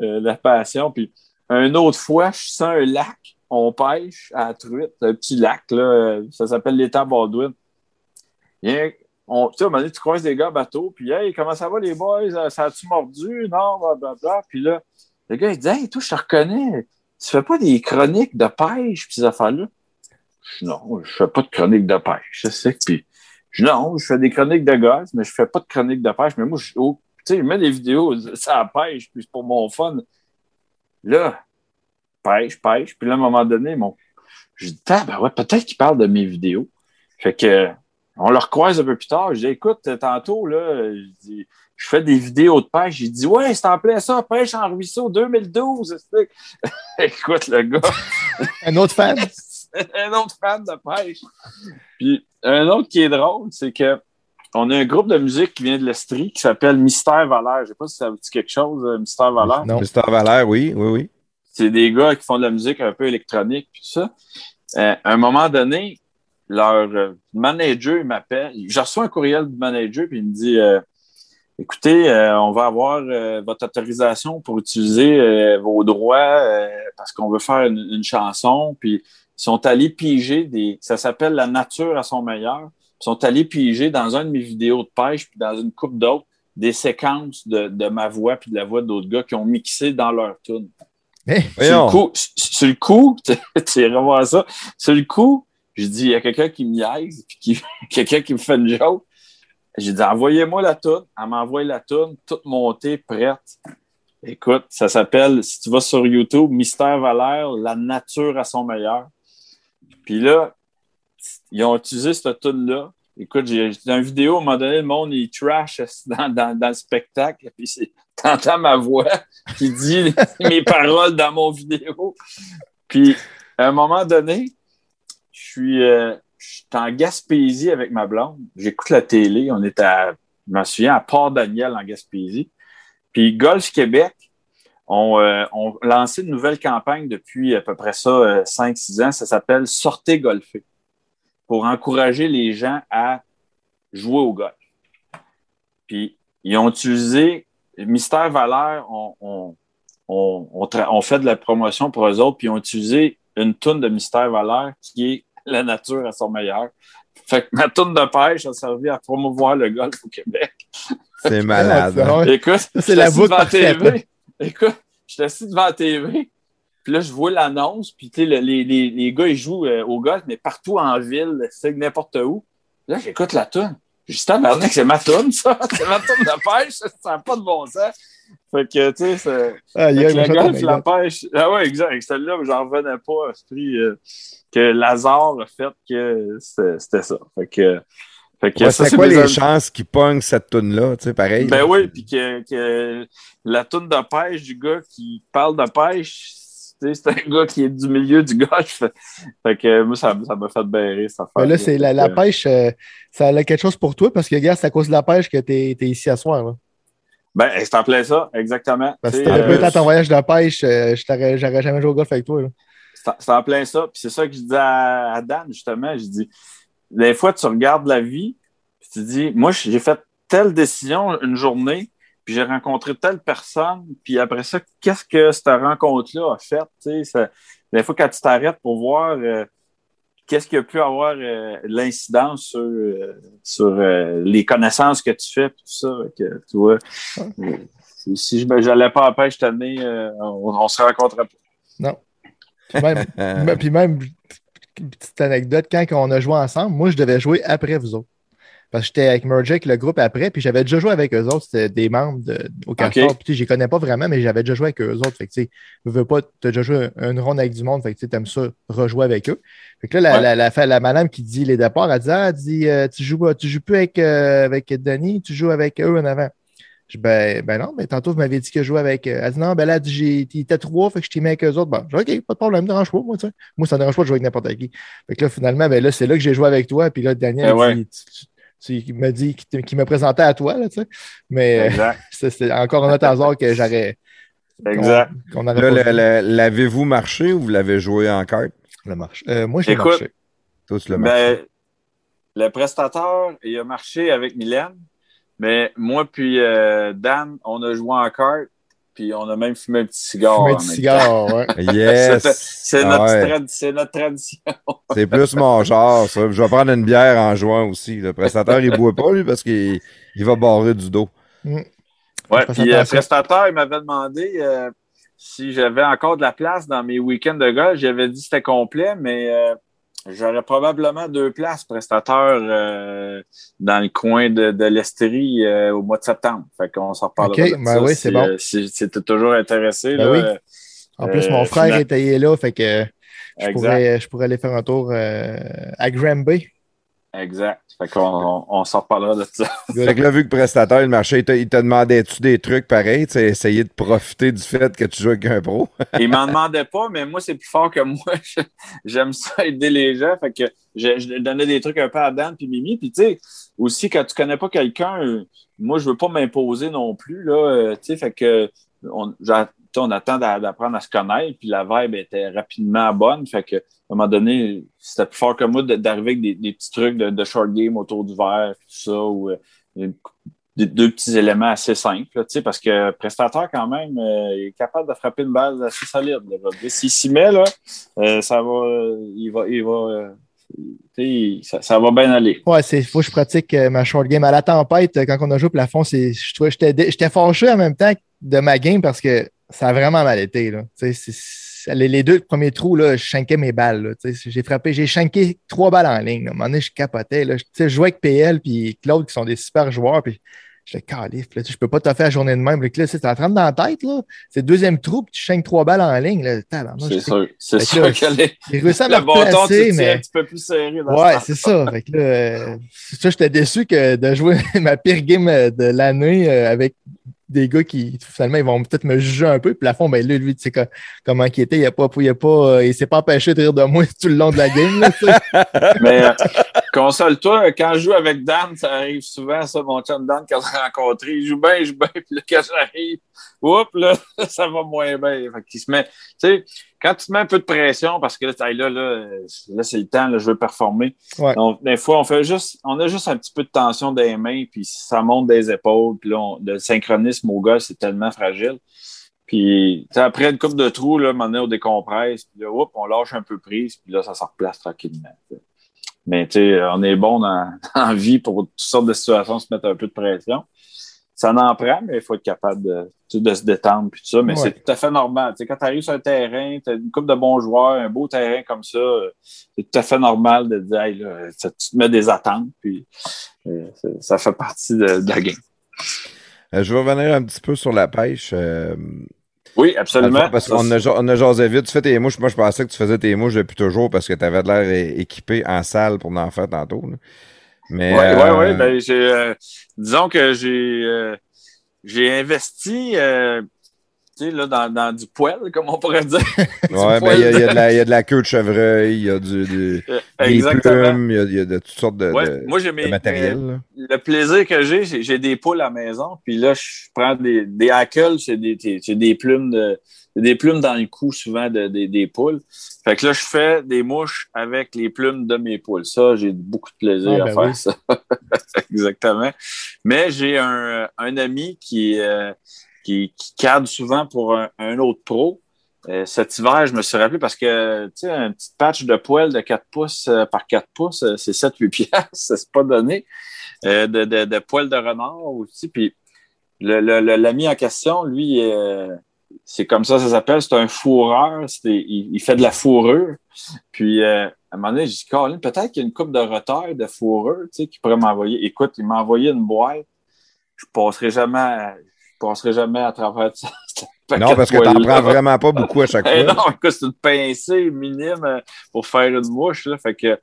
euh, la passion. Puis, une autre fois, je sens un lac on pêche à truite, un petit lac, là, ça s'appelle l'étang Baldwin. tu sais, un tu croises des gars bateau, puis hey, comment ça va les boys? Ça a-tu mordu? Non, blablabla. Puis là, le gars, il dit, hey, toi, je te reconnais. Tu fais pas des chroniques de pêche, puis ces affaires-là? non, je fais pas de chroniques de pêche, je sais. Puis, je non, je fais des chroniques de gaz, mais je fais pas de chroniques de pêche. Mais moi, je, oh, je mets des vidéos, ça pêche, puis c'est pour mon fun. Là, pêche, pêche. Puis là, à un moment donné, mon... je dis, ah, ben ouais, peut-être qu'il parle de mes vidéos. Fait que, on le recroise un peu plus tard. Je dis, écoute, tantôt, là, je dis, je fais des vidéos de pêche. Il dit, ouais, c'est en plein ça, pêche en ruisseau 2012. écoute, le gars. un autre fan? un autre fan de pêche. Puis, un autre qui est drôle, c'est que on a un groupe de musique qui vient de l'Estrie qui s'appelle Mystère Valère. Je ne sais pas si ça vous dit quelque chose, euh, Mystère Valère. Non. Mystère Valère, oui, oui, oui c'est des gars qui font de la musique un peu électronique, puis ça. Euh, à un moment donné, leur euh, manager m'appelle. Je reçois un courriel du manager, puis il me dit euh, Écoutez, on va avoir votre autorisation pour utiliser vos droits parce qu'on veut faire une, chanson. Puis ils sont allés piger des. Ça s'appelle La nature à son meilleur. Ils sont allés piger dans un de mes vidéos de pêche, puis dans une coupe d'autres, des séquences de, de, ma voix puis de la voix d'autres gars qui ont mixé dans leur tune. Hey, sur, le coup, sur le coup, tu revoir ça. Sur le coup, je dis, il y a quelqu'un qui me niaise, puis qui, quelqu'un qui me fait une joke. J'ai dit, envoyez-moi la toune. Elle m'envoie la toune, toute montée, prête. Écoute, ça s'appelle, si tu vas sur YouTube, Mystère Valère, la nature à son meilleur. Puis là, ils ont utilisé cette tune-là. Écoute, j'ai une vidéo, à un moment donné, le monde, il trash dans, dans, dans le spectacle. Puis t'entends ma voix qui dit mes paroles dans mon vidéo. Puis, à un moment donné, je suis, euh, je suis en Gaspésie avec ma blonde. J'écoute la télé. On est à, je me souviens, à Port-Daniel en Gaspésie. Puis Golf Québec ont, euh, ont, lancé une nouvelle campagne depuis à peu près ça, euh, 5-6 ans. Ça s'appelle Sortez golfer pour encourager les gens à jouer au golf. Puis ils ont utilisé Mystère Valère, on, on, on, on, fait de la promotion pour eux autres, puis ils ont utilisé une toune de Mystère Valère qui est La nature à son meilleur. Fait que ma toune de pêche a servi à promouvoir le golf au Québec. C'est malade. hein? Écoute, c'est la parfaite. TV. Écoute, je suis assis devant la TV, puis là, je vois l'annonce, puis tu sais, les, les, les, gars, ils jouent euh, au golf, mais partout en ville, c'est n'importe où. Là, j'écoute la toune. Justin, que c'est ma toune, ça. C'est ma toune de pêche, ça n'a pas de bon sens. Fait que, tu sais, c'est. Ah, le golf, la pêche. Ah ouais, exact. Celle-là, j'en revenais pas à l'esprit euh, que Lazare a fait que c'était ça. Fait que. Fait que Ouais, c'est quoi les an- chances qu'ils pognent cette toune-là, tu sais, pareil? Ben oui, puis que, que la toune de pêche du gars qui parle de pêche, c'est un gars qui est du milieu du golf. Fait, que moi, ça ça m'a fait berrer, ça Ben là, c'est la, la pêche, euh, ça a quelque chose pour toi? Parce que, regarde, c'est à cause de la pêche que tu es, ici à soir. Là. Ben, c'est en plein ça, exactement. Parce que si t'avais pas euh, ton voyage de pêche, euh, je j'aurais jamais joué au golf avec toi. C'est c'est en plein ça. Puis c'est ça que je dis à, à Dan, justement. Je dis, des fois, tu regardes la vie, puis tu dis, moi, j'ai fait telle décision une journée, puis j'ai rencontré telle personne, puis après ça, qu'est-ce que cette rencontre-là a fait? Tu sais, des fois, quand tu t'arrêtes pour voir euh, qu'est-ce qui a pu avoir euh, l'incidence sur, euh, sur euh, les connaissances que tu fais, puis tout ça, que, tu vois. Si je n'allais pas à la pêche cette année, euh, on, on se rencontrait pas. Puis même, puis même, une petite anecdote, quand on a joué ensemble, moi, je devais jouer après vous autres. Parce que j'étais avec Merge avec le groupe après, puis j'avais déjà joué avec eux autres. C'était des membres de, au Castor. Ok. Puis tu sais, je les connais pas vraiment, mais j'avais déjà joué avec eux autres. Fait que tu sais, veux pas, tu as déjà joué une ronde avec du monde, fait que tu aimes ça rejouer avec eux. Fait que là, la, Ouais. la, la, la madame qui dit les départs, elle dit Ah, elle dit, euh, tu joues, tu joues plus avec, euh, avec Denis, tu joues avec eux en avant. Je dis, ben, ben non, mais tantôt, vous m'avez dit que je jouais avec. euh, Elle dit non, ben là, j'ai, il était trois, fait que je t'ai mis avec eux autres. Bon, je dis, OK, pas de problème, me dérange pas, moi, tu sais. Moi, ça me dérange pas de jouer avec n'importe qui. Fait que là, finalement, ben là, c'est là que j'ai joué avec toi. Puis là, Daniel Eh ouais. dit, tu- il m'a dit qu'il me présentait à toi, là, tu sais. Mais euh, c'est, encore un autre hasard que j'aurais. Exact. Le- l'avez-vous marché ou vous l'avez joué en carte? Le marche. Euh, moi, j'ai marché. Toi, tu l'as marché. Ben, le prestateur, il a marché avec Mylène, mais moi puis euh, Dan, on a joué en carte, puis on a même fumé un petit cigare. Fumé du même cigare, ouais. Yes! C'est Ah notre, ouais. tradi- c'est notre tradition. C'est plus mon genre, ça. Je vais prendre une bière en jouant aussi. Le prestataire, il boit pas, lui, parce qu'il il va barrer du dos. Ouais, fasse puis le attention. prestateur, il m'avait demandé euh, si j'avais encore de la place dans mes week-ends de golf. J'avais dit que c'était complet, mais euh, j'aurais probablement deux places prestataires euh, dans le coin de, de l'Estrie euh, au mois de septembre. Fait qu'on s'en reparlera. Ok, de ben ça oui, si, c'est bon. euh, si, si t'es toujours intéressé. Ben là, oui. euh, En plus, Euh, mon frère finalement- était là, fait que je pourrais, je pourrais aller faire un tour euh, à Granby. Exact. Fait qu'on on, on s'en reparlera de ça. Fait que là, vu que le prestataire, le marché, il te, il te demandait-tu des trucs pareils? Tu essayer de profiter du fait que tu joues avec un pro? Il m'en demandait pas, mais moi, c'est plus fort que moi. J'aime ça aider les gens. Fait que je, je donnais des trucs un peu à Dan puis Mimi. Puis tu sais, aussi, quand tu connais pas quelqu'un, euh, moi, je veux pas m'imposer non plus. Là, euh, tu sais, fait que on, on attend d'a- d'apprendre à se connaître. Puis la vibe était rapidement bonne. Fait que à un moment donné, c'était plus fort que moi d'arriver avec des, des petits trucs de, short game autour du verre, tout ça, ou euh, deux petits éléments assez simples, parce que prestataire, quand même, euh, il est capable de frapper une balle assez solide. S'il s'y met, là, euh, ça va, il va, il va, ça, va bien aller. Ouais, c'est faut que je pratique ma short game. À la tempête, quand on a joué au plafond, j'étais fâché en même temps de ma game parce que ça a vraiment mal été. Là. Les, les deux premiers trous, là, je shankais mes balles. J'ai frappé, j'ai shanké trois balles en ligne. là. À un moment donné, je capotais. Là. Je, je jouais avec PL puis Claude qui sont des super joueurs. Puis J'étais calif, là, je peux pas te faire la journée de même. Là, là, c'est en train dans la tête, là. C'est le deuxième trou, puis tu chaînes trois balles en ligne. C'est sûr. C'est sûr là, que les- J'ai réussi à me tu mais. un petit peu plus serré. Dans Ouais, ce c'est ça. Fait que là, euh, c'est ça, j'étais déçu que de jouer ma pire game de l'année euh, avec des gars qui, finalement, ils vont peut-être me juger un peu. Puis la fond, ben là, lui, tu sais co- comment il était. Il a pas, il a pas, euh, il s'est pas empêché de rire de moi tout le long de la game. Là, euh, console-toi, quand je joue avec Dan, ça arrive souvent, ça, mon chum Dan, quand on rencontré, il joue bien, il joue bien, puis là, quand j'arrive, oups, là, ça va moins bien. Fait qu'il se met, tu sais, quand tu te mets un peu de pression, parce que là, là, là, là c'est le temps, là, je veux performer. Ouais. Donc, des fois, on fait juste, on a juste un petit peu de tension les mains, puis ça monte des épaules, puis là, on- le synchronisme au gars, c'est tellement fragile. Puis, après une coupe de trous, là, à un moment donné, on décompresse, puis là, oups, on lâche un peu prise, puis là, ça se replace tranquillement. Mais, tu sais, on est bon dans, dans vie pour toutes sortes de situations, se mettre un peu de pression. Ça en prend, mais il faut être capable de, de se détendre, puis tout ça. Mais Ouais. c'est tout à fait normal. Tu sais, quand tu arrives sur un terrain, tu as une coupe de bons joueurs, un beau terrain comme ça, euh, c'est tout à fait normal de dire, hey, là, ça, tu te mets des attentes, puis euh, ça, ça fait partie de, de la game. Euh, je vais revenir un petit peu sur la pêche. euh, Oui, absolument. parce qu'on a, on a jasé vite. Tu fais tes mouches. Moi, je pensais que tu faisais tes mouches depuis toujours parce que tu avais l'air équipé en salle pour en faire tantôt. là. Mais, Oui, euh, oui, oui. Ben, euh, disons que j'ai, euh, j'ai investi euh, tu sais, là, dans, dans du poêle, comme on pourrait dire. Ouais, ben, poil il y, y a de- la- il y a de la queue de chevreuil, il y a du, du- Euh, des Exactement. plumes, il y a, il y a de toutes sortes de, Ouais, de- moi, j'ai de mes, matériel. le plaisir que j'ai, c'est j'ai des poules à la maison, puis là, je prends des, des hackles, c'est des, c'est des plumes de des plumes dans le cou souvent de, des- des poules. Fait que là, je fais des mouches avec les plumes de mes poules. Ça, j'ai beaucoup de plaisir Ah, à ben faire oui. ça. Exactement. Mais j'ai un, un ami qui, euh, qui, cadre souvent pour un, autre pro. Euh, cet hiver, je me suis rappelé parce que, tu sais, un petit patch de poêle de 4 pouces euh, par 4 pouces, euh, c'est 7-8 piastres, c'est pas donné. Euh, de, de, de poêle de renard aussi. Puis l'ami en question, lui, c'est comme ça, ça s'appelle, c'est un fourreur, il, il fait de la fourrure. Puis à un moment donné, j'ai dit, Colin, peut-être qu'il y a une coupe de retard de fourrure, tu sais, qui pourrait m'envoyer. Écoute, il m'a envoyé une boîte. Je passerai jamais, à- passerai jamais à travers ça. Non, parce que t'en prends vraiment pas beaucoup à chaque fois. non, écoute, c'est une pincée minime euh, pour faire une mouche. Là. Fait, que,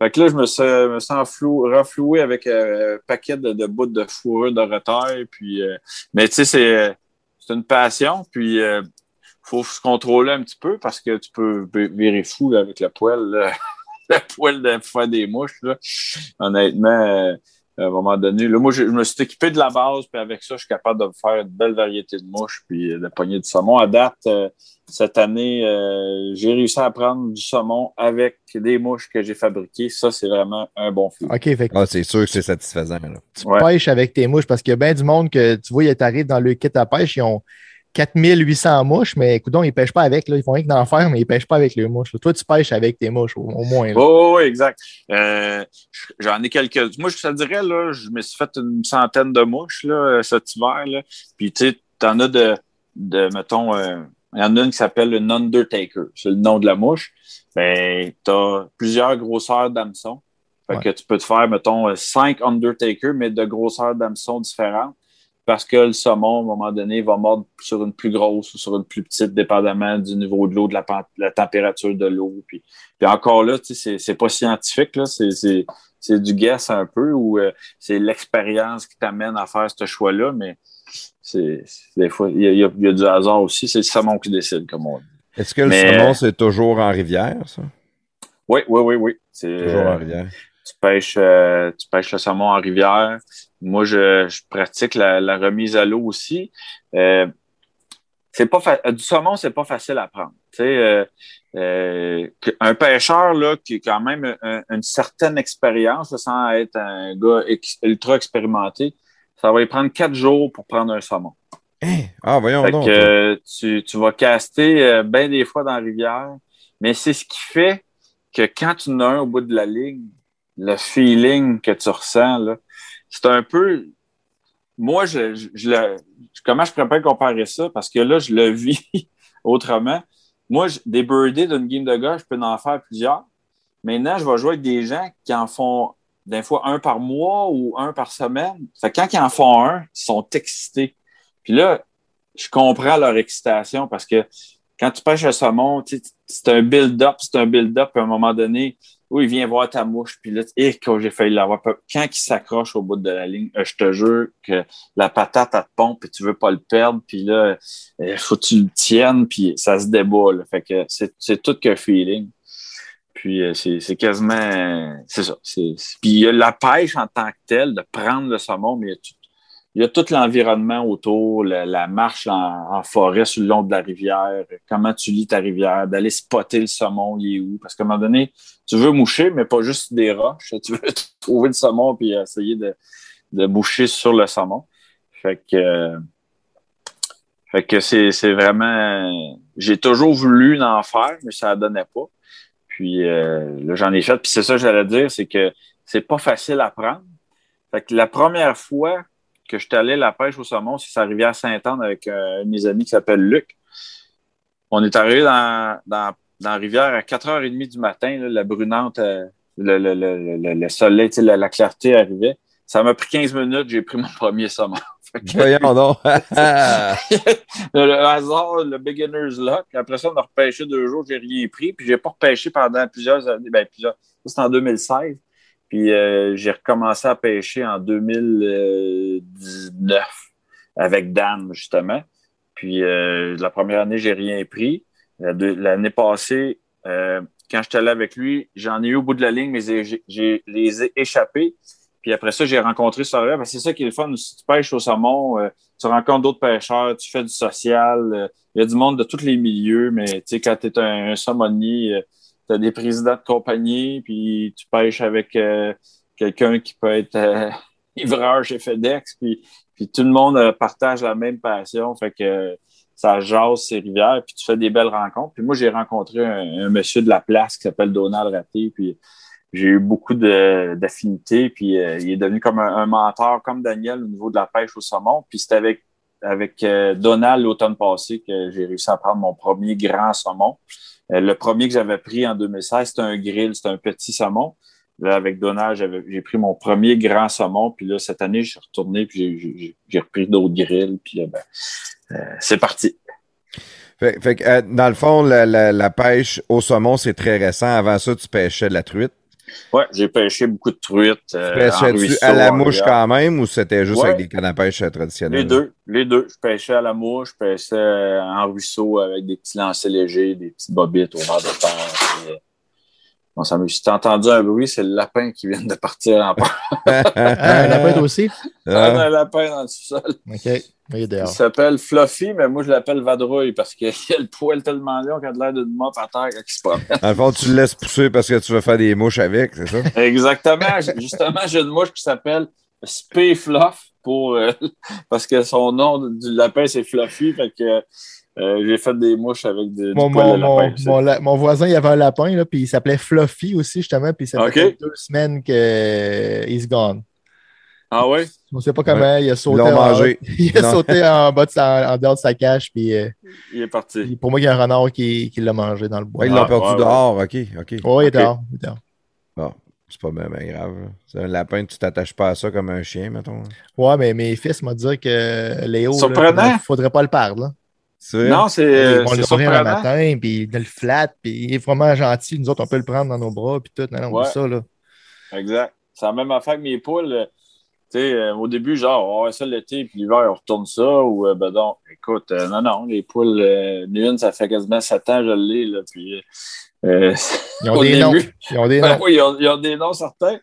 fait que là, je me suis, me suis enflou- renfloué avec euh, un paquet de, de bouts de fourrure de retard. Puis, euh, mais tu sais, c'est, c'est une passion. Puis, il faut se contrôler un petit peu parce que tu peux virer fou là, avec le poêle. là. le poêle de faire des mouches. Là. Honnêtement, euh, à un moment donné, là, moi, je, je me suis équipé de la base, puis avec ça, je suis capable de faire une belle variété de mouches, puis de pogner du saumon. À date, euh, cette année, euh, j'ai réussi à prendre du saumon avec des mouches que j'ai fabriquées. Ça, c'est vraiment un bon film. OK, fait que Ah, c'est sûr que c'est satisfaisant. Là. tu Ouais. pêches avec tes mouches parce qu'il y a bien du monde que tu vois, ils arrivent dans le kit à pêche, ils ont 4800 mouches, mais écoute, ils ne pêchent pas avec. Là. Ils font rien que d'en faire, mais ils ne pêchent pas avec les mouches. là. Toi, tu pêches avec tes mouches, au, au moins. là. Oh, oui, exact. Euh, J'en ai quelques. Moi, je te dirais, là, je me suis fait une centaine de mouches là, cet hiver. Là. Puis, tu sais, t'en as de, de mettons, euh, il y en a une qui s'appelle une Undertaker. C'est le nom de la mouche. Ben, t'as plusieurs grosseurs d'hameçons. Fait Ouais. que tu peux te faire, mettons, euh, cinq Undertaker, mais de grosseurs d'hameçons différentes. Parce que le saumon, à un moment donné, va mordre sur une plus grosse ou sur une plus petite, dépendamment du niveau de l'eau, de la, température de l'eau. Puis, puis encore là, tu sais, c'est- pas scientifique, là. C'est- C'est c'est du guess un peu ou euh, c'est l'expérience qui t'amène à faire ce choix-là, mais c'est des fois, il y, a- y y du hasard aussi. C'est le saumon qui décide, comme on dit. Est-ce que le Mais- saumon, c'est toujours en rivière, ça? Oui, oui, oui, oui. Toujours en euh, rivière. tu pêches, euh, tu pêches le saumon en rivière. Moi, je, je pratique la, la remise à l'eau aussi. Euh, c'est pas fa- du saumon, c'est pas facile à prendre. Tu sais, euh, euh, un pêcheur là, qui a quand même un- une certaine expérience, sans être un gars ex- ultra expérimenté, ça va lui prendre quatre jours pour prendre un saumon. Ah, voyons Fait donc. que euh, tu, tu vas caster euh, bien des fois dans la rivière, mais c'est ce qui fait que quand tu en as un au bout de la ligne, le feeling que tu ressens, là, c'est un peu. Moi, je, je, le- comment je pourrais pas comparer ça? Parce que là, je le vis autrement. Moi, des birdies d'une game de golf, je peux en faire plusieurs. Maintenant, je vais jouer avec des gens qui en font des fois un par mois ou un par semaine. Fait quand ils en font un, ils sont excités. Puis là, je comprends leur excitation parce que quand tu pêches le saumon, c'est un build-up, c'est un build-up, à un moment donné, où il vient voir ta mouche, puis là, et quand j'ai failli l'avoir. Quand il s'accroche au bout de la ligne, euh, je te jure que la patate, elle te pompe, puis tu veux pas le perdre, puis là, il faut que tu le tiennes, puis ça se débat. Là. Fait que c'est, tout que feeling. Puis euh, c'est, quasiment... C'est ça. Puis il y a la pêche en tant que telle, de prendre le saumon, mais il y a tout, il y a tout l'environnement autour, la, marche en, forêt sur le long de la rivière, comment tu lis ta rivière, d'aller spotter le saumon, il est où? Parce qu'à un moment donné, tu veux moucher, mais pas juste des roches. Tu veux trouver le saumon puis essayer de, de boucher sur le saumon. Fait que, euh, fait que c'est, c'est vraiment. J'ai toujours voulu en faire, mais ça ne donnait pas. Puis euh, là, j'en ai fait. Puis c'est ça que j'allais dire, c'est que c'est pas facile à prendre. Fait que la première fois que je suis allé à la pêche au saumon, c'est sa rivière Sainte-Anne avec euh, un de mes amis qui s'appelle Luc. On est arrivé dans, dans, dans la rivière à 4h30 du matin, là, la brunante, euh, le, le, le, le, le soleil, la, la clarté arrivait. Ça m'a pris 15 minutes, j'ai pris mon premier saumon. Voyons donc. le, hasard, le beginner's luck. Après ça, on a repêché deux jours, j'ai rien pris. Puis j'ai pas repêché pendant plusieurs années. Ben, plusieurs. Ça, c'était en 2016. Puis euh, j'ai recommencé à pêcher en 2019 avec Dan, justement. Puis euh, la première année, j'ai rien pris. L'année passée, euh, quand j'étais allé avec lui, j'en ai eu au bout de la ligne, mais j'ai les ai échappés. Puis après ça, j'ai rencontré que C'est ça qui est le fun. Si tu pêches au saumon, euh, tu rencontres d'autres pêcheurs, tu fais du social. euh, Il y a du monde de tous les milieux, mais tu sais, quand tu es un, un tu as des présidents de compagnie, puis tu pêches avec euh, quelqu'un qui peut être euh, livreur chez FedEx, puis, puis tout le monde euh, partage la même passion. Fait que ça jase ces rivières, puis tu fais des belles rencontres. Puis moi, j'ai rencontré un, un monsieur de la place qui s'appelle Donald Raté, puis j'ai eu beaucoup d'affinités, puis euh, il est devenu comme un, un mentor, comme Daniel, au niveau de la pêche au saumon. Puis c'est avec, avec euh, Donald l'automne passé que j'ai réussi à prendre mon premier grand saumon. Euh, le premier que j'avais pris en 2016, c'était un grill, c'était un petit saumon. Là, avec Donald, j'ai pris mon premier grand saumon. Puis là, cette année, je suis retourné, puis j'ai- repris d'autres grilles. Puis là, ben, euh, c'est parti. Fait, fait euh, dans le fond, la, la, la pêche au saumon, c'est très récent. Avant ça, tu pêchais de la truite. Ouais, j'ai pêché beaucoup de truites. euh, Pêchais-tu ruisseau, à la mouche quand même ou c'était juste Ouais. avec des cannes à pêche euh, traditionnelles? Les deux, les deux. Je pêchais à la mouche, je pêchais euh, en ruisseau avec des petits lancers légers, des petites bobites au bord de terre. On s'amuse. Si t'as entendu un bruit, c'est le lapin qui vient de partir en un lapin aussi? Un Ah, lapin dans le sous-sol. OK. Il s'appelle Fluffy, mais moi je l'appelle Vadrouille parce qu'il a le poil tellement long qu'il a de l'air d'une mop à terre quand il se promène. le fond, tu le laisses pousser parce que tu veux faire des mouches avec, c'est ça? Exactement. Justement, j'ai une mouche qui s'appelle Spay Fluff pour, euh, parce que son nom du lapin c'est Fluffy. Fait que euh, j'ai fait des mouches avec du, du Mon, poil mon, de lapin. mon, aussi. mon la- mon voisin, il avait un lapin, là, puis il s'appelait Fluffy aussi, justement, puis ça fait deux semaines que he's gone. Ah ouais? On ne sait pas comment, il a sauté, en, mangé. il a Non. sauté en, bas de sa, en dehors de sa cache, puis euh, Il est parti. pour moi, il y a un renard qui, qui l'a mangé dans le bois. Ouais, ils l'ont Ah, perdu ouais, ouais. dehors, ok, ok. Ouais, il est dehors. il est dehors. C'est pas bien, bien grave. C'est un lapin, tu t'attaches pas à ça comme un chien, mettons. Ouais, mais mes fils m'ont dit que Léo, il Surprenant. ne faudrait pas le perdre. Là. Non, c'est euh, c'est le nourrir le matin, puis il le flatte, puis il est vraiment gentil. Nous autres, on peut le prendre dans nos bras, puis tout. Non, non, Ouais. ça, là. Exact. C'est la même affaire que mes poules. euh, Tu sais, euh, au début, genre, ouais, ça l'été, puis l'hiver, on retourne ça, ou euh, ben non, écoute, euh, non, non, les poules, euh, une, ça fait quasiment sept ans, je l'ai, là, puis euh, Ils ont au des noms. début, Ils ont des Ben noms. oui, ils ont, ils ont des noms certains.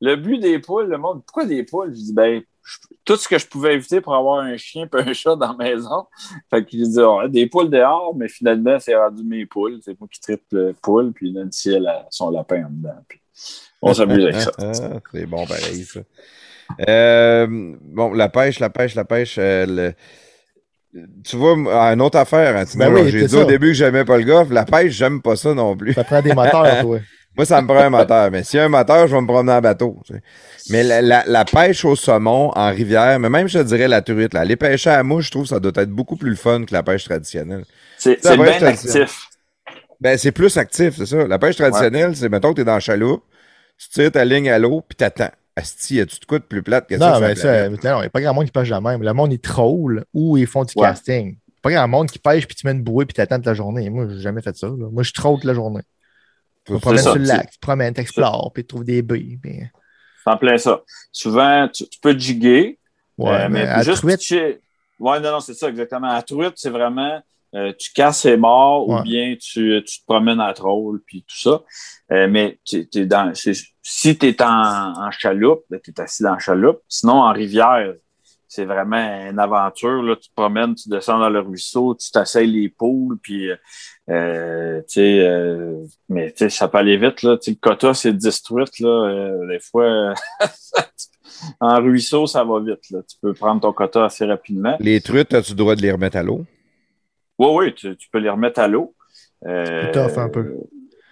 Le but des poules, le monde, pourquoi des poules? Je dis, ben, je- tout ce que je pouvais éviter pour avoir un chien et un chat dans la maison. Fait qu'il dit, oh, des poules dehors, mais finalement, c'est rendu mes poules. C'est moi qui triple poules, puis Nancy, elle a son lapin en dedans. Puis on s'amuse avec ça. Ah, c'est bon, pareil, ça. Euh, bon, la pêche, la pêche, la pêche. euh, le- Tu vois, moi, une autre affaire, hein, tu Ben oui, j'ai c'est dit au ça. début que j'aimais pas le golf. La pêche, j'aime pas ça non plus. Ça prend des moteurs, toi. Moi, ça me prend un moteur. Mais s'il y a un moteur, je vais me promener en bateau. tu sais. Mais la, la- la pêche au saumon en rivière, mais même je te dirais la truite, là, aller pêcher à la mouche, je trouve que ça doit être beaucoup plus le fun que la pêche traditionnelle. C'est Ça bien te actif. Ben, c'est plus actif, c'est ça. La pêche traditionnelle, c'est, mettons que t'es dans la chaloupe, tu tires ta ligne à l'eau, puis t'attends. Asti, y a-tu de quoi de plus plate que ça? Non, la mais ça, non, il n'y a pas grand monde qui pêche de même. Le monde, ils troll ou ils font du Ouais. casting. Pas grand monde qui pêche puis tu mets une bouée puis t'attends toute la journée. Moi, j'ai jamais fait ça. là. Moi, je troll toute la journée. Tu te promènes ça, sur le lac, tu te promènes, tu explores, puis tu trouves des baies. puis- C'est en plein ça. Souvent, tu, tu peux jiguer, Ouais, euh, mais mais à juste truite, Ouais, non, non, c'est ça, exactement. À truite, c'est vraiment euh, tu casses et morts Ouais. ou bien tu, tu te promènes à troll puis tout ça. Euh, mais t'es- t'es dans, si tu es en, en chaloupe, tu es assis dans la chaloupe. Sinon, en rivière, c'est vraiment une aventure. Là. Tu te promènes, tu descends dans le ruisseau, tu t'essayes les poules, puis euh, sais, euh, mais ça peut aller vite. Là. Le quota, c'est 10 truites. Là. Euh, des fois, en ruisseau, ça va vite. Là. Tu peux prendre ton quota assez rapidement. Les truites, as-tu le droit de les remettre à l'eau? Oui, oui, tu, tu peux les remettre à l'eau. Euh, tough un peu.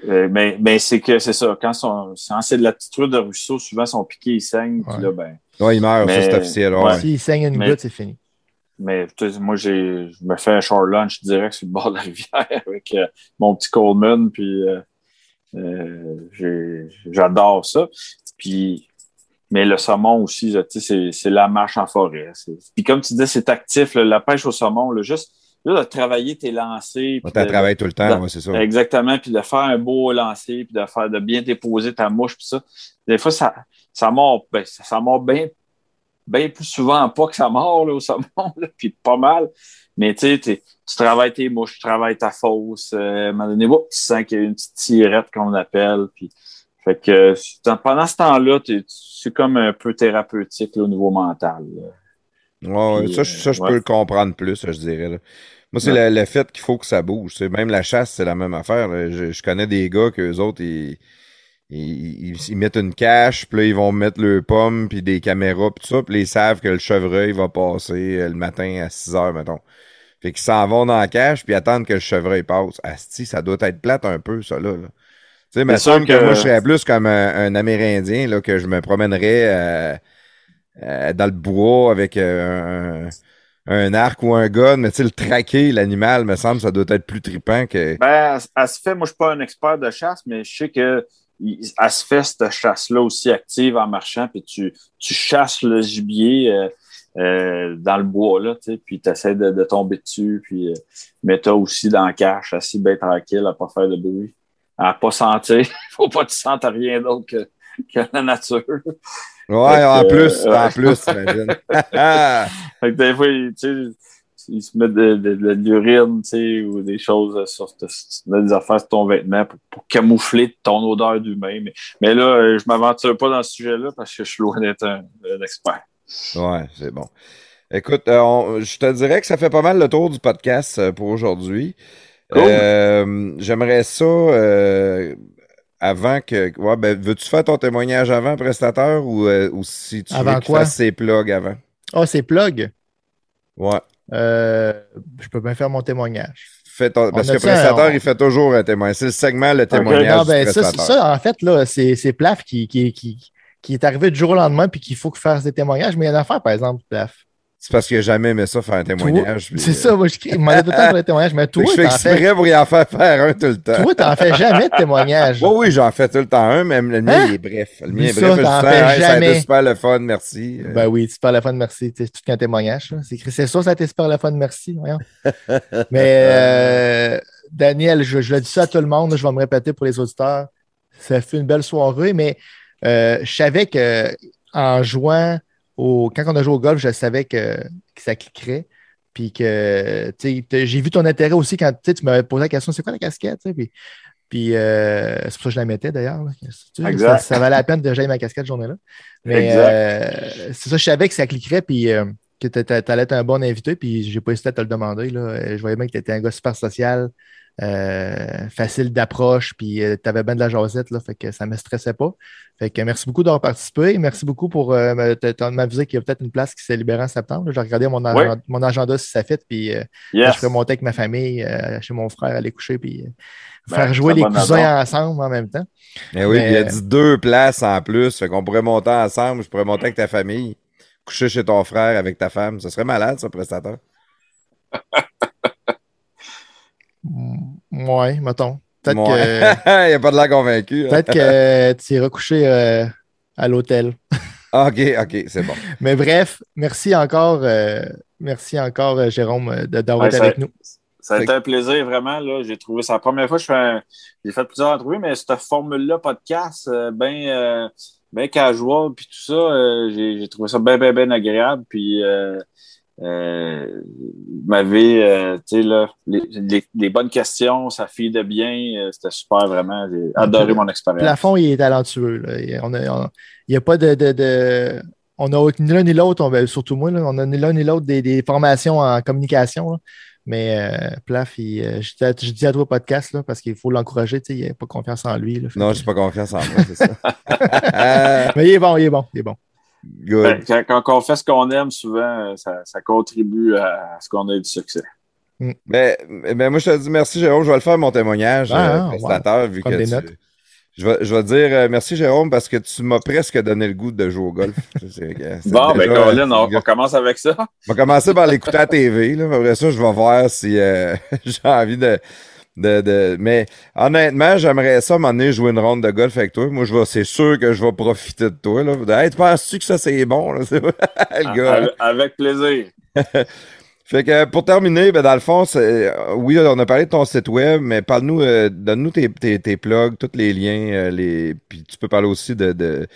euh, mais mais c'est que c'est ça. Quand, son- quand c'est de la petite truite de ruisseau, souvent son piqué il saigne. Puis Ouais. là, ben, Ouais, il meurt, ça Mais- c'est officiel. ouais. ouais. s'il saigne une Mais- goutte, c'est fini. Mais tu moi, j'ai, je me fais un short lunch direct sur le bord de la rivière avec euh, mon petit Coleman. Puis euh, euh, j'adore ça. Puis, mais le saumon aussi, tu sais, c'est, c'est la marche en forêt. C'est- Puis comme tu dis, c'est actif. là, la pêche au saumon, là, juste là, de travailler tes lancers. On puis de- travaille tout le temps, ouais, c'est ça. Exactement, puis de faire un beau lancer, puis de faire de bien déposer ta mouche, puis ça. Des fois, ça, ça mord, ben, ça, ça mord bien, bien plus souvent pas que ça mord là, au saumon, là, puis pas mal. Mais tu sais, tu travailles tes mouches, tu travailles ta fosse. euh, à un moment donné, tu sens qu'il y a une petite tirette qu'on appelle. Puis, fait que euh, pendant ce temps-là, c'est comme un peu thérapeutique là, au niveau mental. Ouais, Puis, ça, je- ça, je ouais. peux le comprendre plus, je dirais. là. Moi, c'est Ouais. le, fait qu'il faut que ça bouge. Même la chasse, c'est la même affaire. Je, je connais des gars que eux autres, ils, ils, ils- ils mettent une cache, puis là, ils vont mettre le pomme, puis des caméras, puis tout ça, puis là, ils savent que le chevreuil va passer euh, le matin à 6 heures, mettons. Fait qu'ils s'en vont dans la cache, puis attendent que le chevreuil passe. Asti, ça doit être plate un peu, ça, là. là. Tu sais, mais sûr que... que- moi, je serais plus comme un, un Amérindien, là, que je me promènerais euh, euh, dans le bois avec euh, un, un arc ou un gun, mais tu sais, le traquer, l'animal, me semble, ça doit être plus trippant que... Ben, elle, elle se fait, moi, je suis pas un expert de chasse, mais je sais que elle se fait cette chasse-là aussi active en marchant, puis tu, tu chasses le gibier euh, euh, dans le bois, là, tu sais, puis tu essaies de, de tomber dessus, puis euh, mais t'as aussi dans la cache, assis bien tranquille, à pas faire de bruit, à pas sentir. faut pas que tu sentes rien d'autre que, que la nature. Ouais, en plus, en plus, t'imagines. Fait que des fois, tu sais, ils se mettent de, de, de l'urine, tu sais, ou des choses sur te- tu mets des affaires sur ton vêtement pour, pour camoufler ton odeur d'humain. Mais, mais là, euh, je m'aventure pas dans ce sujet-là parce que je suis loin d'être un, un expert. Ouais, c'est bon. Écoute, euh, on- je te dirais que ça fait pas mal le tour du podcast euh, pour aujourd'hui. Cool. Euh, J'aimerais ça euh, avant que. Ouais, ben, veux-tu faire ton témoignage avant, prestateur, ou, euh, ou si tu Avant veux qu'il quoi? fasse ses plugs avant? Ah, c'est plug? Ouais. Euh, je peux bien faire mon témoignage. Fais ton- Parce que a-tu prestateur, un- il fait toujours un témoignage. C'est le segment, le témoignage Non, du ben, ça, ça, en fait, là, c'est c'est Plaf qui, qui, qui, qui est arrivé du jour au lendemain puis qu'il faut qu'il fasse des témoignages. Mais il y a une affaire, par exemple, Plaf. C'est parce qu'il n'a jamais aimé ça faire un témoignage. C'est euh, ça, moi, je crie- il m'a tout le temps pour les témoignages. Mais toi, que je fais exprès pour y en faire faire un tout le temps. toi, t'en fais jamais de témoignages. Oui, oui, j'en fais tout le temps un, mais le mien, Hein? il est bref. Le mien est ça, bref. dis, fais Hey, ça a été super le fun, merci. Ben oui, super le fun, merci. C'est tout qu'un témoignage. ça. C'est ça, ça a été super le fun, merci. voyons. Mais euh, Daniel, je, je le dis ça à tout le monde, je vais me répéter pour les auditeurs. Ça fait une belle soirée, mais euh, je savais que en jouant au. Quand on a joué au golf, je savais que, que ça cliquerait. Puis que tu sais, t'as- j'ai vu ton intérêt aussi quand tu m'avais posé la question c'est quoi la casquette? Puis, puis euh, c'est pour ça que je la mettais d'ailleurs. Ça, ça valait la peine de j'aille ma casquette cette journée-là. Mais euh, c'est ça, je savais que ça cliquerait, puis euh, que tu allais être un bon invité, puis j'ai pas hésité à te le demander. Là. Je voyais bien que tu étais un gars super social, euh, facile d'approche, puis tu avais bien de la jasette, là, fait que ça me stressait pas. Fait que merci beaucoup d'avoir participé. Merci beaucoup pour euh, m'aviser qu'il y a peut-être une place qui s'est libérée en septembre. là. J'ai regardé mon, Oui. mon agenda si ça fait, puis euh, Yes. je ferais monter avec ma famille, euh, chez mon frère, aller coucher, puis euh, Ben, faire jouer les cousins ensemble en même temps. Eh oui, Mais- puis il a dit deux places en plus. Fait qu'on pourrait monter ensemble. Je pourrais monter avec ta famille. Coucher chez ton frère avec ta femme. Ça serait malade, ça, prestateur. Ouais, mettons. Peut-être que, il a pas de l'air convaincu. hein. peut-être que tu iras coucher euh, à l'hôtel. Ah, OK, OK, c'est bon. Mais bref, merci encore, euh, merci encore, euh, Jérôme, de- d'avoir Ouais, été avec nous. Ça a été un plaisir, vraiment. Là. J'ai trouvé ça la première fois que je fais un- J'ai fait plusieurs entrevues, mais cette formule-là, podcast, euh, ben, euh, ben casual, puis tout ça, euh, j'ai j'ai trouvé ça bien, bien, bien agréable. Puis, euh, m'avez, euh, tu sais, là, les, les- les bonnes questions, ça de bien. euh, C'était super, vraiment. J'ai adoré mon expérience. Plafond, il est talentueux. là. Il- On a, n'y a pas de. de- de- on a ni l'un ni l'autre, on- surtout moi, là, on a ni l'un ni l'autre des, des formations en communication. là. Mais euh, Plaf, il, euh, je, dis- je dis à toi podcast là, parce qu'il faut l'encourager. tu sais, Il n'a pas confiance en lui. là. Non, que- j'ai pas confiance en moi, c'est ça. Ah, Mais il est bon, il est bon, il est bon. Good. Ben, quand, quand on fait ce qu'on aime, souvent, euh, ça, ça contribue à, à ce qu'on a du succès. Ben, ben, moi, je te dis merci, Jérôme. Je vais le faire, mon témoignage, Ah, euh, ah, vu que des tu- notes. Je vais, je vais dire euh, merci, Jérôme, parce que tu m'as presque donné le goût de jouer au golf. Bon, ben, Colin, on, on commence avec ça. Je vais commencer par l'écouter à la TV. Là. Après ça, je vais voir si euh, j'ai envie de, de, de- Mais honnêtement, j'aimerais ça m'emmener jouer une ronde de golf avec toi. Moi, je vais, c'est sûr que je vais profiter de toi. Là. Hey, tu penses-tu que ça, c'est bon? Là? Le gars. Avec, avec plaisir. Fait que pour terminer, ben dans le fond, c'est, euh, oui, on a parlé de ton site web, mais parle-nous, euh, donne-nous tes, tes, tes plugs, tous les liens, euh, les, puis tu peux parler aussi de, de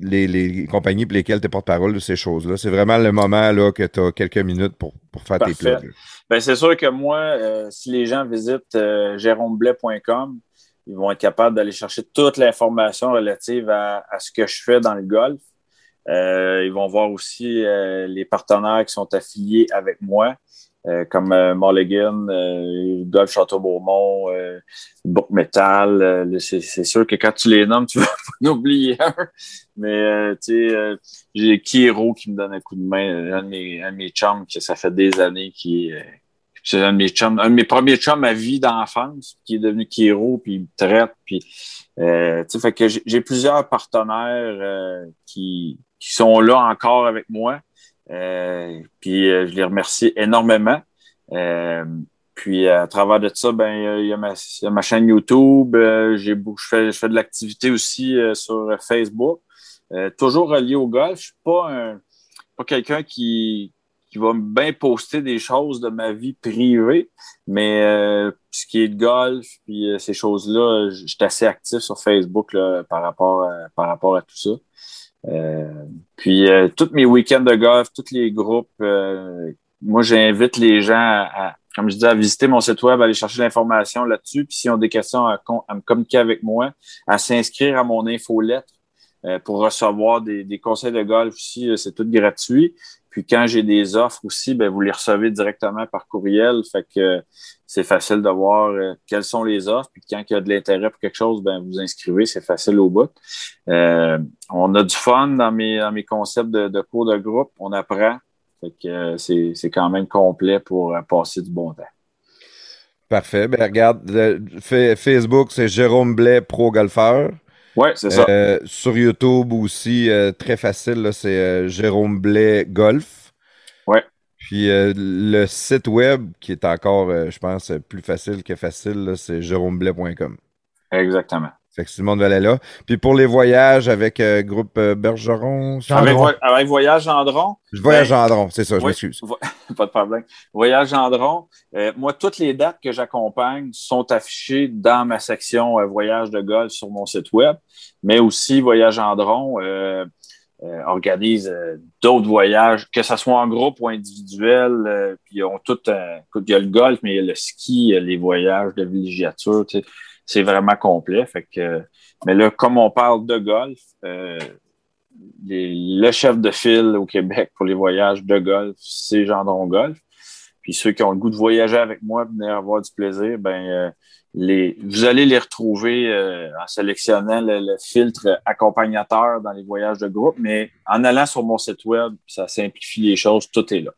les, les compagnies pour lesquelles tu es porte-parole de ces choses-là. C'est vraiment le moment là que tu as quelques minutes pour, pour faire tes plugs. Ben, c'est sûr que moi, euh, si les gens visitent euh, jérômeblais.com, ils vont être capables d'aller chercher toute l'information relative à, à ce que je fais dans le golf. Euh, ils vont voir aussi euh, les partenaires qui sont affiliés avec moi, comme euh, Mulligan, euh, Golf Château-Beaumont, euh, Book Metal. Euh, c'est, sûr que quand tu les nommes, tu vas pas en oublier un. Mais euh, tu sais, euh, j'ai Kiro qui me donne un coup de main, un de mes, un de mes chums que ça fait des années qui est. euh, c'est un de mes chums, un de mes premiers chums à vie d'enfance, qui est devenu Kiro, puis il me traite, puis euh, tu sais, fait que j'ai j'ai plusieurs partenaires euh, qui, qui sont là encore avec moi. Euh, puis euh, je les remercie énormément. Euh, puis à travers de ça, ben il y a ma, il y a ma chaîne YouTube. j'ai je fais je fais de l'activité aussi sur Facebook. Toujours relié au golf. Je suis pas un pas quelqu'un qui qui va bien poster des choses de ma vie privée, mais euh, ce qui est de golf puis euh, ces choses-là, suis assez actif sur Facebook là, par rapport par rapport à tout ça. Euh, puis euh, tous mes week-ends de golf, tous les groupes, euh, moi j'invite les gens à, à- comme je dis, à visiter mon site web, à aller chercher l'information là-dessus. Puis s'ils ont des questions à, à me communiquer avec moi, à s'inscrire à mon infolettre pour recevoir des, des conseils de golf aussi, c'est tout gratuit. Puis quand j'ai des offres aussi, ben, vous les recevez directement par courriel. Fait que c'est facile de voir euh, quelles sont les offres. Puis quand il y a de l'intérêt pour quelque chose, ben, vous inscrivez, c'est facile au bout. Euh, on a du fun dans mes, concepts de, cours de groupe. On apprend. Fait que euh, c'est quand même complet pour passer du bon temps. Parfait. Ben regarde, Facebook, c'est Jérôme Blais, pro golfeur. Ouais, c'est ça. Euh, sur YouTube aussi, euh, très facile, là, c'est euh, Jérôme Blais Golf. Ouais. Puis euh, le site web, qui est encore, euh, je pense, plus facile que facile, là, c'est jérômeblais.com. Exactement. Fait que si le monde veut aller là. Puis pour les voyages avec euh, groupe euh, Bergeron, Avec, avec Voyage Gendron, je voyage Ben, en Gendron, c'est ça, je oui. m'excuse. Pas de problème. Voyage Gendron, euh, moi, toutes les dates que j'accompagne sont affichées dans ma section euh, Voyage de golf sur mon site web, mais aussi Voyage Gendron euh, euh, organise euh, d'autres voyages, que ce soit en groupe ou individuel, euh, puis ils ont tout, euh, écoute, il y a le golf, mais il y a le ski, il y a les voyages de villégiature, tu sais, c'est vraiment complet. Fait que, mais là, comme on parle de golf, euh, les- le chef de file au Québec pour les voyages de golf, c'est Gendron Golf. Puis ceux qui ont le goût de voyager avec moi, venir avoir du plaisir, ben euh, les, vous allez les retrouver euh, en sélectionnant le, le filtre accompagnateur dans les voyages de groupe, mais en allant sur mon site web, ça simplifie les choses, tout est là.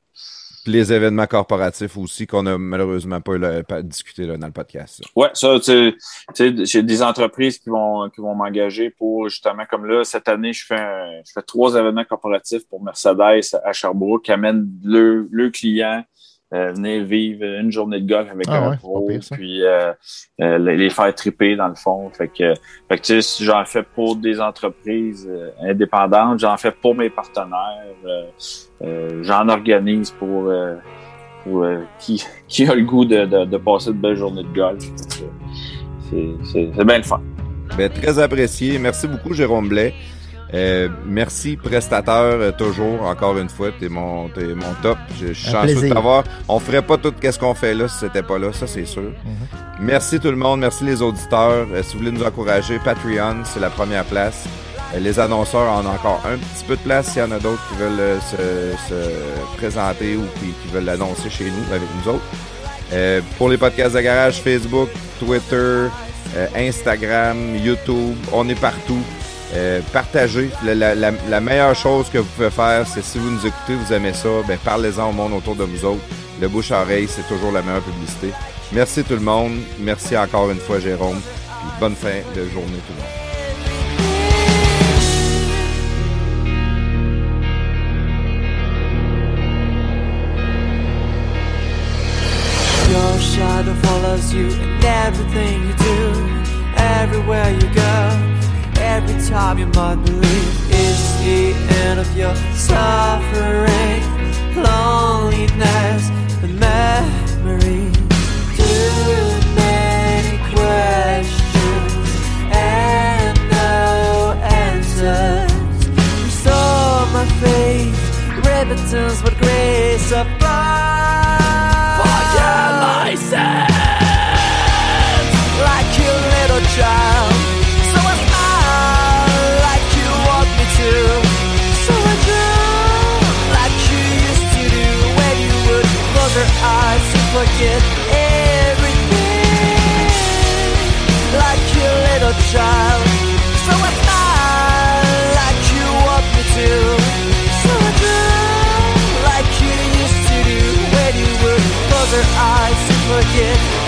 Les événements corporatifs aussi, qu'on a malheureusement pas, discuté dans le podcast. Ouais, ça, tu sais, j'ai des entreprises qui vont, qui vont m'engager pour justement, comme là, cette année, je fais, un- je fais trois événements corporatifs pour Mercedes à Sherbrooke qui amènent le, le client euh, venir vivre une journée de golf avec Ah un ouais, pro, pire, puis euh, euh, les faire triper dans le fond. Fait que, fait que tu sais, j'en fais pour des entreprises euh, indépendantes, j'en fais pour mes partenaires, euh, euh, j'en organise pour, euh, pour euh, qui, qui a le goût de, de, de passer de belles journées de golf. C'est c'est- c'est bien le fun. Ben, très apprécié. Merci beaucoup, Jérôme Blais. Euh, merci, prestateur, euh, toujours, encore une fois, t'es mon, t'es mon top. Je suis chanceux de t'avoir. On ferait pas tout ce qu'on fait là si c'était pas là, ça c'est sûr. Mm-hmm. Merci tout le monde, merci les auditeurs. Euh, si vous voulez nous encourager, Patreon, c'est la première place. Euh, les annonceurs en ont encore un petit peu de place s'il y en a d'autres qui veulent euh, se, se présenter ou qui, qui veulent l'annoncer chez nous, avec nous autres. Euh, pour les podcasts de garage, Facebook, Twitter, Instagram, YouTube, on est partout. Euh, partagez. La, meilleure chose que vous pouvez faire, c'est si vous nous écoutez, vous aimez ça, ben parlez-en au monde autour de vous autres. Le bouche à oreille, c'est toujours la meilleure publicité. Merci tout le monde. Merci encore une fois, Jérôme. Puis bonne fin de journée tout le monde. Every time you might believe it's the end of your suffering, loneliness, and memories. Too many questions and no answers. Restore my faith, repentance, but grace of forget everything. Like you little child. So I smile like you want me to. So I drown like you used to do when you would close your eyes and forget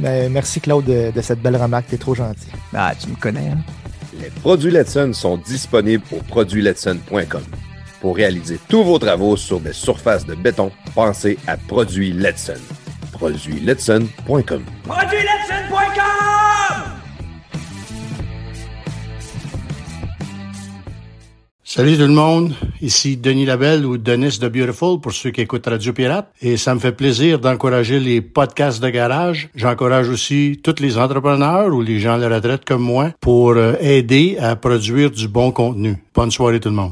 Mais merci, Claude, de, de cette belle remarque. T'es trop gentil. Ah, tu me connais, hein? Les produits Letson sont disponibles au produitsletson.com. Pour réaliser tous vos travaux sur des surfaces de béton, pensez à Produits Letson. Produitsletson.com. Salut tout le monde, ici Denis Labelle ou Denis de Beautiful pour ceux qui écoutent Radio Pirate et ça me fait plaisir d'encourager les podcasts de garage. J'encourage aussi tous les entrepreneurs ou les gens à la retraite comme moi pour euh, aider à produire du bon contenu. Bonne soirée tout le monde.